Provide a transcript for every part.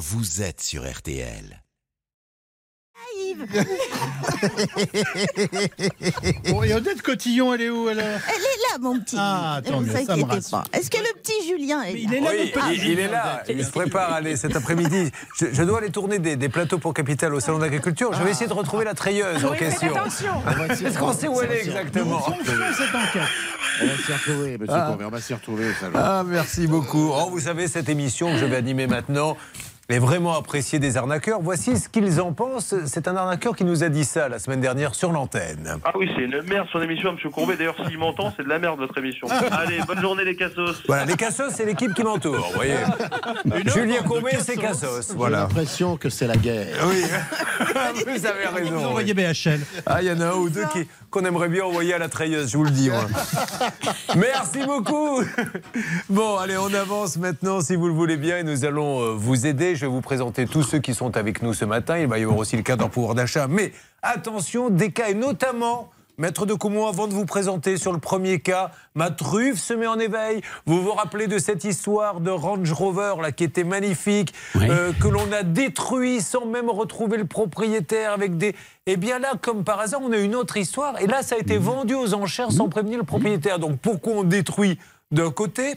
vous êtes sur RTL. Bon, et Odette Cotillon, elle est où alors Elle est là, mon petit. Ah, tant mieux, ça me rassure. pas. Est-ce que le petit Julien est Mais là il est là, Oui, il, il est là, il se prépare à aller cet après-midi. Je, je dois aller tourner des, des plateaux pour Capital au Salon d'Agriculture. Je vais essayer de retrouver la treilleuse en question. Est-ce qu'on sait où elle est exactement On fait cette enquête. On va s'y retrouver, monsieur Courbet, on va s'y retrouver. ça, là. Ah, merci beaucoup. Oh, vous savez, cette émission que je vais animer maintenant est vraiment appréciée des arnaqueurs. Voici ce qu'ils en pensent. C'est un arnaqueur qui nous a dit ça la semaine dernière sur l'antenne. Ah oui, c'est une merde son émission, Monsieur Courbet. D'ailleurs, s'il m'entend, c'est de la merde votre émission. Allez, bonne journée les cassos. Voilà, les cassos, c'est l'équipe qui m'entoure, vous voyez. Julien Courbet, c'est cassos. J'ai Voilà. l'impression que c'est la guerre. Oui, vous avez Vous raison. oui. envoyez BHL. Ah, il y en a un ou deux qui- qu'on aimerait bien envoyer à la treilleuse, je vous le dis. moi. Merci beaucoup. Bon, allez, on avance maintenant, si vous le voulez bien, et nous allons euh, vous aider. Je vais vous présenter tous ceux qui sont avec nous ce matin. Il va y avoir aussi le cas d'un pouvoir d'achat. Mais attention, des cas, et notamment... Maître de Coumont, avant de vous présenter sur le premier cas, ma truffe se met en éveil. Vous vous rappelez de cette histoire de Range Rover là, qui était magnifique, euh, que l'on a détruit sans même retrouver le propriétaire avec des. Eh bien là, comme par hasard, on a une autre histoire. Et là, ça a été vendu aux enchères sans prévenir le propriétaire. Donc pourquoi on détruit d'un côté?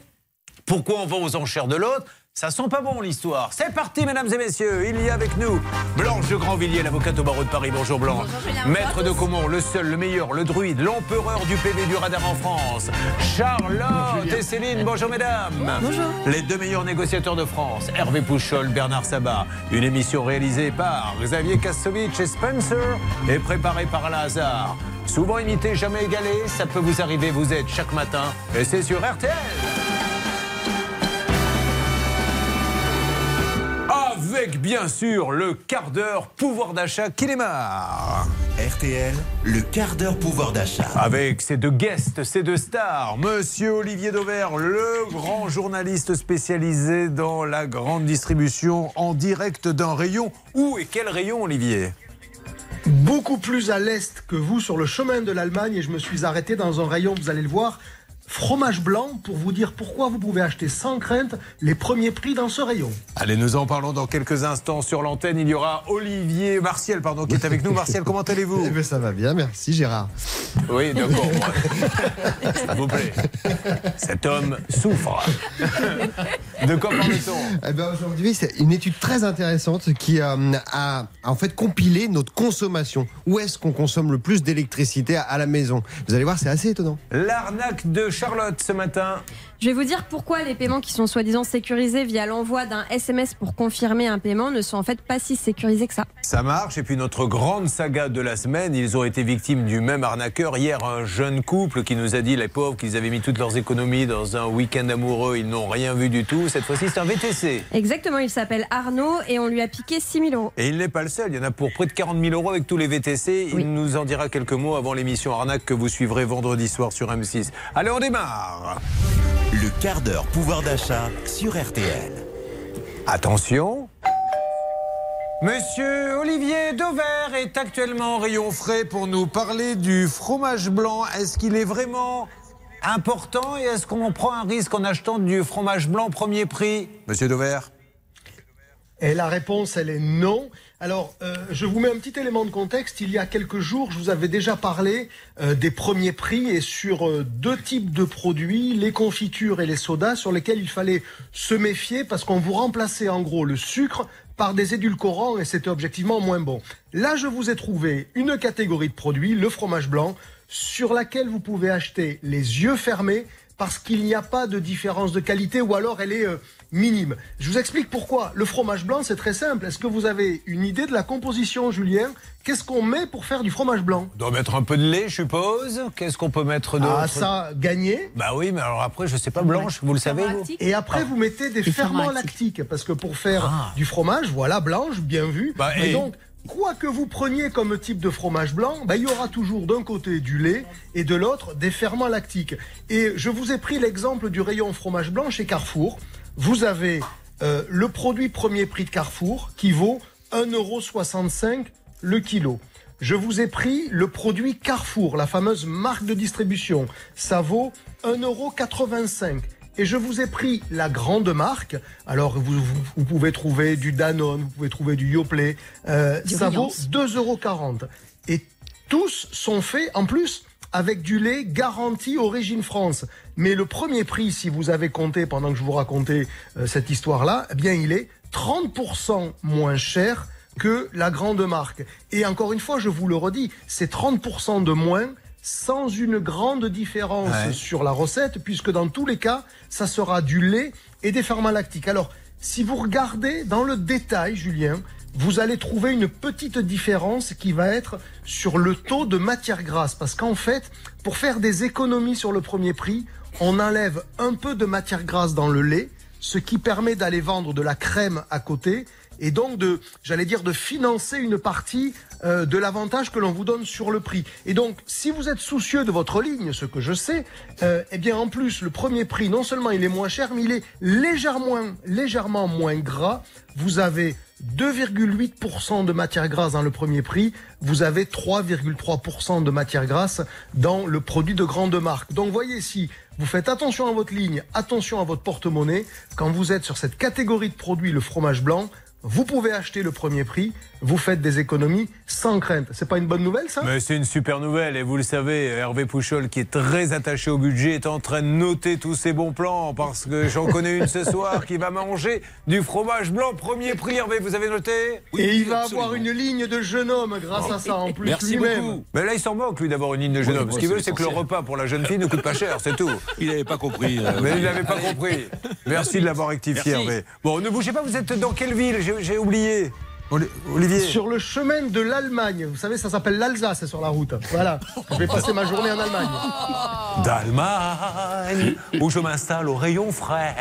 Pourquoi on vend aux enchères de l'autre? Ça sent pas bon l'histoire. C'est parti, mesdames et messieurs. Il y a avec nous Blanche de Grandvilliers, l'avocate au barreau de Paris. Bonjour Blanche. Maître de Comont, le seul, le meilleur, le druide, l'empereur du PV du radar en France. Charlotte et Céline. Bonjour mesdames. Bonjour. Les deux meilleurs négociateurs de France. Hervé Pouchol, Bernard Sabat. Une émission réalisée par Xavier Kassovitch et Spencer et préparée par Alain Hazard. Souvent imité, jamais égalé. Ça peut vous arriver. Vous êtes chaque matin et c'est sur RTL. Avec bien sûr le quart d'heure pouvoir d'achat qui démarre. RTL, le quart d'heure pouvoir d'achat. Avec ces deux guests, ces deux stars, Monsieur Olivier Dauvert, le grand journaliste spécialisé dans la grande distribution en direct d'un rayon. Où et quel rayon, Olivier? Beaucoup plus à l'est que vous sur le chemin de l'Allemagne et je me suis arrêté dans un rayon, vous allez le voir, fromage blanc pour vous dire pourquoi vous pouvez acheter sans crainte les premiers prix dans ce rayon. Allez, nous en parlons dans quelques instants sur l'antenne. Il y aura Olivier Martial, pardon, qui est avec nous. Martial, comment allez-vous Eh ben, ça va bien, merci Gérard. Oui, d'accord. S'il vous plaît. Cet homme souffre. De quoi parle-t-on? Eh ben, Aujourd'hui, c'est une étude très intéressante qui euh, a en fait compilé notre consommation. Où est-ce qu'on consomme le plus d'électricité à, à la maison? Vous allez voir, c'est assez étonnant. L'arnaque de Charlotte ce matin. Je vais vous dire pourquoi les paiements qui sont soi-disant sécurisés via l'envoi d'un SMS pour confirmer un paiement ne sont en fait pas si sécurisés que ça. Ça marche. Et puis notre grande saga de la semaine, ils ont été victimes du même arnaqueur. Hier, un jeune couple qui nous a dit, les pauvres, qu'ils avaient mis toutes leurs économies dans un week-end amoureux. Ils n'ont rien vu du tout. Cette fois-ci, c'est un VTC. Exactement, il s'appelle Arnaud et on lui a piqué 6 000 euros. Et il n'est pas le seul. Il y en a pour près de 40 000 euros avec tous les VTC. Oui. Il nous en dira quelques mots avant l'émission Arnaque que vous suivrez vendredi soir sur M6. Allez, on démarre. Le quart d'heure pouvoir d'achat sur RTL. Attention. Monsieur Olivier Dauvert est actuellement en rayon frais pour nous parler du fromage blanc. Est-ce qu'il est vraiment important et est-ce qu'on prend un risque en achetant du fromage blanc premier prix? Monsieur Dauvert Et la réponse, elle est non. Alors, euh, je vous mets un petit élément de contexte. Il y a quelques jours, je vous avais déjà parlé euh, des premiers prix et sur euh, deux types de produits, les confitures et les sodas, sur lesquels il fallait se méfier parce qu'on vous remplaçait en gros le sucre par des édulcorants et c'était objectivement moins bon. Là, je vous ai trouvé une catégorie de produits, le fromage blanc, sur laquelle vous pouvez acheter les yeux fermés parce qu'il n'y a pas de différence de qualité ou alors elle est euh, minime. Je vous explique pourquoi. Le fromage blanc, c'est très simple. Est-ce que vous avez une idée de la composition, Julien? Qu'est-ce qu'on met pour faire du fromage blanc? On doit mettre un peu de lait, je suppose. Qu'est-ce qu'on peut mettre d'autre? Ah, ça, gagné. Bah oui, mais alors après, je sais pas, Blanche, vous le savez vous? Et après, vous mettez des ferments lactiques. Parce que pour faire Ah. du fromage, voilà, blanche, bien vu. Bah, et et- donc, quoi que vous preniez comme type de fromage blanc, bah, il y aura toujours d'un côté du lait et de l'autre des ferments lactiques. Et je vous ai pris l'exemple du rayon fromage blanc chez Carrefour. Vous avez euh, le produit premier prix de Carrefour qui vaut 1,65€ le kilo. Je vous ai pris le produit Carrefour, la fameuse marque de distribution. Ça vaut 1,85€. Et je vous ai pris la grande marque. Alors, vous, vous, vous pouvez trouver du Danone, vous pouvez trouver du Yoplait. Euh, ça vaut Riance. 2,40 euros. Et tous sont faits, en plus, avec du lait garanti Origine France. Mais le premier prix, si vous avez compté pendant que je vous racontais euh, cette histoire-là, eh bien, il est 30% moins cher que la grande marque. Et encore une fois, je vous le redis, c'est 30% de moins sans une grande différence Ouais. sur la recette, puisque dans tous les cas, ça sera du lait et des ferments lactiques. Alors, si vous regardez dans le détail, Julien, vous allez trouver une petite différence qui va être sur le taux de matière grasse. Parce qu'en fait, pour faire des économies sur le premier prix, on enlève un peu de matière grasse dans le lait, ce qui permet d'aller vendre de la crème à côté et donc de, j'allais dire, de financer une partie euh, de l'avantage que l'on vous donne sur le prix. Et donc, si vous êtes soucieux de votre ligne, ce que je sais, euh, eh bien, en plus, le premier prix, non seulement il est moins cher, mais il est légèrement, légèrement moins gras. Vous avez 2,8% de matière grasse dans le premier prix, vous avez 3,3% de matière grasse dans le produit de grande marque. Donc voyez si vous faites attention à votre ligne, attention à votre porte-monnaie, quand vous êtes sur cette catégorie de produits, le fromage blanc, vous pouvez acheter le premier prix, vous faites des économies sans crainte. C'est pas une bonne nouvelle ça? Mais c'est une super nouvelle et vous le savez, Hervé Pouchol, qui est très attaché au budget, est en train de noter tous ses bons plans parce que j'en connais une ce soir qui va manger du fromage blanc premier prix. Hervé, vous avez noté? Et il va avoir une ligne de jeune homme grâce à ça en plus Merci beaucoup. Mais là, il s'en moque, lui, d'avoir une ligne de jeune Oui, homme. Ce qu'il veut, c'est que le repas pour la jeune fille ne coûte pas cher, c'est tout. Il n'avait pas compris. euh, Mais il n'avait pas compris. Merci de l'avoir rectifié, Merci. Hervé. Bon, ne bougez pas, vous êtes dans quelle ville? J'ai oublié. Oli- Olivier Sur le chemin de l'Allemagne, vous savez, ça s'appelle l'Alsace sur la route. Voilà, je vais passer ma journée en Allemagne. d'Allemagne, où je m'installe au rayon frais.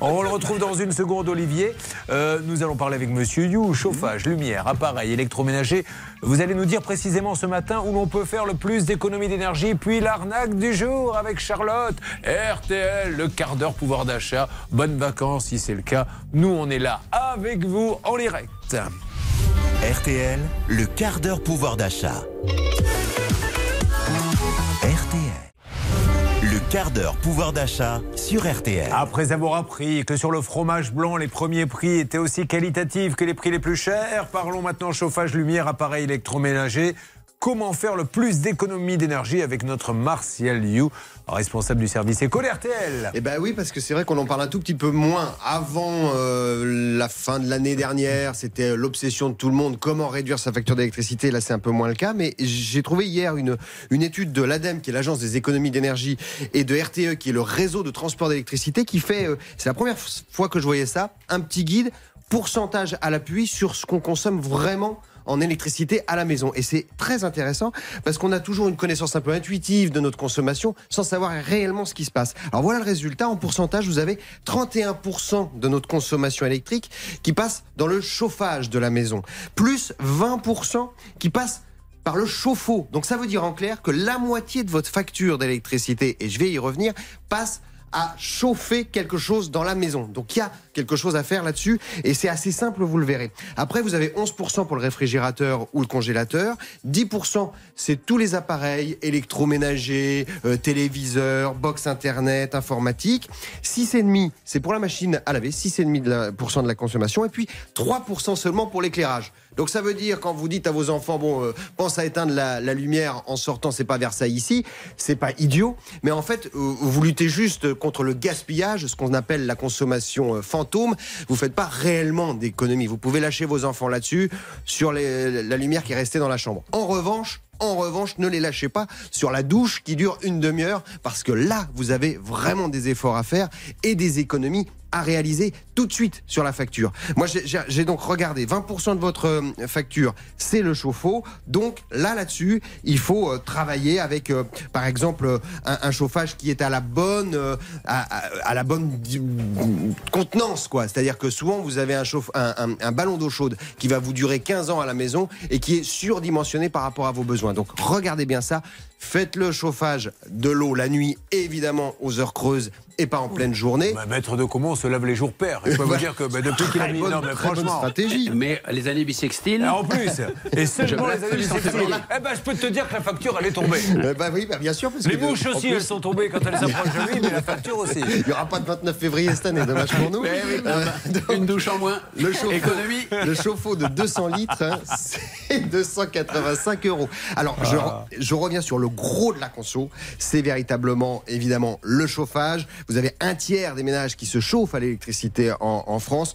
On le retrouve dans une seconde, Olivier. Euh, nous allons parler avec Monsieur You, chauffage, lumière, appareil, électroménager. Vous allez nous dire précisément ce matin où l'on peut faire le plus d'économie d'énergie, puis l'arnaque du jour avec Charlotte. RTL, le quart d'heure pouvoir d'achat. Bonnes vacances si c'est le cas. Nous, on est là avec vous en direct. RTL, le quart d'heure pouvoir d'achat. Quart d'heure pouvoir d'achat sur RTL. Après avoir appris que sur le fromage blanc, les premiers prix étaient aussi qualitatifs que les prix les plus chers, parlons maintenant chauffage, lumière, appareil électroménager. Comment faire le plus d'économie d'énergie avec notre Martial You, responsable du service éco RTL Eh ben oui, parce que c'est vrai qu'on en parle un tout petit peu moins. Avant euh, la fin de l'année dernière, c'était l'obsession de tout le monde, comment réduire sa facture d'électricité. Là, c'est un peu moins le cas. Mais j'ai trouvé hier une, une étude de l'ADEME, qui est l'agence des économies d'énergie, et de RTE, qui est le réseau de transport d'électricité, qui fait, euh, c'est la première fois que je voyais ça, un petit guide, pourcentage à l'appui sur ce qu'on consomme vraiment en électricité à la maison. Et c'est très intéressant parce qu'on a toujours une connaissance un peu intuitive de notre consommation sans savoir réellement ce qui se passe. Alors voilà le résultat. En pourcentage, vous avez 31% de notre consommation électrique qui passe dans le chauffage de la maison, plus 20% qui passe par le chauffe-eau. Donc ça veut dire en clair que la moitié de votre facture d'électricité, et je vais y revenir, passe à chauffer quelque chose dans la maison. Donc il y a quelque chose à faire là-dessus et c'est assez simple, vous le verrez. Après, vous avez 11% pour le réfrigérateur ou le congélateur, 10% c'est tous les appareils électroménagers, euh, téléviseurs, box internet, informatique. 6,5% c'est pour la machine à laver, 6,5% de la, consommation et puis 3% seulement pour l'éclairage. Donc ça veut dire quand vous dites à vos enfants bon euh, pense à éteindre la, la lumière en sortant c'est pas Versailles ici c'est pas idiot. Mais en fait euh, vous luttez juste contre le gaspillage ce qu'on appelle la consommation euh, fantôme. Vous faites pas réellement d'économie. Vous pouvez lâcher vos enfants là-dessus sur les- la lumière qui est restée dans la chambre. En revanche en revanche, ne les lâchez pas sur la douche qui dure une demi-heure parce que là, vous avez vraiment des efforts à faire et des économies à réaliser tout de suite sur la facture. Moi, j'ai- donc regardé 20% de votre euh, facture, c'est le chauffe-eau. Donc là, là-dessus, il faut euh, travailler avec, euh, par exemple, un, chauffage qui est à la bonne, à, la bonne contenance, quoi. C'est-à-dire que souvent, vous avez un, chauffe, un ballon d'eau chaude qui va vous durer 15 ans à la maison et qui est surdimensionné par rapport à vos besoins. Donc regardez bien ça. Faites le chauffage de l'eau la nuit, évidemment aux heures creuses et pas en pleine journée. Bah, maître de comment on se lave les jours pairs. Je peux vous dire que bah, depuis qu'il a mis. bonne- non, mais très bonne franchement. stratégie. Mais les années bissextiles. En plus, et seulement Je les années bissextiles. Eh ben, je peux te dire que la facture, elle est tombée. Euh, bah oui, bah bien sûr. Parce Les que mouches aussi, plus, elles sont tombées quand elles s'approchent de lui, mais la facture aussi. Il n'y aura pas de 29 février cette année, dommage pour nous. Mais oui, Euh, donc, Une douche en moins. le chauffe-eau, Économie. le chauffe-eau de 200 litres, hein, c'est 285 euros. Alors, je, Ah. je reviens sur le gros de la conso. C'est véritablement, évidemment, le chauffage. Vous avez un tiers des ménages qui se chauffent à l'électricité en, en France.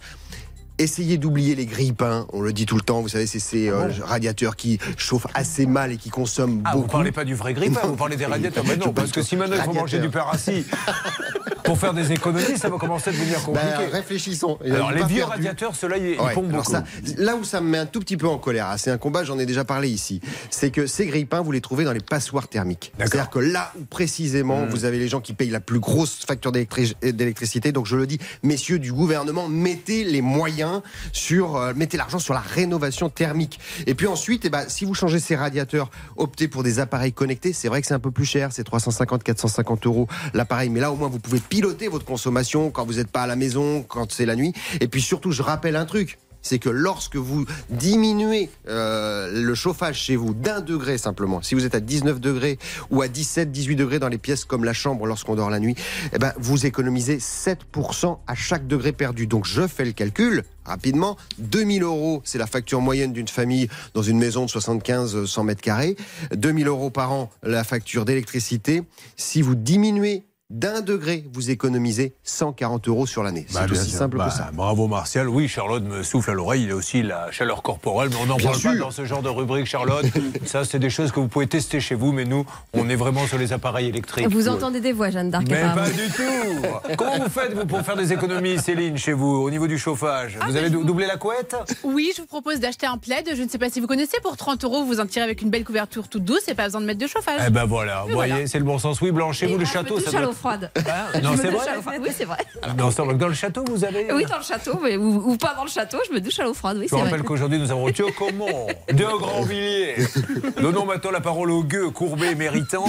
Essayez d'oublier les grippins, on le dit tout le temps, vous savez, c'est ces euh, radiateurs qui chauffent assez mal et qui consomment Ah, vous beaucoup. parlez pas du vrai grippin, vous parlez des radiateurs. Mais non, parce que si maintenant il faut manger du pain rassis pour faire des économies, ça va commencer à devenir Ben, compliqué. réfléchissons. Alors, les vieux radiateurs, ils, ils Ouais, beaucoup. ça, là où ça me met un tout petit peu en colère, hein, c'est un combat, j'en ai déjà parlé ici, c'est que ces grippins, vous les trouvez dans les passoires thermiques. C'est-à-dire que là où précisément vous avez les gens qui payent la plus grosse facture d'électri- d'électricité, donc je le dis, messieurs du gouvernement, mettez les moyens sur, euh, mettez l'argent sur la rénovation thermique. Et puis ensuite, eh ben, si vous changez ces radiateurs, optez pour des appareils connectés. C'est vrai que c'est un peu plus cher, c'est 350, 450 euros l'appareil, mais là au moins vous pouvez piloter votre consommation quand vous n'êtes pas à la maison, quand c'est la nuit. Et puis surtout, je rappelle un truc c'est que lorsque vous diminuez euh, le chauffage chez vous d'un degré simplement, si vous êtes à 19 degrés ou à 17, 18 degrés dans les pièces comme la chambre lorsqu'on dort la nuit, eh ben, vous économisez 7% à chaque degré perdu. Donc je fais le calcul rapidement. 2000 euros, c'est la facture moyenne d'une famille dans une maison de 75 100 mètres carrés. 2000 euros par an, la facture d'électricité. Si vous diminuez d'un degré, vous économisez 140 euros sur l'année. C'est Bah, aussi sûr. simple Bah, que ça. Bravo Martial. Oui, Charlotte me souffle à l'oreille. Il y a aussi la chaleur corporelle, mais on n'en parle pas dans ce genre de rubrique, Charlotte. Ça, c'est des choses que vous pouvez tester chez vous, mais nous, on est vraiment sur les appareils électriques. Vous entendez des voix, Jeanne d'Arc. Mais pas du tout Comment vous faites, vous, pour faire des économies, Céline, chez vous, au niveau du chauffage Vous avez dou- doublé la couette Oui, je vous propose d'acheter un plaid. Je ne sais pas si vous connaissez. Pour 30 euros, vous en tirez avec une belle couverture toute douce et pas besoin de mettre de chauffage. Eh ben voilà, vous voilà. voyez, c'est le bon sens. Oui, Blanche, chez vous, le château, ça doit froide. Ah, non, c'est vrai froide. Oui, c'est vrai. Non, que dans le château, vous avez. Oui, dans le château, mais, ou, ou pas dans le château, je me douche à l'eau froide. Oui, Je vous rappelle qu'aujourd'hui, nous avons Thio Comont de Grandvilliers. Donnons maintenant la parole au gueux, courbé et méritant.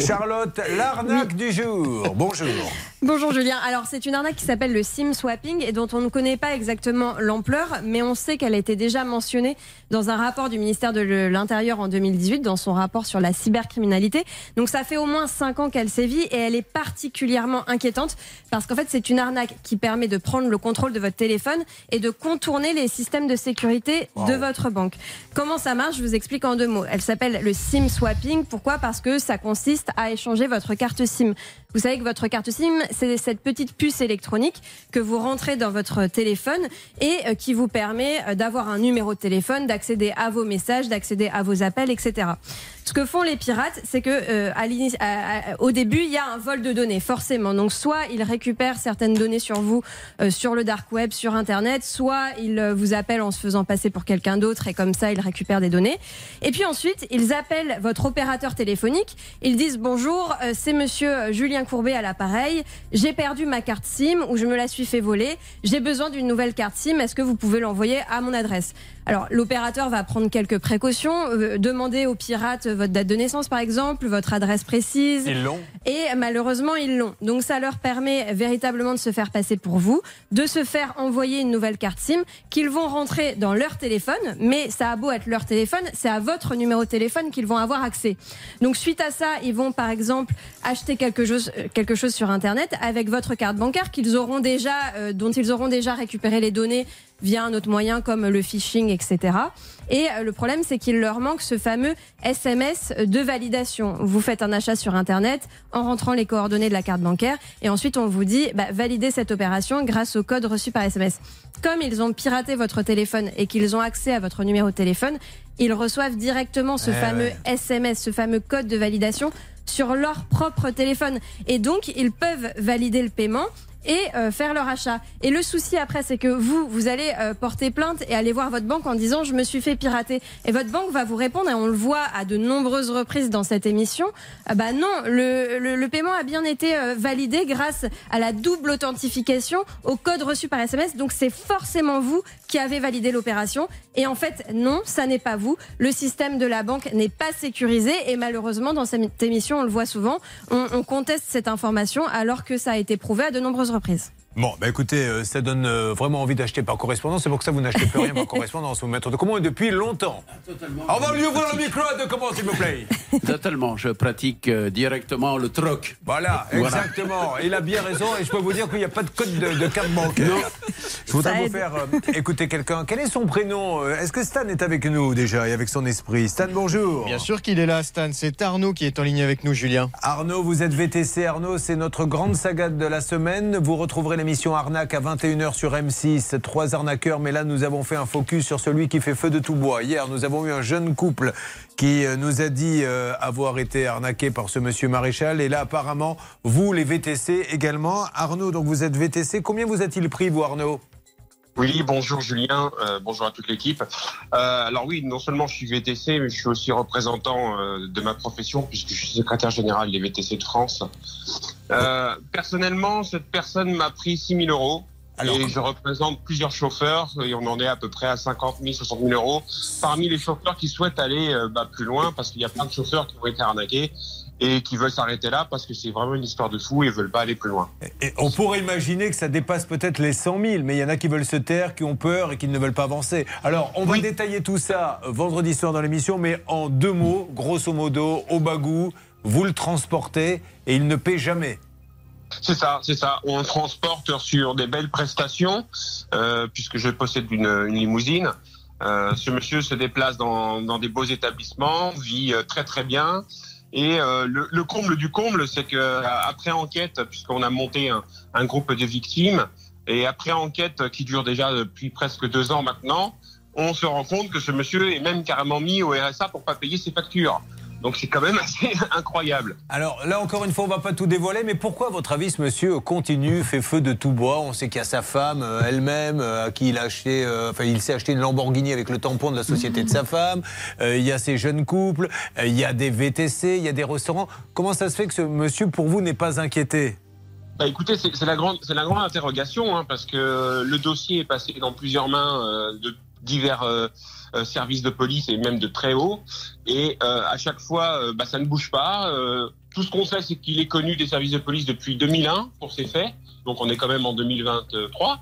Charlotte, l'arnaque du jour. Bonjour. Bonjour Julien. Alors c'est une arnaque qui s'appelle le SIM swapping et dont on ne connaît pas exactement l'ampleur, mais on sait qu'elle a été déjà mentionnée dans un rapport du ministère de l'Intérieur en 2018, dans son rapport sur la cybercriminalité. Donc ça fait au moins 5 ans qu'elle sévit et elle est particulièrement inquiétante parce qu'en fait c'est une arnaque qui permet de prendre le contrôle de votre téléphone et de contourner les systèmes de sécurité de votre banque. Comment ça marche? Je vous explique en deux mots. Elle s'appelle le SIM swapping. Pourquoi? Parce que ça consiste à échanger votre carte SIM. Vous savez que votre carte SIM, c'est cette petite puce électronique que vous rentrez dans votre téléphone et euh, qui vous permet euh, d'avoir un numéro de téléphone, d'accéder à vos messages, d'accéder à vos appels, etc. Ce que font les pirates, c'est que euh, à l'ini- à- à- au début, il y a un vol de données, forcément. Donc, soit ils récupèrent certaines données sur vous euh, sur le dark web, sur Internet, soit ils euh, vous appellent en se faisant passer pour quelqu'un d'autre et comme ça, ils récupèrent des données. Et puis ensuite, ils appellent votre opérateur téléphonique. Ils disent bonjour, euh, c'est Monsieur Julien Courbet à l'appareil. J'ai perdu ma carte SIM ou je me la suis fait voler. J'ai besoin d'une nouvelle carte SIM. Est-ce que vous pouvez l'envoyer à mon adresse? Alors, l'opérateur va prendre quelques précautions, euh, demander aux pirates votre date de naissance, par exemple, votre adresse précise. Ils l'ont Et malheureusement, ils l'ont. Donc ça leur permet véritablement de se faire passer pour vous, de se faire envoyer une nouvelle carte SIM qu'ils vont rentrer dans leur téléphone, mais ça a beau être leur téléphone, c'est à votre numéro de téléphone qu'ils vont avoir accès. Donc suite à ça, ils vont par exemple acheter quelque chose, euh, quelque chose sur Internet avec votre carte bancaire qu'ils auront déjà, euh, dont ils auront déjà récupéré les données via un autre moyen comme le phishing, etc. Et euh, le problème, c'est qu'il leur manque ce fameux SMS de validation. Vous faites un achat sur Internet en rentrant les coordonnées de la carte bancaire et ensuite on vous dit bah, validez cette opération grâce au code reçu par SMS. Comme ils ont piraté votre téléphone et qu'ils ont accès à votre numéro de téléphone, ils reçoivent directement ce Eh fameux ouais. SMS, ce fameux code de validation sur leur propre téléphone. Et donc, ils peuvent valider le paiement et euh, faire leur achat. Et le souci après, c'est que vous, vous allez euh, porter plainte et aller voir votre banque en disant je me suis fait pirater. Et votre banque va vous répondre, et on le voit à de nombreuses reprises dans cette émission, ah bah non, le, le, le paiement a bien été euh, validé grâce à la double authentification au code reçu par SMS. Donc c'est forcément vous qui avez validé l'opération. Et en fait, non, ça n'est pas vous. Le système de la banque n'est pas sécurisé. Et malheureusement, dans cette émission, on le voit souvent, on, on conteste cette information alors que ça a été prouvé à de nombreuses reprises. Bon, bah écoutez, euh, ça donne euh, vraiment envie d'acheter par correspondance. C'est pour ça que vous n'achetez plus rien par correspondance. Vous mettez de commande depuis longtemps? On va lui ouvrir le micro de commande, s'il vous plaît? Totalement. Je pratique euh, directement le troc. Voilà, Voilà. exactement. Il a bien raison et je peux vous dire qu'il n'y a pas de code de, de carte bancaire. Je voudrais Ça vous aide. faire euh, écouter quelqu'un. Quel est son prénom? Est-ce que Stan est avec nous déjà et avec son esprit? Stan, bonjour. Bien sûr qu'il est là, Stan. C'est Arnaud qui est en ligne avec nous, Julien. Arnaud, vous êtes VTC. Arnaud, c'est notre grande saga de la semaine. Vous retrouverez l'émission Arnaque à 21h sur M6. Trois arnaqueurs, mais là, nous avons fait un focus sur celui qui fait feu de tout bois. Hier, nous avons eu un jeune couple qui euh, nous a dit euh, avoir été arnaqué par ce monsieur Maréchal. Et là, apparemment, vous, les VTC également. Arnaud, donc vous êtes VTC. Combien vous a-t-il pris, vous, Arnaud? Oui, bonjour Julien, euh, bonjour à toute l'équipe. Euh, alors oui, non seulement je suis VTC, mais je suis aussi représentant euh, de ma profession puisque je suis secrétaire général des VTC de France. Euh, personnellement, cette personne m'a pris 6 000 euros. et je représente plusieurs chauffeurs et on en est à peu près à 50 000, 60 000 euros. Parmi les chauffeurs qui souhaitent aller euh, bah, plus loin, parce qu'il y a plein de chauffeurs qui ont été arnaqués et qui veulent s'arrêter là parce que c'est vraiment une histoire de fou et veulent pas aller plus loin. Et on pourrait imaginer que ça dépasse peut-être les 100 000, mais il y en a qui veulent se taire, qui ont peur et qui ne veulent pas avancer. Alors, on va détailler tout ça vendredi soir dans l'émission, mais en deux mots, grosso modo, au bagou, vous le transportez et il ne paie jamais. C'est ça, c'est ça. On le transporte sur des belles prestations, euh, puisque je possède une, une limousine. Euh, ce monsieur se déplace dans, dans des beaux établissements, vit euh, très très bien. Et euh, le, le comble du comble, c'est que euh, après enquête, puisqu'on a monté un, un groupe de victimes, et après enquête qui dure déjà depuis presque deux ans maintenant, on se rend compte que ce monsieur est même carrément mis au RSA pour pas payer ses factures. Donc c'est quand même assez incroyable. Alors là, encore une fois, on va pas tout dévoiler, mais pourquoi, à votre avis, ce monsieur continue, fait feu de tout bois? On sait qu'il y a sa femme euh, elle-même, euh, à qui il a acheté, euh, enfin, il s'est acheté une Lamborghini avec le tampon de la société de sa femme. Euh, il y a ces jeunes couples, euh, il y a des VTC, il y a des restaurants. Comment ça se fait que ce monsieur, pour vous, n'est pas inquiété? Bah écoutez, c'est la grande, c'est la grande interrogation, hein, parce que le dossier est passé dans plusieurs mains euh, de divers services de police et même de très haut, et euh, à chaque fois, euh, bah, ça ne bouge pas. Euh, tout ce qu'on sait, c'est qu'il est connu des services de police depuis 2001 pour ces faits, donc on est quand même en 2023.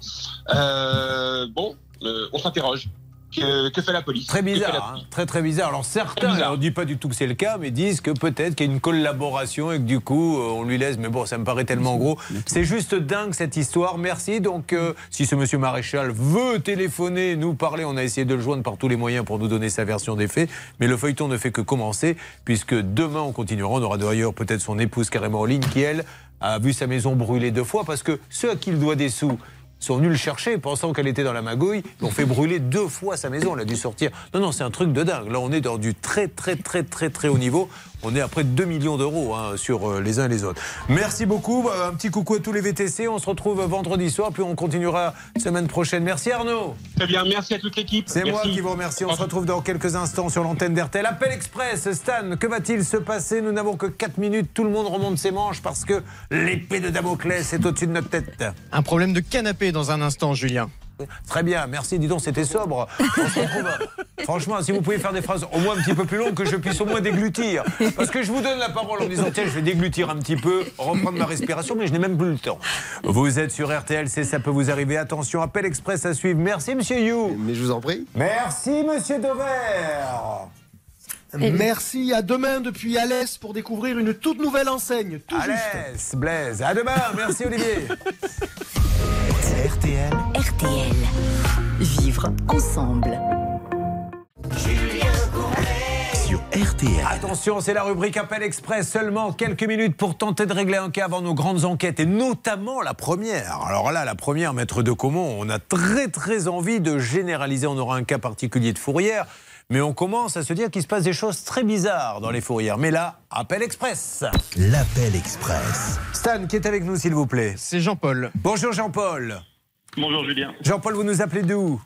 Euh, bon, euh, on s'interroge. Que, que fait la police Très bizarre, hein, très très bizarre. Alors certains, bizarre. on ne dit pas du tout que c'est le cas, mais disent que peut-être qu'il y a une collaboration et que du coup euh, on lui laisse. Mais bon, ça me paraît tellement gros. C'est juste dingue cette histoire. Merci. Donc euh, si ce monsieur maréchal veut téléphoner, nous parler, on a essayé de le joindre par tous les moyens pour nous donner sa version des faits. Mais le feuilleton ne fait que commencer puisque demain on continuera. On aura d'ailleurs peut-être son épouse carrément en ligne qui elle a vu sa maison brûler deux fois parce que ceux à qui il doit des sous sont venus le chercher pensant qu'elle était dans la magouille. Ils ont fait brûler deux fois sa maison. Elle a dû sortir. Non, non, c'est un truc de dingue. Là, on est dans du très, très, très, très, très haut niveau. On est à près de 2 millions d'euros hein, sur euh, les uns et les autres. Merci beaucoup. Bah, Un petit coucou à tous les VTC. On se retrouve vendredi soir, puis on continuera semaine prochaine. Merci Arnaud. Très bien, merci à toute l'équipe. C'est moi qui vous remercie. On se retrouve dans quelques instants sur l'antenne d'RTL. Appel Express, Stan, que va-t-il se passer? Nous n'avons que 4 minutes. Tout le monde remonte ses manches parce que l'épée de Damoclès est au-dessus de notre tête. Un problème de canapé dans un instant, Julien. Très bien, merci. Dis donc, c'était sobre. On se retrouve. Franchement, si vous pouvez faire des phrases au moins un petit peu plus longues, que je puisse au moins déglutir. Parce que je vous donne la parole en disant tiens, je vais déglutir un petit peu, reprendre ma respiration, mais je n'ai même plus le temps. Vous êtes sur RTL, c'est ça peut vous arriver. Attention, appel express à suivre. Merci, monsieur You. Mais je vous en prie. Merci, monsieur Dover. Merci, à demain depuis Alès pour découvrir une toute nouvelle enseigne. Tout juste. Alès, Blaise. À demain. Merci, Olivier. RTL. RTL. Vivre ensemble. Sur RTL. Attention, c'est la rubrique Appel Express. Seulement quelques minutes pour tenter de régler un cas avant nos grandes enquêtes et notamment la première. Alors là, la première, maître de Comont, on a très très envie de généraliser. On aura un cas particulier de fourrière. mais on commence à se dire qu'il se passe des choses très bizarres dans les fourrières. Mais là, appel express. L'appel express. Stan, qui est avec nous, s'il vous plaît? C'est Jean-Paul. Bonjour Jean-Paul. Bonjour Julien, Jean-Paul, vous nous appelez d'où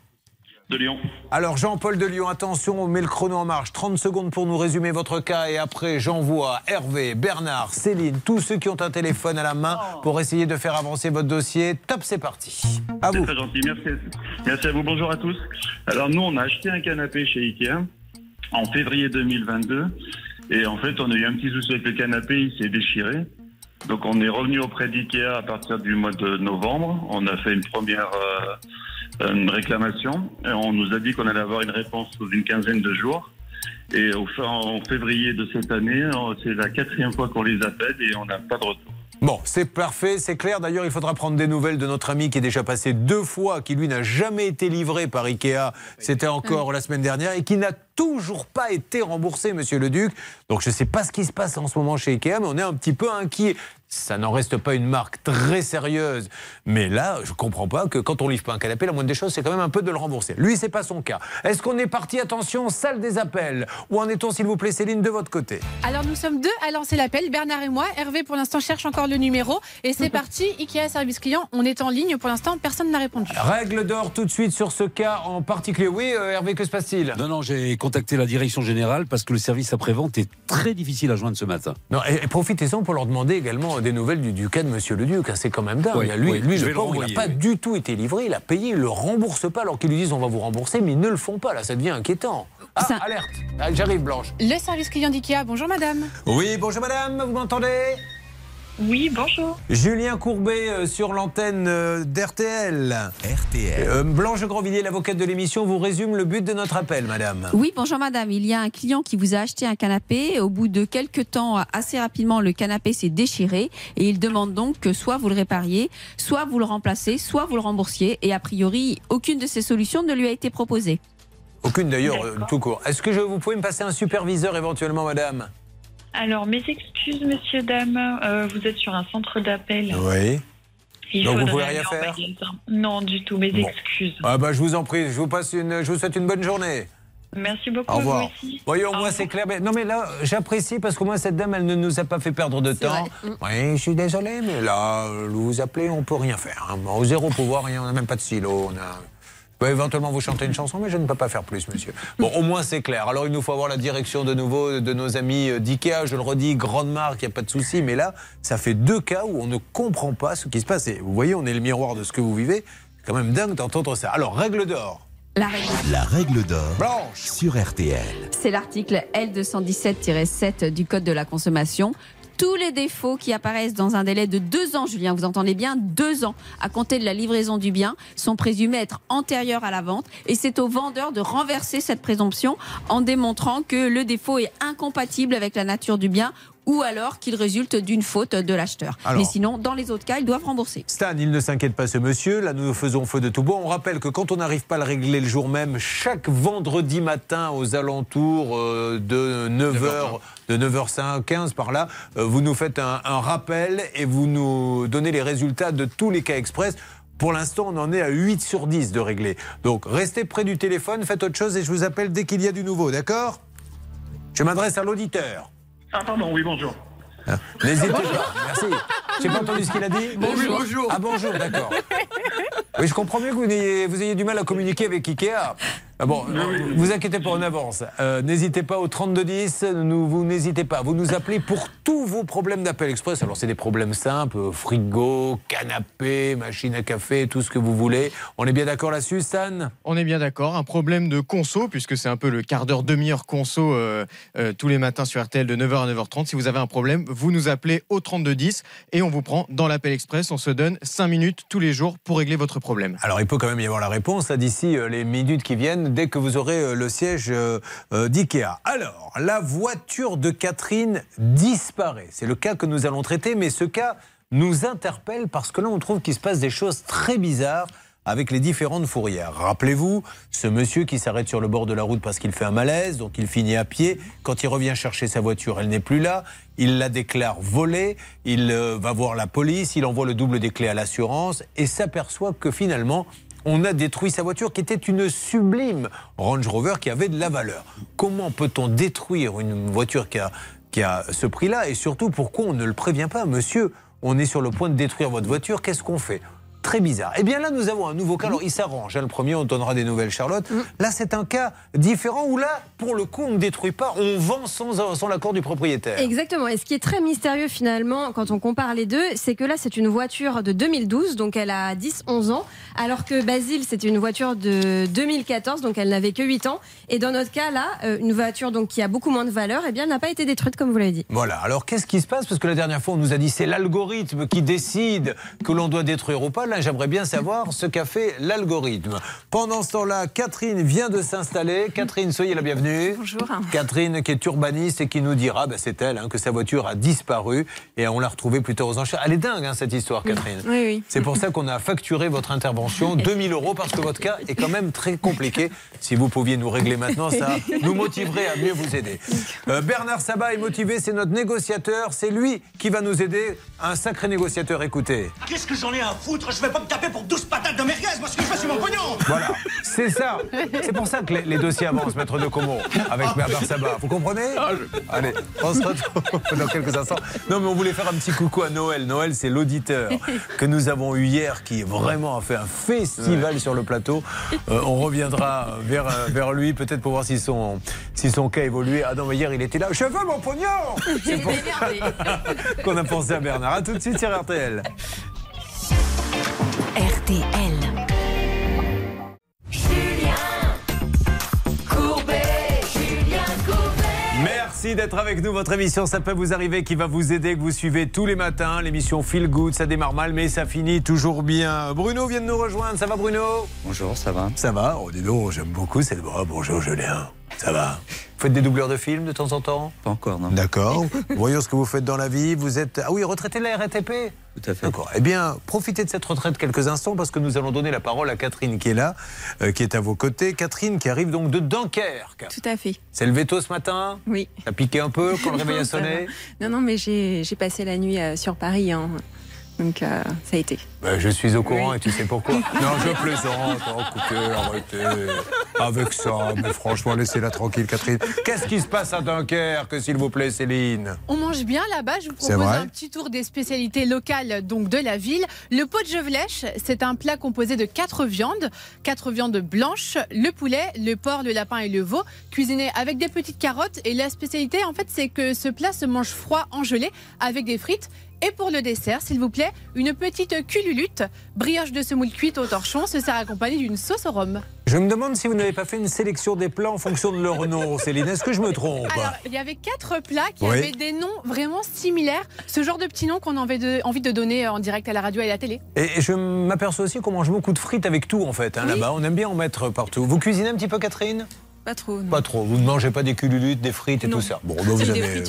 de Lyon. Alors Jean-Paul de Lyon, attention, on met le chrono en marche. 30 secondes pour nous résumer votre cas et après j'envoie Hervé, Bernard, Céline, tous ceux qui ont un téléphone à la main pour essayer de faire avancer votre dossier. Top, c'est parti. À vous. très gentil, merci. Merci à vous, bonjour à tous. Alors nous, on a acheté un canapé chez Ikea en février 2022 et en fait, on a eu un petit souci avec le canapé, il s'est déchiré. Donc on est revenu auprès d'Ikea à partir du mois de novembre. On a fait une première euh, une réclamation et on nous a dit qu'on allait avoir une réponse sous une quinzaine de jours. Et au fin, en février de cette année, euh, c'est la quatrième fois qu'on les appelle et on n'a pas de retour. Bon, c'est parfait, c'est clair. D'ailleurs, il faudra prendre des nouvelles de notre ami qui est déjà passé deux fois, qui lui n'a jamais été livré par Ikea. C'était encore la semaine dernière et qui n'a toujours pas été remboursé, monsieur le Duc. Donc, je ne sais pas ce qui se passe en ce moment chez Ikea, mais on est un petit peu inquiet. Ça n'en reste pas une marque très sérieuse. Mais là, je comprends pas que quand on livre pas un canapé, la moindre des choses, c'est quand même un peu de le rembourser. Lui, c'est pas son cas. Est-ce qu'on est parti, attention, salle des appels? Où en est-on, s'il vous plaît, Céline, de votre côté? Alors nous sommes deux à lancer l'appel, Bernard et moi. Hervé pour l'instant cherche encore le numéro. Et c'est parti, Ikea Service Client, on est en ligne pour l'instant, personne n'a répondu. Règle d'or tout de suite sur ce cas en particulier. Oui, euh, Hervé, que se passe-t-il? Non, non, j'ai contacté la direction générale parce que le service après-vente est très difficile à joindre ce matin. Non, et, et profitez-en pour leur demander également des nouvelles du, du cas de Monsieur le Duc. hein, C'est quand même dingue. Oui, lui, oui, lui je le pauvre, il n'a pas oui. du tout été livré. Il a payé, il le rembourse pas alors qu'ils lui disent on va vous rembourser, mais ils ne le font pas. Là, ça devient inquiétant. Ah, Ça- alerte Ah, J'arrive, Blanche. Le service client d'Ikea, bonjour madame. Oui, bonjour madame, vous m'entendez? Oui, bonjour. Julien Courbet euh, sur l'antenne euh, d'RTL. RTL. Euh, Blanche Grandvilliers, l'avocate de l'émission, vous résume le but de notre appel, madame. Oui, bonjour madame. Il y a un client qui vous a acheté un canapé. Au bout de quelques temps, assez rapidement, le canapé s'est déchiré et il demande donc que soit vous le répariez, soit vous le remplacez, soit vous le remboursiez. Et a priori, aucune de ces solutions ne lui a été proposée. Aucune d'ailleurs, tout court. Est-ce que je, vous pouvez me passer un superviseur éventuellement, madame? Alors, mes excuses, monsieur, dame. Euh, vous êtes sur un centre d'appel. Oui. Il Donc, vous faudrait pouvez rien en faire magasin. Non, du tout. Mes Bon. excuses. Ah bah je vous en prie, je vous, passe une, je vous souhaite une bonne journée. Merci beaucoup. Au revoir. Vous aussi. Voyez, au moins c'est clair. Mais, non mais là, j'apprécie parce qu'au moins cette dame, elle ne nous a pas fait perdre de temps. Oui, je suis désolé, mais là, vous appelez, on peut rien faire. hein. Au zéro pouvoir, rien, on n'a même pas de silo. On a... Peux éventuellement vous chanter une chanson, mais je ne peux pas faire plus, monsieur. Bon, au moins c'est clair. Alors il nous faut avoir la direction de nouveau de nos amis euh, d'IKEA. Je le redis, grande marque, il n'y a pas de souci. Mais là, ça fait deux cas où on ne comprend pas ce qui se passe. Et vous voyez, on est le miroir de ce que vous vivez. C'est quand même dingue d'entendre ça. Alors, règle d'or. La règle. La règle d'or Blanche. sur RTL. C'est l'article L217-7 du Code de la consommation. Tous les défauts qui apparaissent dans un délai de deux ans, Julien, vous entendez bien, deux ans à compter de la livraison du bien, sont présumés être antérieurs à la vente. Et c'est au vendeur de renverser cette présomption en démontrant que le défaut est incompatible avec la nature du bien ou alors qu'il résulte d'une faute de l'acheteur. Mais sinon, dans les autres cas, ils doivent rembourser. Stan, il ne s'inquiète pas ce monsieur. Là, nous faisons feu de tout bois. On rappelle que quand on n'arrive pas à le régler le jour même, chaque vendredi matin aux alentours euh, de 9h, de 9h15 15 par là, euh, vous nous faites un, un rappel et vous nous donnez les résultats de tous les cas express. Pour l'instant, on en est à 8 sur 10 de régler. Donc, restez près du téléphone, faites autre chose et je vous appelle dès qu'il y a du nouveau, d'accord? Je m'adresse à l'auditeur. Ah, pardon, oui, bonjour. N'hésitez pas. Merci. J'ai pas entendu ce qu'il a dit. Bonjour. Bonjour. Ah bonjour, d'accord. Oui, je comprends mieux que vous ayez, vous ayez du mal à communiquer avec Ikea. Ah bon, vous inquiétez pas, on avance. Euh, n'hésitez pas au 3210, nous, vous n'hésitez pas. Vous nous appelez pour tous vos problèmes d'appel express. Alors c'est des problèmes simples, euh, frigo, canapé, machine à café, tout ce que vous voulez. On est bien d'accord là-dessus, Stan? On est bien d'accord. Un problème de conso, puisque c'est un peu le quart d'heure, demi-heure conso euh, euh, tous les matins sur RTL de 9h à 9h30. Si vous avez un problème, vous nous appelez au 3210 et on vous prend dans l'appel express. On se donne 5 minutes tous les jours pour régler votre problème. Alors, il peut quand même y avoir la réponse d'ici euh, les minutes qui viennent, dès que vous aurez euh, le siège euh, euh, d'IKEA. Alors, la voiture de Catherine disparaît. C'est le cas que nous allons traiter, mais ce cas nous interpelle parce que là, on trouve qu'il se passe des choses très bizarres avec les différentes fourrières. Rappelez-vous, ce monsieur qui s'arrête sur le bord de la route parce qu'il fait un malaise, donc il finit à pied. Quand il revient chercher sa voiture, elle n'est plus là. Il la déclare volée. Il va voir la police. Il envoie le double des clés à l'assurance et s'aperçoit que finalement, on a détruit sa voiture qui était une sublime Range Rover qui avait de la valeur. Comment peut-on détruire une voiture qui a, qui a ce prix-là? Et surtout, pourquoi on ne le prévient pas? Monsieur, on est sur le point de détruire votre voiture, qu'est-ce qu'on fait? Très bizarre. Eh bien là, nous avons un nouveau cas. Alors, il s'arrange. hein. Le premier, on donnera des nouvelles, Charlotte. Là, c'est un cas différent où là, pour le coup, on ne détruit pas, on vend sans, sans l'accord du propriétaire. Exactement. Et ce qui est très mystérieux finalement, quand on compare les deux, c'est que là, c'est une voiture de 2012, donc elle a 10-11 ans, alors que Basile, c'était une voiture de 2014, donc elle n'avait que 8 ans. Et dans notre cas, là, euh, une voiture donc qui a beaucoup moins de valeur, eh bien, n'a pas été détruite, comme vous l'avez dit. Voilà, alors qu'est-ce qui se passe? Parce que la dernière fois, on nous a dit c'est l'algorithme qui décide que l'on doit détruire ou pas. Là, j'aimerais bien savoir ce qu'a fait l'algorithme. Pendant ce temps-là, Catherine vient de s'installer. Catherine, soyez la bienvenue. Bonjour. Catherine, qui est urbaniste et qui nous dira, bah, c'est elle, hein, que sa voiture a disparu et on l'a retrouvée plus tard aux enchères. Elle est dingue, hein, cette histoire, Catherine. Oui, oui. C'est pour ça qu'on a facturé votre intervention 2000 euros parce que votre cas est quand même très compliqué. Si vous pouviez nous régler maintenant, ça nous motiverait à mieux vous aider. Euh, Bernard Sabat est motivé, c'est notre négociateur. C'est lui qui va nous aider. Un sacré négociateur, écoutez. Qu'est-ce que j'en ai à foutre Je vais pas me taper pour 12 patates de merguez, moi ce que je veux c'est mon pognon Voilà, c'est ça. C'est pour ça que les, les dossiers avancent, maître de Como, avec Bernard Sabat. Vous comprenez Allez, on se retrouve dans quelques instants. Non, mais on voulait faire un petit coucou à Noël. Noël, c'est l'auditeur que nous avons eu hier qui vraiment a fait un festival sur le plateau. Euh, on reviendra vers, euh, vers lui, peut-être pour voir si son, si son cas évolué. Ah non, mais hier, il était là. Je veux mon pognon C'est pour ça qu'on a pensé à Bernard. A tout de suite sur RTL. RTL. Merci d'être avec nous. Votre émission, ça peut vous arriver, qui va vous aider, que vous suivez tous les matins. L'émission Feel Good, ça démarre mal, mais ça finit toujours bien. Bruno vient de nous rejoindre. Ça va, Bruno? Bonjour, ça va? Ça va Oh, dis donc, j'aime beaucoup cette voix. Bonjour, Julien. Ça va Vous faites des doubleurs de films de temps en temps? Pas encore, non. D'accord. Voyons ce que vous faites dans la vie. Vous êtes. Ah oui, retraité de la RATP Tout à fait. D'accord. Eh bien, profitez de cette retraite quelques instants parce que nous allons donner la parole à Catherine qui est là, euh, qui est à vos côtés. Catherine qui arrive donc de Dunkerque. Tout à fait. C'est levé tôt ce matin? Oui. Ça piqué un peu quand le réveil a sonné? Non, non, mais j'ai j'ai passé la nuit euh, sur Paris. hein. Donc, euh, ça a été. Ben, Je suis au courant et tu sais pourquoi. Non, je plaisante. Oh, écoutez, arrêtez. Avec ça, mais franchement, laissez-la tranquille, Catherine. Qu'est-ce qui se passe à Dunkerque, s'il vous plaît, Céline? On mange bien là-bas. Je vous propose un petit tour des spécialités locales donc de la ville. Le pot de Jevelèche, c'est un plat composé de quatre viandes, quatre viandes blanches, le poulet, le porc, le lapin et le veau, cuisiné avec des petites carottes. Et la spécialité, en fait, c'est que ce plat se mange froid en gelée avec des frites. Et pour le dessert, s'il vous plaît, une petite cululute, brioche de semoule cuite au torchon, se sert accompagnée d'une sauce au rhum. Je me demande si vous n'avez pas fait une sélection des plats en fonction de leur nom, Céline. Est-ce que je me trompe Alors, il y avait quatre plats qui Oui. avaient des noms vraiment similaires. Ce genre de petits noms qu'on a envie de, envie de donner en direct à la radio et à la télé. Et je m'aperçois aussi qu'on mange beaucoup de frites avec tout, en fait, hein, là-bas. On aime bien en mettre partout. Vous cuisinez un petit peu, Catherine? Pas trop. non. Pas trop. Vous ne mangez pas des cululutes, des frites et Non. tout ça. Bon, vous, avez-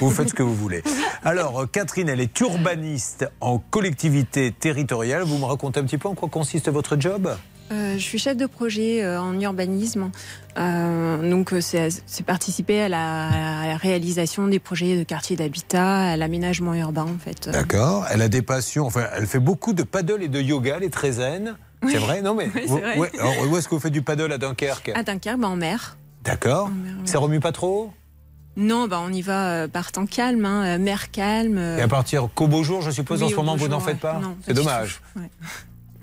vous faites ce que vous voulez. Alors, Catherine, elle est urbaniste en collectivité territoriale. Vous me racontez un petit peu en quoi consiste votre job? Euh, je suis chef de projet euh, en urbanisme. Euh, donc, c'est participer à la, à la réalisation des projets de quartiers d'habitat, à l'aménagement urbain, en fait. D'accord. Elle a des passions. Enfin, elle fait beaucoup de paddle et de yoga. Elle est très zen. C'est vrai Non, mais Oui, c'est vous- vrai. ouais. Alors, où est-ce que vous faites du paddle à Dunkerque? À Dunkerque, bah, en mer. D'accord. Ça remue pas trop? Non, bah, on y va par temps calme, hein, mer calme. Et à partir qu'au beau jour, je suppose, oui, en ce moment, vous n'en faites ouais. pas? Non, C'est dommage. ouais.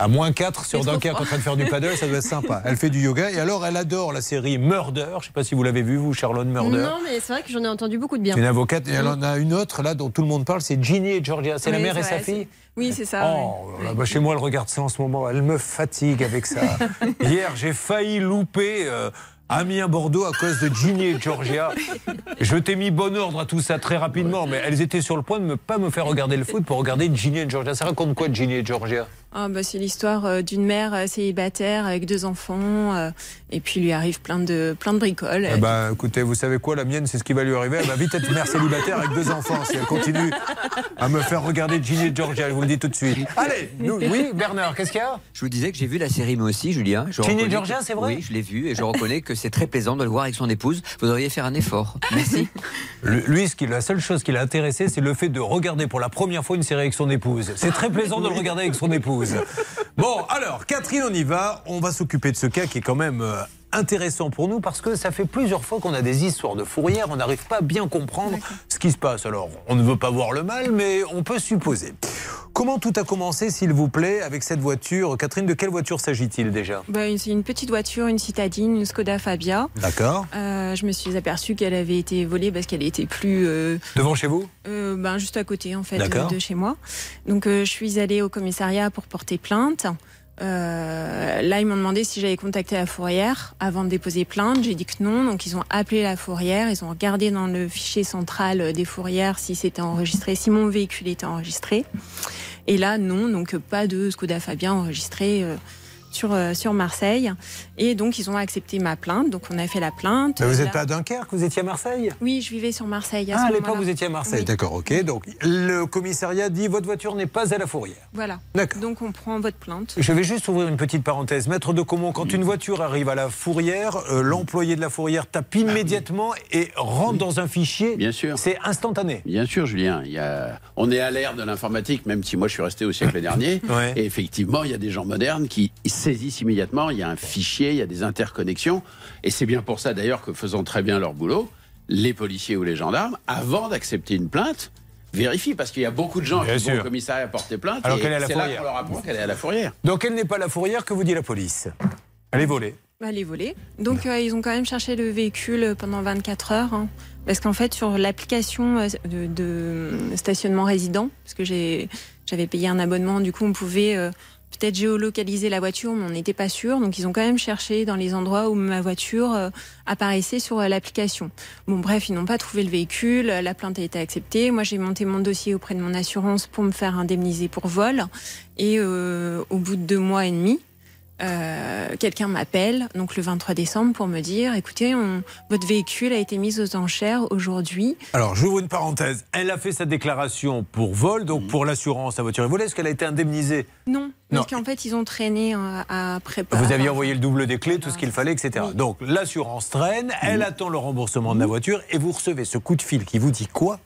À moins 4 sur Dunkerque en train de faire du paddle, ça doit être sympa. Elle fait du yoga et alors elle adore la série Murder. Je ne sais pas si vous l'avez vu, vous, Charlotte Murder. Non, mais c'est vrai que j'en ai entendu beaucoup de bien. C'est une avocate et elle en a une autre là dont tout le monde parle, c'est Ginny et Georgia. C'est la mère et sa fille Oui, c'est ça. Oh, là, bah, chez moi, elle regarde ça en ce moment. Elle me fatigue avec ça. Hier, j'ai failli louper euh, Amiens-Bordeaux à cause de Ginny et Georgia. Je t'ai mis bon ordre à tout ça très rapidement, mais elles étaient sur le point de ne pas me faire regarder le foot pour regarder Ginny et Georgia. Ça raconte quoi, Ginny et Georgia Bah, c'est l'histoire euh, d'une mère euh, célibataire avec deux enfants, euh, et puis il lui arrive plein de, plein de bricoles. Eh ben, écoutez, vous savez quoi, la mienne, c'est ce qui va lui arriver. Elle va vite être mère célibataire avec deux enfants si elle continue à me faire regarder Ginny et Georgia. Je vous le dis tout de suite. Allez, nous- oui, Bernard, qu'est-ce qu'il y a? Je vous disais que j'ai vu la série moi aussi, Julien. Je Ginny et Georgia, c'est vrai? Oui, je l'ai vu et je reconnais que c'est très plaisant de le voir avec son épouse. Vous devriez faire un effort. Merci. Le- Lui, ce qui, la seule chose qui l'a intéressé, c'est le fait de regarder pour la première fois une série avec son épouse. C'est très plaisant de le regarder avec son épouse. Bon, alors, Catherine, on y va. On va s'occuper de ce cas qui est quand même euh, intéressant pour nous parce que ça fait plusieurs fois qu'on a des histoires de fourrière. On n'arrive pas à bien comprendre ce qui se passe. Alors, on ne veut pas voir le mal, mais on peut supposer. Comment tout a commencé, s'il vous plaît, avec cette voiture Catherine, de quelle voiture s'agit-il déjà? Une- c'est une petite voiture, une citadine, une Skoda Fabia. D'accord. Euh, je me suis aperçue qu'elle avait été volée parce qu'elle était plus euh, Devant chez vous? euh, ben, juste à côté en fait de chez moi. Donc euh, je suis allée au commissariat pour porter plainte. Euh, là, ils m'ont demandé si j'avais contacté la fourrière avant de déposer plainte. J'ai dit que non. Donc, ils ont appelé la fourrière. Ils ont regardé dans le fichier central des fourrières si c'était enregistré, si mon véhicule était enregistré. Et là, non. Donc, pas de Skoda Fabia enregistré euh, sur, euh, sur Marseille. Et donc, ils ont accepté ma plainte. Donc, on a fait la plainte. Mais vous n'êtes pas à Dunkerque, vous étiez à Marseille? Oui, je vivais sur Marseille. À Ah, à l'époque, vous étiez à Marseille. Oui. D'accord, ok. Donc, le commissariat dit votre voiture n'est pas à la fourrière. Voilà. D'accord. Donc, on prend votre plainte. Je vais juste ouvrir une petite parenthèse. Maître de Comont, quand une voiture arrive à la fourrière, euh, l'employé de la fourrière tape immédiatement et rentre dans un fichier. Bien sûr. C'est instantané. Bien sûr, Julien. Il y a... On est à l'ère de l'informatique, même si moi je suis resté au siècle dernier. Ouais. Et effectivement, il y a des gens modernes qui saisissent immédiatement. Il y a un fichier, il y a des interconnexions. Et c'est bien pour ça d'ailleurs que faisant très bien leur boulot, les policiers ou les gendarmes, avant d'accepter une plainte, vérifient. Parce qu'il y a beaucoup de gens Bien qui vont sûr. au commissariat porter plainte. Alors qu'elle est à la c'est là fourrière. qu'on leur apprend qu'elle est à la fourrière. Donc, elle n'est pas à la fourrière, que vous dit la police? Elle est volée. Elle est volée. Donc euh, ils ont quand même cherché le véhicule pendant 24 heures. hein. parce qu'en fait, sur l'application euh, de, de stationnement résident, parce que j'ai- j'avais payé un abonnement, du coup, on pouvait euh, peut-être géolocaliser la voiture, mais on n'était pas sûr. Donc ils ont quand même cherché dans les endroits où ma voiture euh, apparaissait sur euh, l'application. Bon, bref, ils n'ont pas trouvé le véhicule. La plainte a été acceptée. Moi, j'ai monté mon dossier auprès de mon assurance pour me faire indemniser pour vol. Et euh, au bout de deux mois et demi, euh, quelqu'un m'appelle, donc le 23 décembre, pour me dire écoutez, on- votre véhicule a été mis aux enchères aujourd'hui. Alors, j'ouvre une parenthèse. Elle a fait sa déclaration pour vol, donc pour l'assurance, la voiture est volée. Est-ce qu'elle a été indemnisée? Non, parce qu'en fait, ils ont traîné euh, à préparer. Vous aviez envoyé le double des clés, tout ce qu'il fallait, etc. Donc, l'assurance traîne, elle attend le remboursement de la voiture et vous recevez ce coup de fil qui vous dit quoi?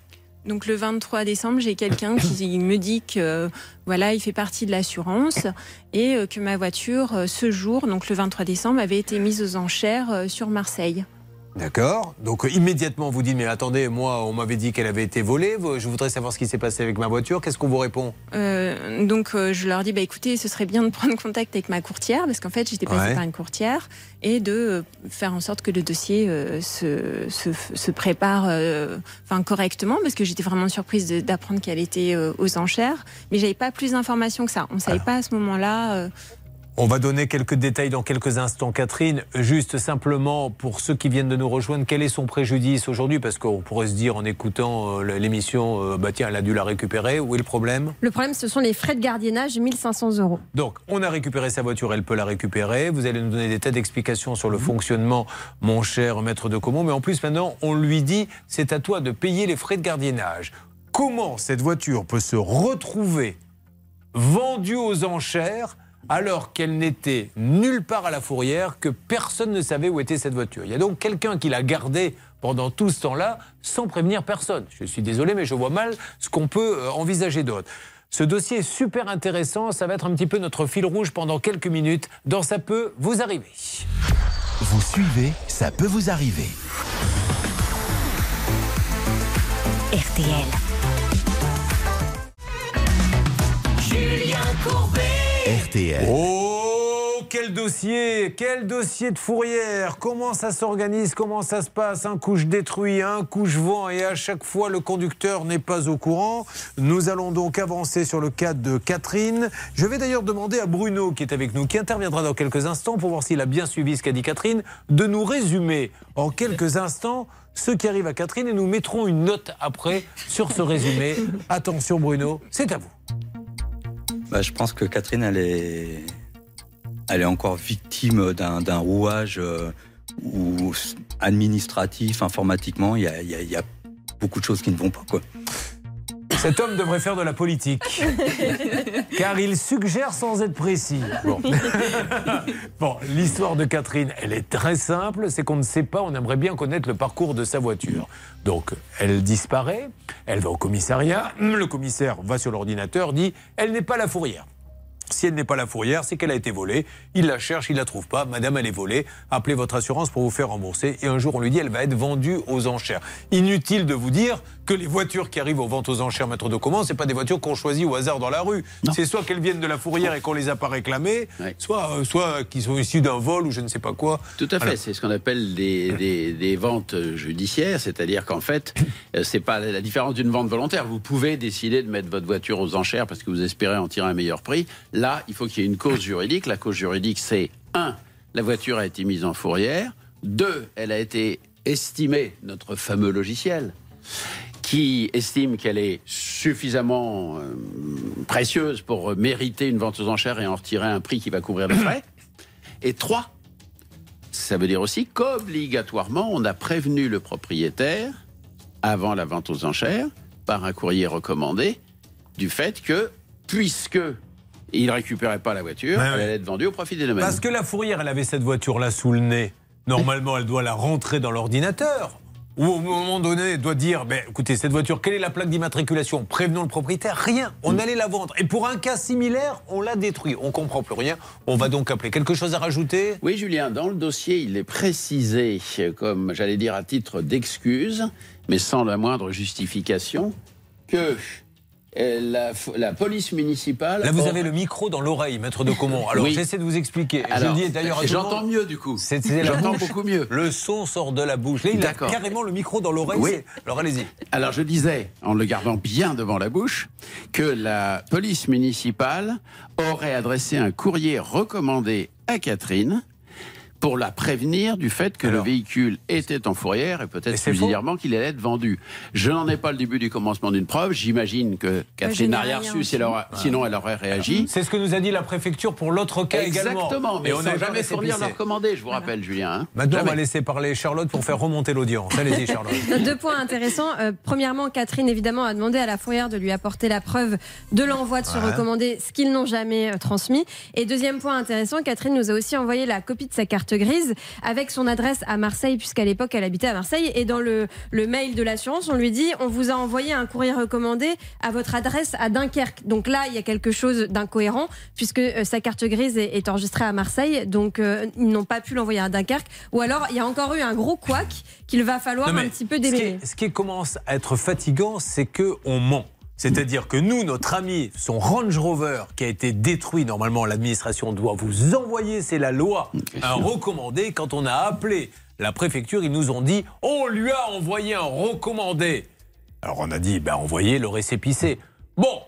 Donc le 23 décembre, j'ai quelqu'un qui me dit que voilà, il fait partie de l'assurance et euh, que ma voiture, euh, ce jour, donc le 23 décembre, avait été mise aux enchères euh, sur Marseille. D'accord. Donc, euh, immédiatement, vous dites Mais attendez, moi, on m'avait dit qu'elle avait été volée. Je voudrais savoir ce qui s'est passé avec ma voiture. Qu'est-ce qu'on vous répond? Euh, donc euh, je leur dis bah écoutez ce serait bien de prendre contact avec ma courtière parce qu'en fait j'étais passée Ouais. par une courtière et de euh, faire en sorte que le dossier euh, se, se, se prépare euh, enfin correctement parce que j'étais vraiment surprise d'apprendre qu'elle était aux enchères mais j'avais pas plus d'informations que ça on savait pas à ce moment-là euh, On va donner quelques détails dans quelques instants, Catherine. Juste simplement, pour ceux qui viennent de nous rejoindre, quel est son préjudice aujourd'hui? Parce qu'on pourrait se dire en écoutant euh, l'émission, euh, bah tiens, elle a dû la récupérer. Où est le problème? Le problème, ce sont les frais de gardiennage, 1500 euros. Donc, on a récupéré sa voiture, elle peut la récupérer. Vous allez nous donner des tas d'explications sur le fonctionnement, mon cher maître de Comont. Mais en plus, maintenant, on lui dit c'est à toi de payer les frais de gardiennage. Comment cette voiture peut se retrouver vendue aux enchères alors qu'elle n'était nulle part à la fourrière, que personne ne savait où était cette voiture Il y a donc quelqu'un qui l'a gardée pendant tout ce temps-là sans prévenir personne. Je suis désolé, mais je vois mal ce qu'on peut euh, envisager d'autre. Ce dossier est super intéressant, ça va être un petit peu notre fil rouge pendant quelques minutes dans Ça peut vous arriver. Vous suivez, ça peut vous arriver. RTL. Julien Courbet. RTL. Oh, quel dossier Quel dossier de fourrière Comment ça s'organise Comment ça se passe? Un couche détruit, un couche vent et à chaque fois le conducteur n'est pas au courant. Nous allons donc avancer sur le cas de Catherine. Je vais d'ailleurs demander à Bruno qui est avec nous, qui interviendra dans quelques instants pour voir s'il a bien suivi ce qu'a dit Catherine, de nous résumer en quelques instants ce qui arrive à Catherine et nous mettrons une note après sur ce résumé. Attention Bruno, c'est à vous. Bah, je pense que Catherine, elle est, elle est encore victime d'un rouage euh, ou administratif, informatiquement. Il y, a, y a beaucoup de choses qui ne vont pas. Quoi. Cet homme devrait faire de la politique. Car il suggère sans être précis. Bon, Bon, l'histoire de Catherine, elle est très simple. C'est qu'on ne sait pas, on aimerait bien connaître le parcours de sa voiture. Donc, elle disparaît, elle va au commissariat. Le commissaire va sur l'ordinateur, dit Elle n'est pas la fourrière. Si elle n'est pas la fourrière, c'est qu'elle a été volée. Il la cherche, il la trouve pas. Madame, elle est volée. Appelez votre assurance pour vous faire rembourser. Et un jour, on lui dit, elle va être vendue aux enchères. Inutile de vous dire que les voitures qui arrivent aux ventes aux enchères, maître de commande, c'est pas des voitures qu'on choisit au hasard dans la rue. C'est soit qu'elles viennent de la fourrière et qu'on les a pas réclamées, soit, euh, soit qu'ils sont issus d'un vol ou je ne sais pas quoi. Tout à fait, c'est ce qu'on appelle des, des- des ventes judiciaires, c'est-à-dire qu'en fait, euh, c'est pas la différence d'une vente volontaire. Vous pouvez décider de mettre votre voiture aux enchères parce que vous espérez en tirer un meilleur prix. Là, il faut qu'il y ait une cause juridique. La cause juridique, c'est un, la voiture a été mise en fourrière. Deux, elle a été estimée, notre fameux logiciel, qui estime qu'elle est suffisamment euh, précieuse pour mériter une vente aux enchères et en retirer un prix qui va couvrir les frais. Et trois, ça veut dire aussi qu'obligatoirement, on a prévenu le propriétaire, avant la vente aux enchères, par un courrier recommandé, du fait que, puisque il récupérait pas la voiture, Ouais, elle allait être vendue au profit des domaines. Parce que la fourrière, elle avait cette voiture-là sous le nez. Normalement, elle doit la rentrer dans l'ordinateur. Ou au moment donné, doit dire ben, écoutez, cette voiture, quelle est la plaque d'immatriculation? Prévenons le propriétaire. Rien. On allait la vendre. Et pour un cas similaire, on l'a détruit. On comprend plus rien. On va donc appeler. Quelque chose à rajouter? Oui, Julien, dans le dossier, il est précisé, comme j'allais dire à titre d'excuse, mais sans la moindre justification, que la, f- la police municipale. Là, vous avez le micro dans l'oreille, maître de Comont. Alors, Oui. j'essaie de vous expliquer. Je Alors, dis d'ailleurs j'entends mieux, du coup. J'entends beaucoup mieux. Le son sort de la bouche. Là, il a D'accord. carrément le micro dans l'oreille. Oui. Alors, allez-y. Alors je disais, en le gardant bien devant la bouche, que la police municipale aurait adressé un courrier recommandé à Catherine pour la prévenir du fait que le véhicule était en fourrière et peut-être subsidiairement qu'il allait être vendu. Je n'en ai pas le début du commencement d'une preuve. J'imagine que Catherine n'a rien reçu, si elle aura- sinon elle aurait réagi. C'est ce que nous a dit la préfecture pour l'autre cas également. Exactement, mais Et on n'a jamais fourni leur commandé, je vous rappelle, Julien. hein. Maintenant, on Jamais. va laisser parler Charlotte pour faire remonter l'audience. Allez-y, Charlotte. Deux points intéressants. Euh, premièrement, Catherine, évidemment, a demandé à la fourrière de lui apporter la preuve de l'envoi de ce Ouais. recommandé, ce qu'ils n'ont jamais euh, transmis. Et deuxième point intéressant, Catherine nous a aussi envoyé la copie de sa carte grise avec son adresse à Marseille, puisqu'à l'époque, elle habitait à Marseille. Et dans le, le mail de l'assurance, on lui dit on vous a envoyé un courrier recommandé à votre adresse à Dunkerque. Donc là, il y a quelque chose d'incohérent, puisque euh, sa carte grise est, est enregistrée à Marseille. Donc, euh, ils n'ont pas pu l'envoyer à Dunkerque. Ou alors, il y a encore eu un gros couac qu'il va falloir un petit peu ce qui, démêler. est- ce qui commence à être fatigant, c'est que on ment. C'est-à-dire que nous, notre ami, son Range Rover qui a été détruit, normalement l'administration doit vous envoyer, c'est la loi, un recommandé. Quand on a appelé la préfecture, ils nous ont dit on lui a envoyé un recommandé. Alors on a dit ben envoyez le récépissé. Bon,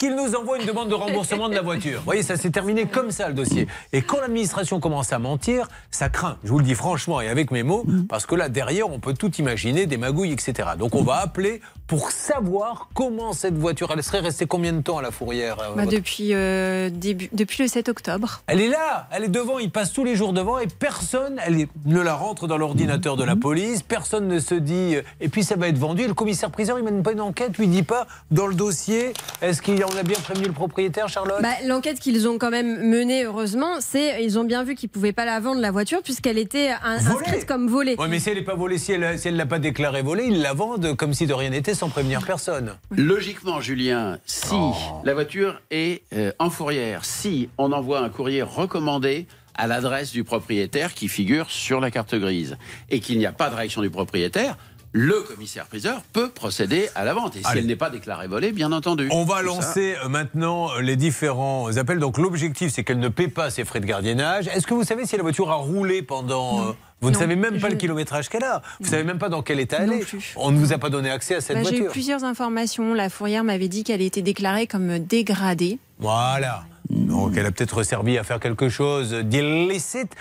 qu'il nous envoie une demande de remboursement de la voiture. Vous voyez, ça s'est terminé comme ça le dossier. Et quand l'administration commence à mentir, ça craint. Je vous le dis franchement et avec mes mots, parce que là derrière, on peut tout imaginer, des magouilles, etc. Donc on va appeler pour savoir comment cette voiture, elle serait restée combien de temps à la fourrière euh, Bah, votre- depuis, euh, début, depuis le 7 octobre. Elle est là, elle est devant, il passe tous les jours devant et personne elle est- ne la rentre dans l'ordinateur de la police, personne ne se dit. euh, Et puis ça va être vendu. Et le commissaire priseur, il mène pas une enquête, lui dit pas dans le dossier, est-ce qu'on a bien prévenu le propriétaire, Charlotte Bah, L'enquête qu'ils ont quand même menée, heureusement, c'est ils ont bien vu qu'ils pouvaient pas la vendre la voiture puisqu'elle était un- inscrite comme volée. Oui, mais si elle n'est pas volée, si elle ne l'a pas déclarée volée, ils la vendent comme si de rien n'était sans prévenir personne. Logiquement, Julien, si Oh. la voiture est euh, en fourrière, si on envoie un courrier recommandé à l'adresse du propriétaire qui figure sur la carte grise et qu'il n'y a pas de réaction du propriétaire, le commissaire-priseur peut procéder à la vente. Et si Allez. elle n'est pas déclarée volée, bien entendu. On va ça- lancer euh, maintenant euh, les différents appels. Donc l'objectif, c'est qu'elle ne paie pas ses frais de gardiennage. Est-ce que vous savez si la voiture a roulé pendant... euh, vous ne savez même pas Je- le kilométrage qu'elle a. Vous savez même pas dans quel état Non elle est. plus. On ne vous a pas donné accès à cette Bah, J'ai eu voiture. plusieurs informations. La fourrière m'avait dit qu'elle était déclarée comme dégradée. Voilà. Donc elle a peut-être servi à faire quelque chose d'illicite.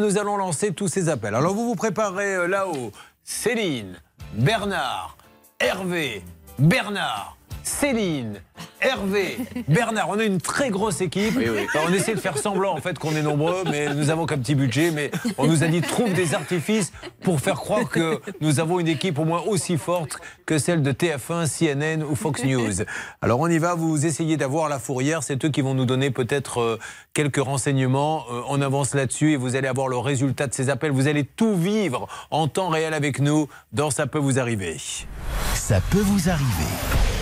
Nous allons lancer tous ces appels. Alors vous vous préparez là-haut. Céline, Bernard, Hervé, Bernard, Céline, Hervé, Bernard. On a une très grosse équipe. Oui, oui. Alors, on essaie de faire semblant en fait qu'on est nombreux, mais nous avons qu'un petit budget. Mais on nous a dit trouve des artifices pour faire croire que nous avons une équipe au moins aussi forte que celle de TF1, CNN ou Fox News. Alors on y va. Vous essayez d'avoir la fourrière. C'est eux qui vont nous donner peut-être euh, quelques renseignements. Euh, on avance là-dessus et vous allez avoir le résultat de ces appels. Vous allez tout vivre en temps réel avec nous dans Ça peut vous arriver. Ça peut vous arriver.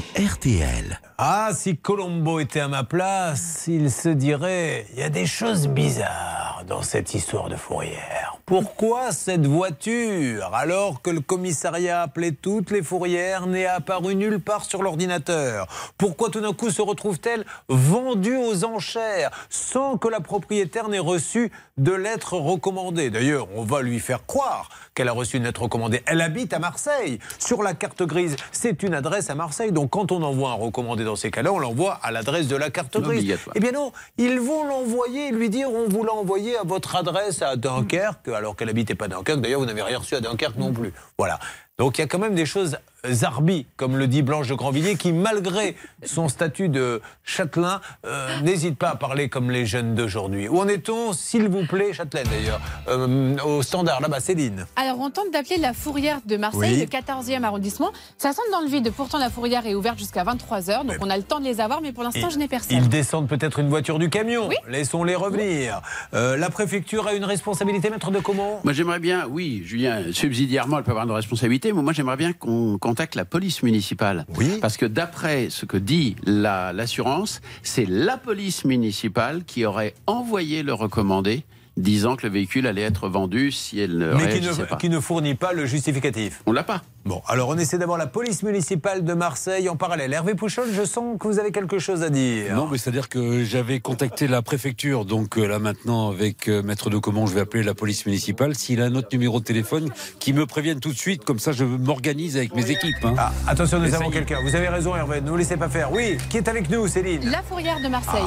RTL. Ah, si Colombo était à ma place, il se dirait il y a des choses bizarres dans cette histoire de fourrière. Pourquoi cette voiture, alors que le commissariat a appelé toutes les fourrières, n'est apparue nulle part sur l'ordinateur? Pourquoi tout d'un coup se retrouve-t-elle vendue aux enchères sans que la propriétaire n'ait reçu de lettre recommandée D'ailleurs, on va lui faire croire qu'elle a reçu une lettre recommandée. Elle habite à Marseille. Sur la carte grise, c'est une adresse à Marseille. Donc quand on envoie un recommandé dans ces cas-là, on l'envoie à l'adresse de la carte grise. Eh bien non, ils vont l'envoyer et lui dire on vous l'a envoyé à votre adresse à Dunkerque, alors qu'elle habitait pas à Dunkerque. D'ailleurs, vous n'avez rien reçu à Dunkerque non plus. Voilà. Donc il y a quand même des choses zarbi, comme le dit Blanche de Grandvilliers, qui, malgré son statut de châtelain, euh, n'hésite pas à parler comme les jeunes d'aujourd'hui. Où en est-on, s'il vous plaît, Châtelaine d'ailleurs, euh, au standard là-bas, Céline? Alors, on tente d'appeler la Fourrière de Marseille, Oui. le 14e arrondissement. Ça sonne dans le vide. Pourtant, la Fourrière est ouverte jusqu'à 23h, donc on a le temps de les avoir, mais pour l'instant, je n'ai personne. Ils descendent peut-être une voiture du camion. Laissons-les revenir. Euh, la préfecture a une responsabilité, maître de comment Moi, j'aimerais bien, oui, Julien, subsidiairement, elle peut avoir une responsabilité, mais moi, j'aimerais bien qu'on contacte la police municipale. Oui. Parce que d'après ce que dit la- l'assurance, c'est la police municipale qui aurait envoyé le recommandé disant que le véhicule allait être vendu si elle ne Mais qui ne, pas. qui ne fournit pas le justificatif. On l'a pas. Bon, alors on essaie d'avoir la police municipale de Marseille en parallèle. Hervé Pouchol, je sens que vous avez quelque chose à dire. Non, mais c'est-à-dire que j'avais contacté la préfecture, donc euh, là maintenant avec euh, Maître de Comment, je vais appeler la police municipale. S'il a un autre numéro de téléphone, qui me prévienne tout de suite, comme ça je m'organise avec mes équipes. hein. Ah, attention, nous avons quelqu'un. Vous avez raison, Hervé. Ne vous laissez pas faire. Oui, qui est avec nous, Céline? La Fourrière de Marseille.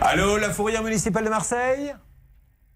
Allô, la fourrière municipale de Marseille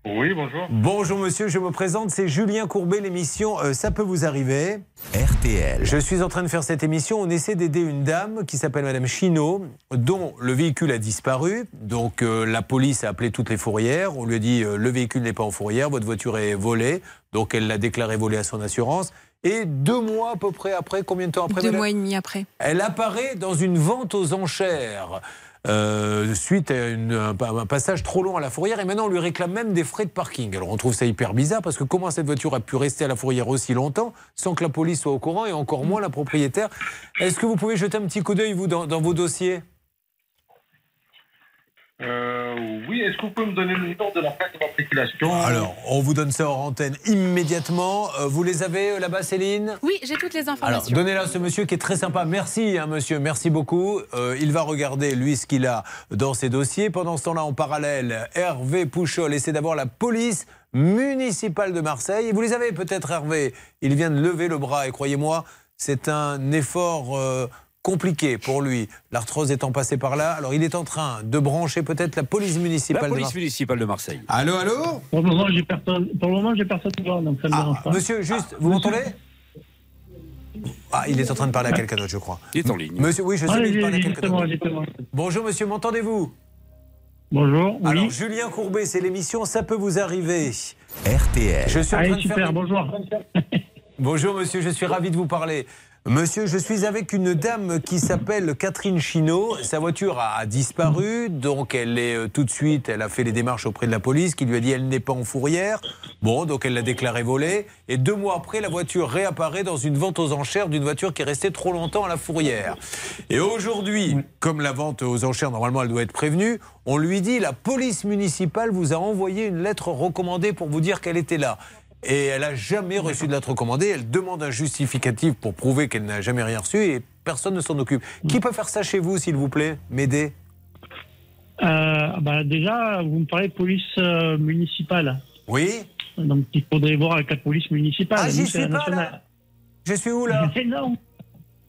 Oui, bonjour. Bonjour monsieur, je me présente, c'est Julien Courbet, l'émission euh, Ça peut vous arriver. RTL. Je suis en train de faire cette émission, on essaie d'aider une dame qui s'appelle Madame Chino, dont le véhicule a disparu. Donc euh, la police a appelé toutes les fourrières, on lui a dit euh, le véhicule n'est pas en fourrière, votre voiture est volée. Donc elle l'a déclaré volée à son assurance. Et deux mois à peu près après, combien de temps après Deux mois et demi après. Elle apparaît dans une vente aux enchères. Euh, suite à une- un, passage trop long à la fourrière et maintenant on lui réclame même des frais de parking. Alors on trouve ça hyper bizarre parce que comment cette voiture a pu rester à la fourrière aussi longtemps sans que la police soit au courant et encore moins la propriétaire? Est-ce que vous pouvez jeter un petit coup d'œil vous dans vos dossiers? Euh, oui, est-ce que vous pouvez me donner le nom de la plaque d'immatriculation Alors on vous donne ça en antenne immédiatement. Euh, vous les avez euh, là-bas Céline? Oui, j'ai toutes les Alors, informations. donnez-la à ce monsieur qui est très sympa. Merci, hein, monsieur. Merci beaucoup. Euh, il va regarder, lui, ce qu'il a dans ses dossiers. Pendant ce temps-là, en parallèle, Hervé Pouchol essaie d'avoir la police municipale de Marseille. Vous les avez peut-être, Hervé? Il vient de lever le bras et croyez-moi, c'est un effort euh, compliqué pour lui. L'arthrose étant passée par là. Alors, il est en train de brancher peut-être la police municipale La de police Marseille. municipale de Marseille. Allô, allô Pour le moment, j'ai personne. Pour le moment, j'ai personne qui voit, donc ça ne me dérange pas. Monsieur, juste, vous m'entendez? Ah, il est en train de parler à quelqu'un d'autre, je crois. Il est en ligne. Monsieur, oui, je sais, mais il parle à quelqu'un d'autre. Bonjour monsieur, m'entendez-vous? Bonjour, oui. Alors Julien Courbet, c'est l'émission Ça peut vous arriver. RTL. Je suis en Allez, train de super, faire... bonjour. Bonjour monsieur, je suis ravi de vous parler. Monsieur, je suis avec une dame qui s'appelle Catherine Chino. Sa voiture a, a disparu, donc elle est euh, tout de suite, elle a fait les démarches auprès de la police qui lui a dit elle n'est pas en fourrière. Bon, donc elle l'a déclaré volée. Et deux mois après, la voiture réapparaît dans une vente aux enchères d'une voiture qui est restée trop longtemps à la fourrière. Et aujourd'hui, comme la vente aux enchères, normalement, elle doit être prévenue, on lui dit la police municipale vous a envoyé une lettre recommandée pour vous dire qu'elle était là. Et elle n'a jamais reçu de lettre recommandée. Elle demande un justificatif pour prouver qu'elle n'a jamais rien reçu et personne ne s'en occupe. Qui peut faire ça chez vous, s'il vous plaît M'aider? Euh, bah, déjà, vous me parlez de police euh, municipale. Oui. Donc, il faudrait voir avec la police municipale. Ah, j'y c'est suis la pas, nationale. là Je suis où, là? C'est non.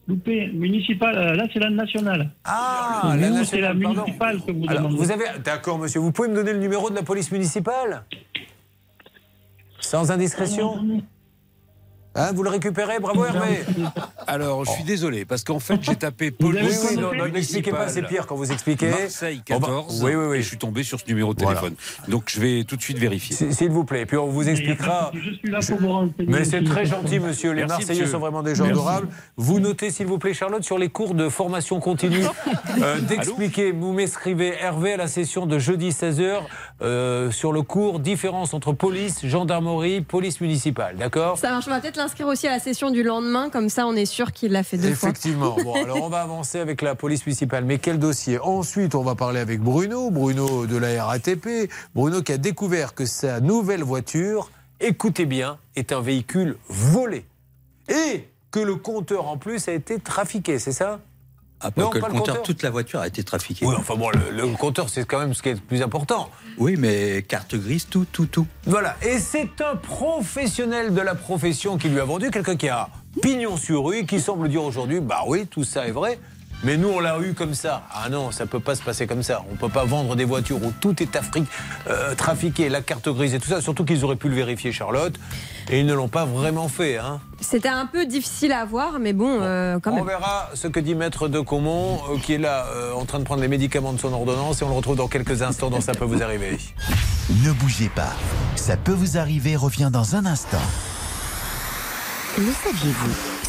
Loupé. Municipale. euh, là, c'est la nationale. Ah, la c'est nationale, la pardon. municipale que vous Alors, demandez. vous avez... D'accord, monsieur. Vous pouvez me donner le numéro de la police municipale? Sans indiscrétion Hein, Vous le récupérez Bravo, Hervé Alors, je suis désolé, parce qu'en fait, j'ai tapé Oui, police. oui, non, non, n'expliquez pas, c'est pire quand vous expliquez. Marseille On va- 14. Oui, oui, oui. Et je suis tombé sur ce numéro de Voilà. téléphone. Donc, je vais tout de suite vérifier. S'il vous plaît. Puis on vous expliquera. Je suis là pour vous renseigner. Mais c'est très gentil, monsieur. Les Merci, Marseillais monsieur. sont vraiment des gens Merci. adorables. Vous notez, s'il vous plaît, Charlotte, sur les cours de formation continue, euh, d'expliquer. Vous m'écrivez Hervé à la session de jeudi 16h sur le cours différence entre police, gendarmerie, police municipale. D'accord Ça marche, on va peut-être l'inscrire aussi à la session du lendemain, comme ça on est sûr qu'il l'a fait deux fois. Effectivement. Bon, alors on va avancer avec la police municipale. Mais quel dossier Ensuite, on va parler avec Bruno, Bruno de la RATP. Bruno qui a découvert que sa nouvelle voiture, écoutez bien, est un véhicule volé. Et que le compteur en plus a été trafiqué, c'est ça Non, que le le compteur, compteur. toute la voiture a été trafiquée. Oui, enfin bon, le, le compteur, c'est quand même ce qui est le plus important. Oui, mais carte grise, tout, tout, tout. Voilà, et c'est un professionnel de la profession qui lui a vendu, quelqu'un qui a pignon sur rue, qui semble dire aujourd'hui, bah oui, tout ça est vrai, mais nous on l'a eu comme ça. Ah non, ça peut pas se passer comme ça. On peut pas vendre des voitures où tout est Afrique, euh, trafiqué, la carte grise et tout ça, surtout qu'ils auraient pu le vérifier, Charlotte, et ils ne l'ont pas vraiment fait. Hein. C'était un peu difficile à voir, mais bon, euh, quand On même. verra ce que dit Maître de Comont, euh, qui est là euh, en train de prendre les médicaments de son ordonnance, et on le retrouve dans quelques instants dans Ça peut vous arriver. Ne bougez pas. Ça peut vous arriver revient dans un instant. Le saviez-vous?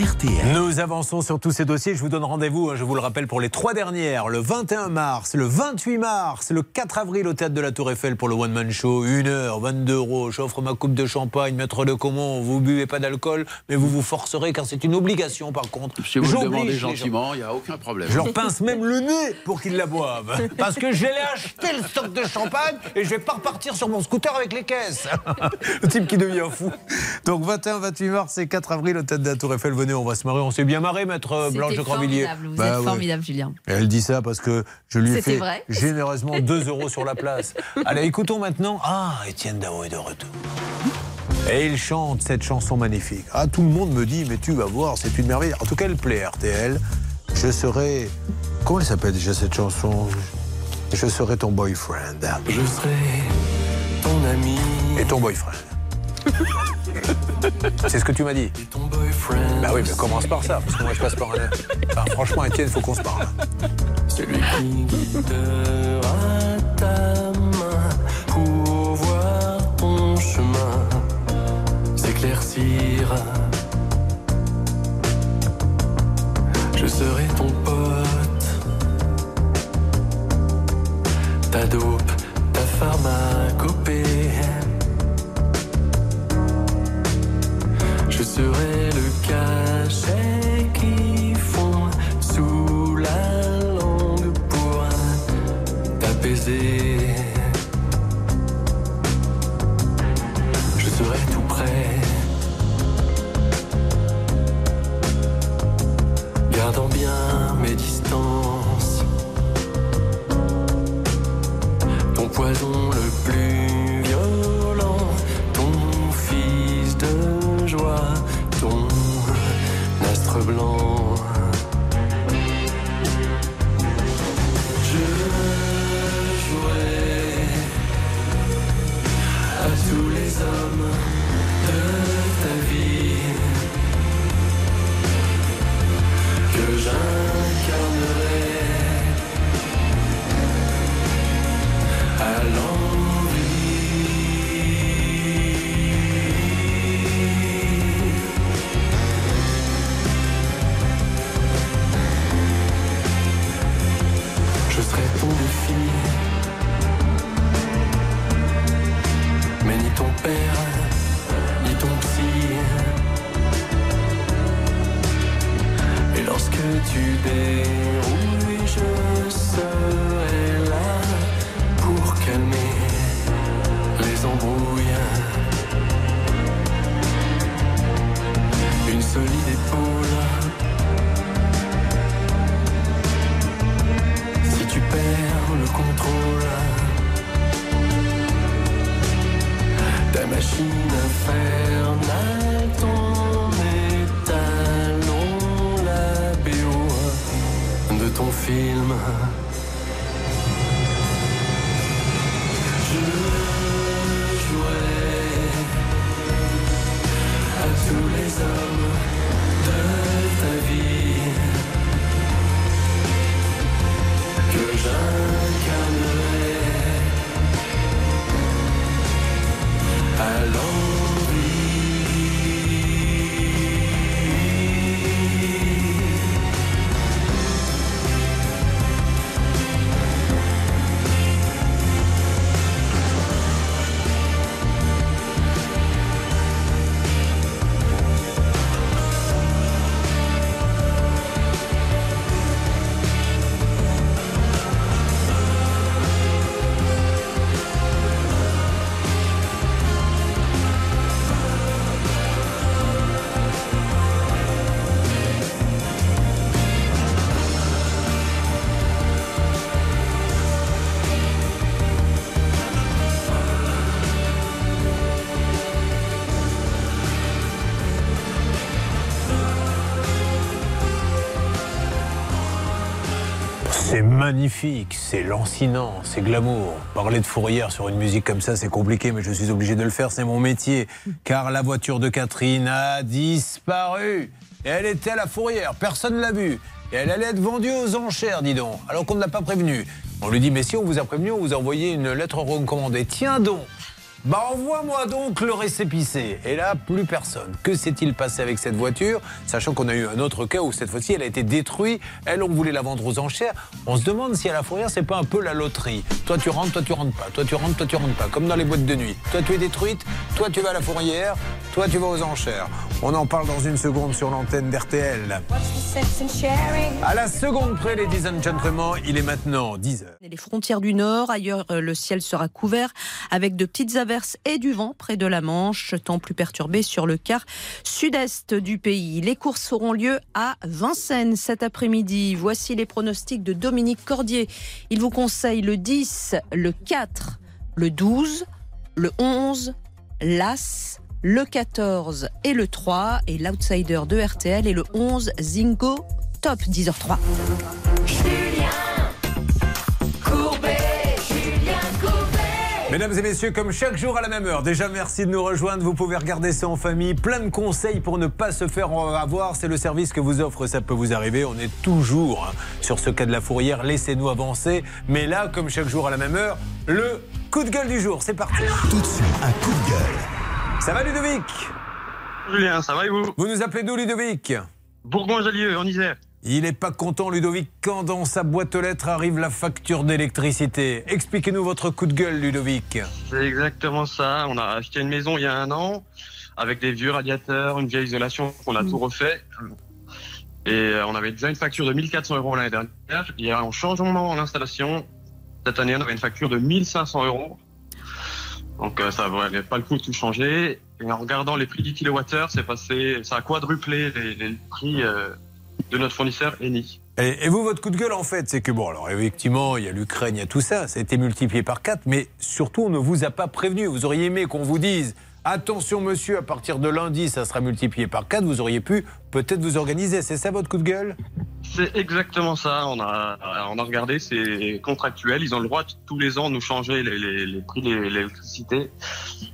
RTL. Nous avançons sur tous ces dossiers. Je vous donne rendez-vous, hein, je vous le rappelle, pour les trois dernières. Le 21 mars, le 28 mars, le 4 avril au théâtre de la Tour Eiffel pour le One Man Show. 1 heure, 22 euros. J'offre ma coupe de champagne, maître de Comont. Vous buvez pas d'alcool, mais vous vous forcerez car c'est une obligation par contre. Si vous le demandez gentiment, il n'y a aucun problème. Je leur pince même le nez pour qu'ils la boivent. Parce que je l'ai acheté le stock de champagne et je vais pas repartir sur mon scooter avec les caisses. Le type qui devient fou. Donc 21, 28 mars et 4 avril au tête de la Tour Eiffel. Venez, on va se marrer. On s'est bien marré, maître euh, Blanche de vous Bah êtes ouais. formidable, Julien. Elle dit ça parce que je lui ai fait vrai. généreusement 2 euros sur la place. Allez, écoutons maintenant. Ah, Étienne Dao est de retour. Et il chante cette chanson magnifique. Ah, tout le monde me dit, mais tu vas voir, c'est une merveille. En tout cas, elle plaît, RTL. Je serai. Comment elle s'appelle déjà cette chanson? Je serai ton boyfriend. Je serai ton ami. Et ton boyfriend. C'est ce que tu m'as dit. Bah oui, mais commence par ça, parce que moi je passe par un. Enfin, franchement, Étienne, faut qu'on se parle. Celui qui guidera ta main pour voir ton chemin s'éclaircir. Je serai ton pote, ta dope, ta pharmacopée. Je serai le cachet qui fond sous la langue pour t'apaiser. Je serai tout près, gardant bien mes distances. Ton poison magnifique, c'est lancinant, c'est glamour. Parler de fourrière sur une musique comme ça, c'est compliqué, mais je suis obligé de le faire, c'est mon métier. Car la voiture de Catherine a disparu. Elle était à la fourrière, personne ne l'a vue. Et elle allait être vendue aux enchères, dis donc, alors qu'on ne l'a pas prévenue. On lui dit, mais si on vous a prévenu, on vous a envoyé une lettre recommandée. Tiens donc bah envoie-moi donc le récépissé. Et là, plus personne. Que s'est-il passé avec cette voiture? Sachant qu'on a eu un autre cas où cette fois-ci, elle a été détruite. Elle, on voulait la vendre aux enchères. On se demande si à la fourrière, c'est pas un peu la loterie. Toi, tu rentres, toi, tu rentres pas. Toi, tu rentres, toi, tu rentres pas. Comme dans les boîtes de nuit. Toi, tu es détruite. Toi, tu vas à la fourrière. Toi, tu vas aux enchères. On en parle dans une seconde sur l'antenne d'RTL. À la seconde près, les and gentlemen, il est maintenant 10h. Les frontières du Nord, ailleurs, euh, le ciel sera couvert avec de petites averses et du vent près de la Manche, temps plus perturbé sur le quart sud-est du pays. Les courses auront lieu à Vincennes cet après-midi. Voici les pronostics de Dominique Cordier. Il vous conseille le 10, le 4, le 12, le 11, l'As, le 14 et le 3 et l'outsider de RTL et le 11 Zingo Top 10h03. Mesdames et messieurs, comme chaque jour à la même heure, déjà merci de nous rejoindre. Vous pouvez regarder ça en famille. Plein de conseils pour ne pas se faire avoir. C'est le service que vous offre, ça peut vous arriver. On est toujours hein, sur ce cas de la fourrière. Laissez-nous avancer. Mais là, comme chaque jour à la même heure, le coup de gueule du jour. C'est parti. Tout de suite, un coup de gueule. Ça va Ludovic? Julien, ça va et vous? Vous nous appelez d'où Ludovic? Bourgoin-Jallieu, en Isère. Il n'est pas content, Ludovic, quand dans sa boîte aux lettres arrive la facture d'électricité. Expliquez-nous votre coup de gueule, Ludovic. C'est exactement ça. On a acheté une maison il y a un an avec des vieux radiateurs, une vieille isolation qu'on a tout refait. Et euh, on avait déjà une facture de 1400 euros l'année dernière. Il y a un changement en installation. Cette année, on avait une facture de 1500 euros. Donc euh, ça valait pas le coup de tout changer. Et en regardant les prix du kilowattheure, c'est passé, ça a quadruplé les, les prix. euh, de notre fournisseur Eni. Et, vous, votre coup de gueule, en fait, c'est que, bon, alors effectivement, il y a l'Ukraine, il y a tout ça, ça a été multiplié par 4, mais surtout, on ne vous a pas prévenu. Vous auriez aimé qu'on vous dise, attention monsieur, à partir de lundi, ça sera multiplié par 4, vous auriez pu peut-être vous organiser. C'est ça votre coup de gueule? C'est exactement ça. On a, on a regardé, c'est contractuel. Ils ont le droit de, tous les ans nous changer les, les, les prix de l'électricité.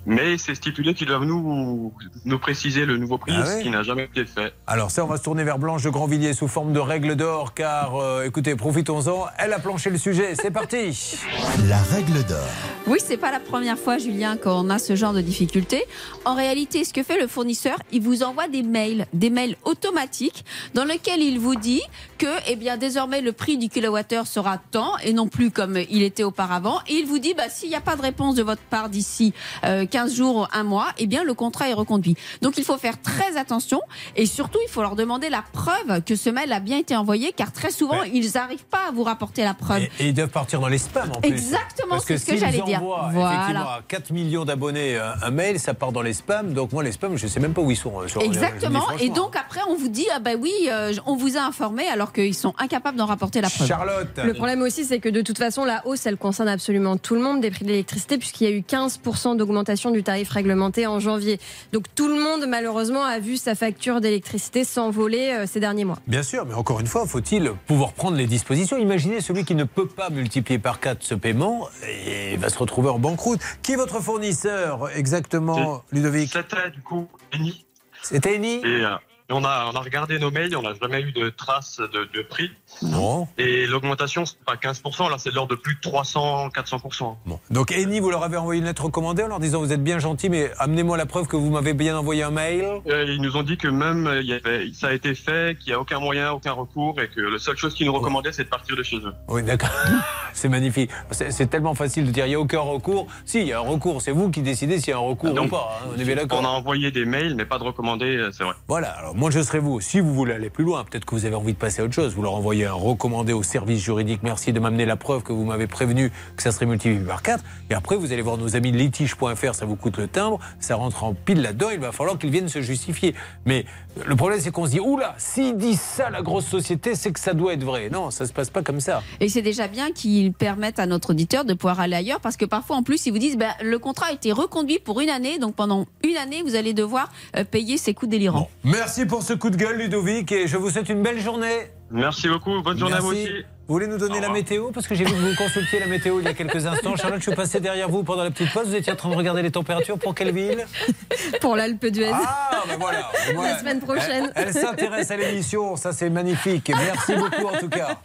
Mais c'est stipulé qu'ils doivent nous, nous préciser le nouveau prix, Ah ouais ce qui n'a jamais été fait. Alors ça, on va se tourner vers Blanche de Grandvilliers sous forme de règle d'or, car, euh, écoutez, profitons-en, elle a planché le sujet, c'est parti La règle d'or. Oui, c'est pas la première fois, Julien, qu'on a ce genre de difficulté. En réalité, ce que fait le fournisseur, il vous envoie des mails, des mails automatiques, dans lesquels il vous dit que, eh bien, désormais, le prix du kilowattheure sera tant et non plus comme il était auparavant. Et il vous dit, bah, s'il n'y a pas de réponse de votre part d'ici euh, 15 jours, un mois, eh bien, le contrat est reconduit. Donc, il faut faire très attention et surtout, il faut leur demander la preuve que ce mail a bien été envoyé, car très souvent, ils n'arrivent pas à vous rapporter la preuve. Et, et ils doivent partir dans les spams en plus. Exactement, c'est ce que j'allais dire. Voilà. Effectivement, à 4 millions d'abonnés un, un mail, ça part dans les spams. Donc moi, les spams, je ne sais même pas où ils sont. euh, sur- Exactement. Et donc après, on vous dit, ah ben oui, euh, on vous a informé, alors qu'ils sont incapables d'en rapporter la preuve. Charlotte. Le problème aussi, c'est que de toute façon, la hausse, elle concerne absolument tout le monde des prix de l'électricité, puisqu'il y a eu 15% d'augmentation du tarif réglementé en janvier. Donc tout le monde, malheureusement, a vu sa facture d'électricité s'envoler euh, ces derniers mois. Bien sûr, mais encore une fois, faut-il pouvoir prendre les dispositions? Imaginez celui qui ne peut pas multiplier par 4 ce paiement et va se retrouver en banqueroute. Qui est votre fournisseur exactement, Ludovic? C'était du coup Eni. C'était Eni Et euh, on, a, on a regardé nos mails, on n'a jamais eu de traces de, de prix. Non. Et l'augmentation, c'est pas 15%, là c'est de l'ordre de plus de 300, 400%. Bon. Donc Eni, vous leur avez envoyé une lettre recommandée en leur disant vous êtes bien gentil, mais amenez-moi la preuve que vous m'avez bien envoyé un mail. Euh, ils nous ont dit que même euh, il y avait, ça a été fait, qu'il n'y a aucun moyen, aucun recours, et que la seule chose qu'ils nous recommandaient, c'est de partir de chez eux. Oui, d'accord. C'est magnifique. C'est tellement facile de dire il n'y a aucun recours. Si, il y a un recours. C'est vous qui décidez s'il y a un recours Donc, ou pas. hein. On est bien d'accord. On a envoyé des mails, mais pas de recommandés, euh, c'est vrai. Voilà, alors moi je serai vous. Si vous voulez aller plus loin, peut-être que vous avez envie de passer à autre chose. Vous leur envoyez un recommandé au service juridique. Merci de m'amener la preuve que vous m'avez prévenu que ça serait multiplié par 4. Et après, vous allez voir nos amis de litige.fr, ça vous coûte le timbre. Ça rentre en pile là-dedans. Il va falloir qu'ils viennent se justifier. Mais le problème, c'est qu'on se dit oula, s'ils disent ça, la grosse société, c'est que ça doit être vrai. Non, ça se passe pas comme ça. Et c'est déjà bien qu'ils permettent à notre auditeur de pouvoir aller ailleurs parce que parfois en plus ils vous disent ben, le contrat a été reconduit pour une année donc pendant une année vous allez devoir euh, payer ces coûts délirants. Merci pour ce coup de gueule, Ludovic, et je vous souhaite une belle journée. Merci beaucoup, bonne journée à vous aussi. vous voulez nous donner la météo? Parce que j'ai vu que vous consultiez la météo il y a quelques instants. Charlotte, je suis passé derrière vous pendant la petite pause. Vous étiez en train de regarder les températures pour quelle ville? Pour l'Alpe d'Huez. Ah, ben voilà. La semaine prochaine. Elle, elle s'intéresse à l'émission, ça c'est magnifique. Merci beaucoup en tout cas.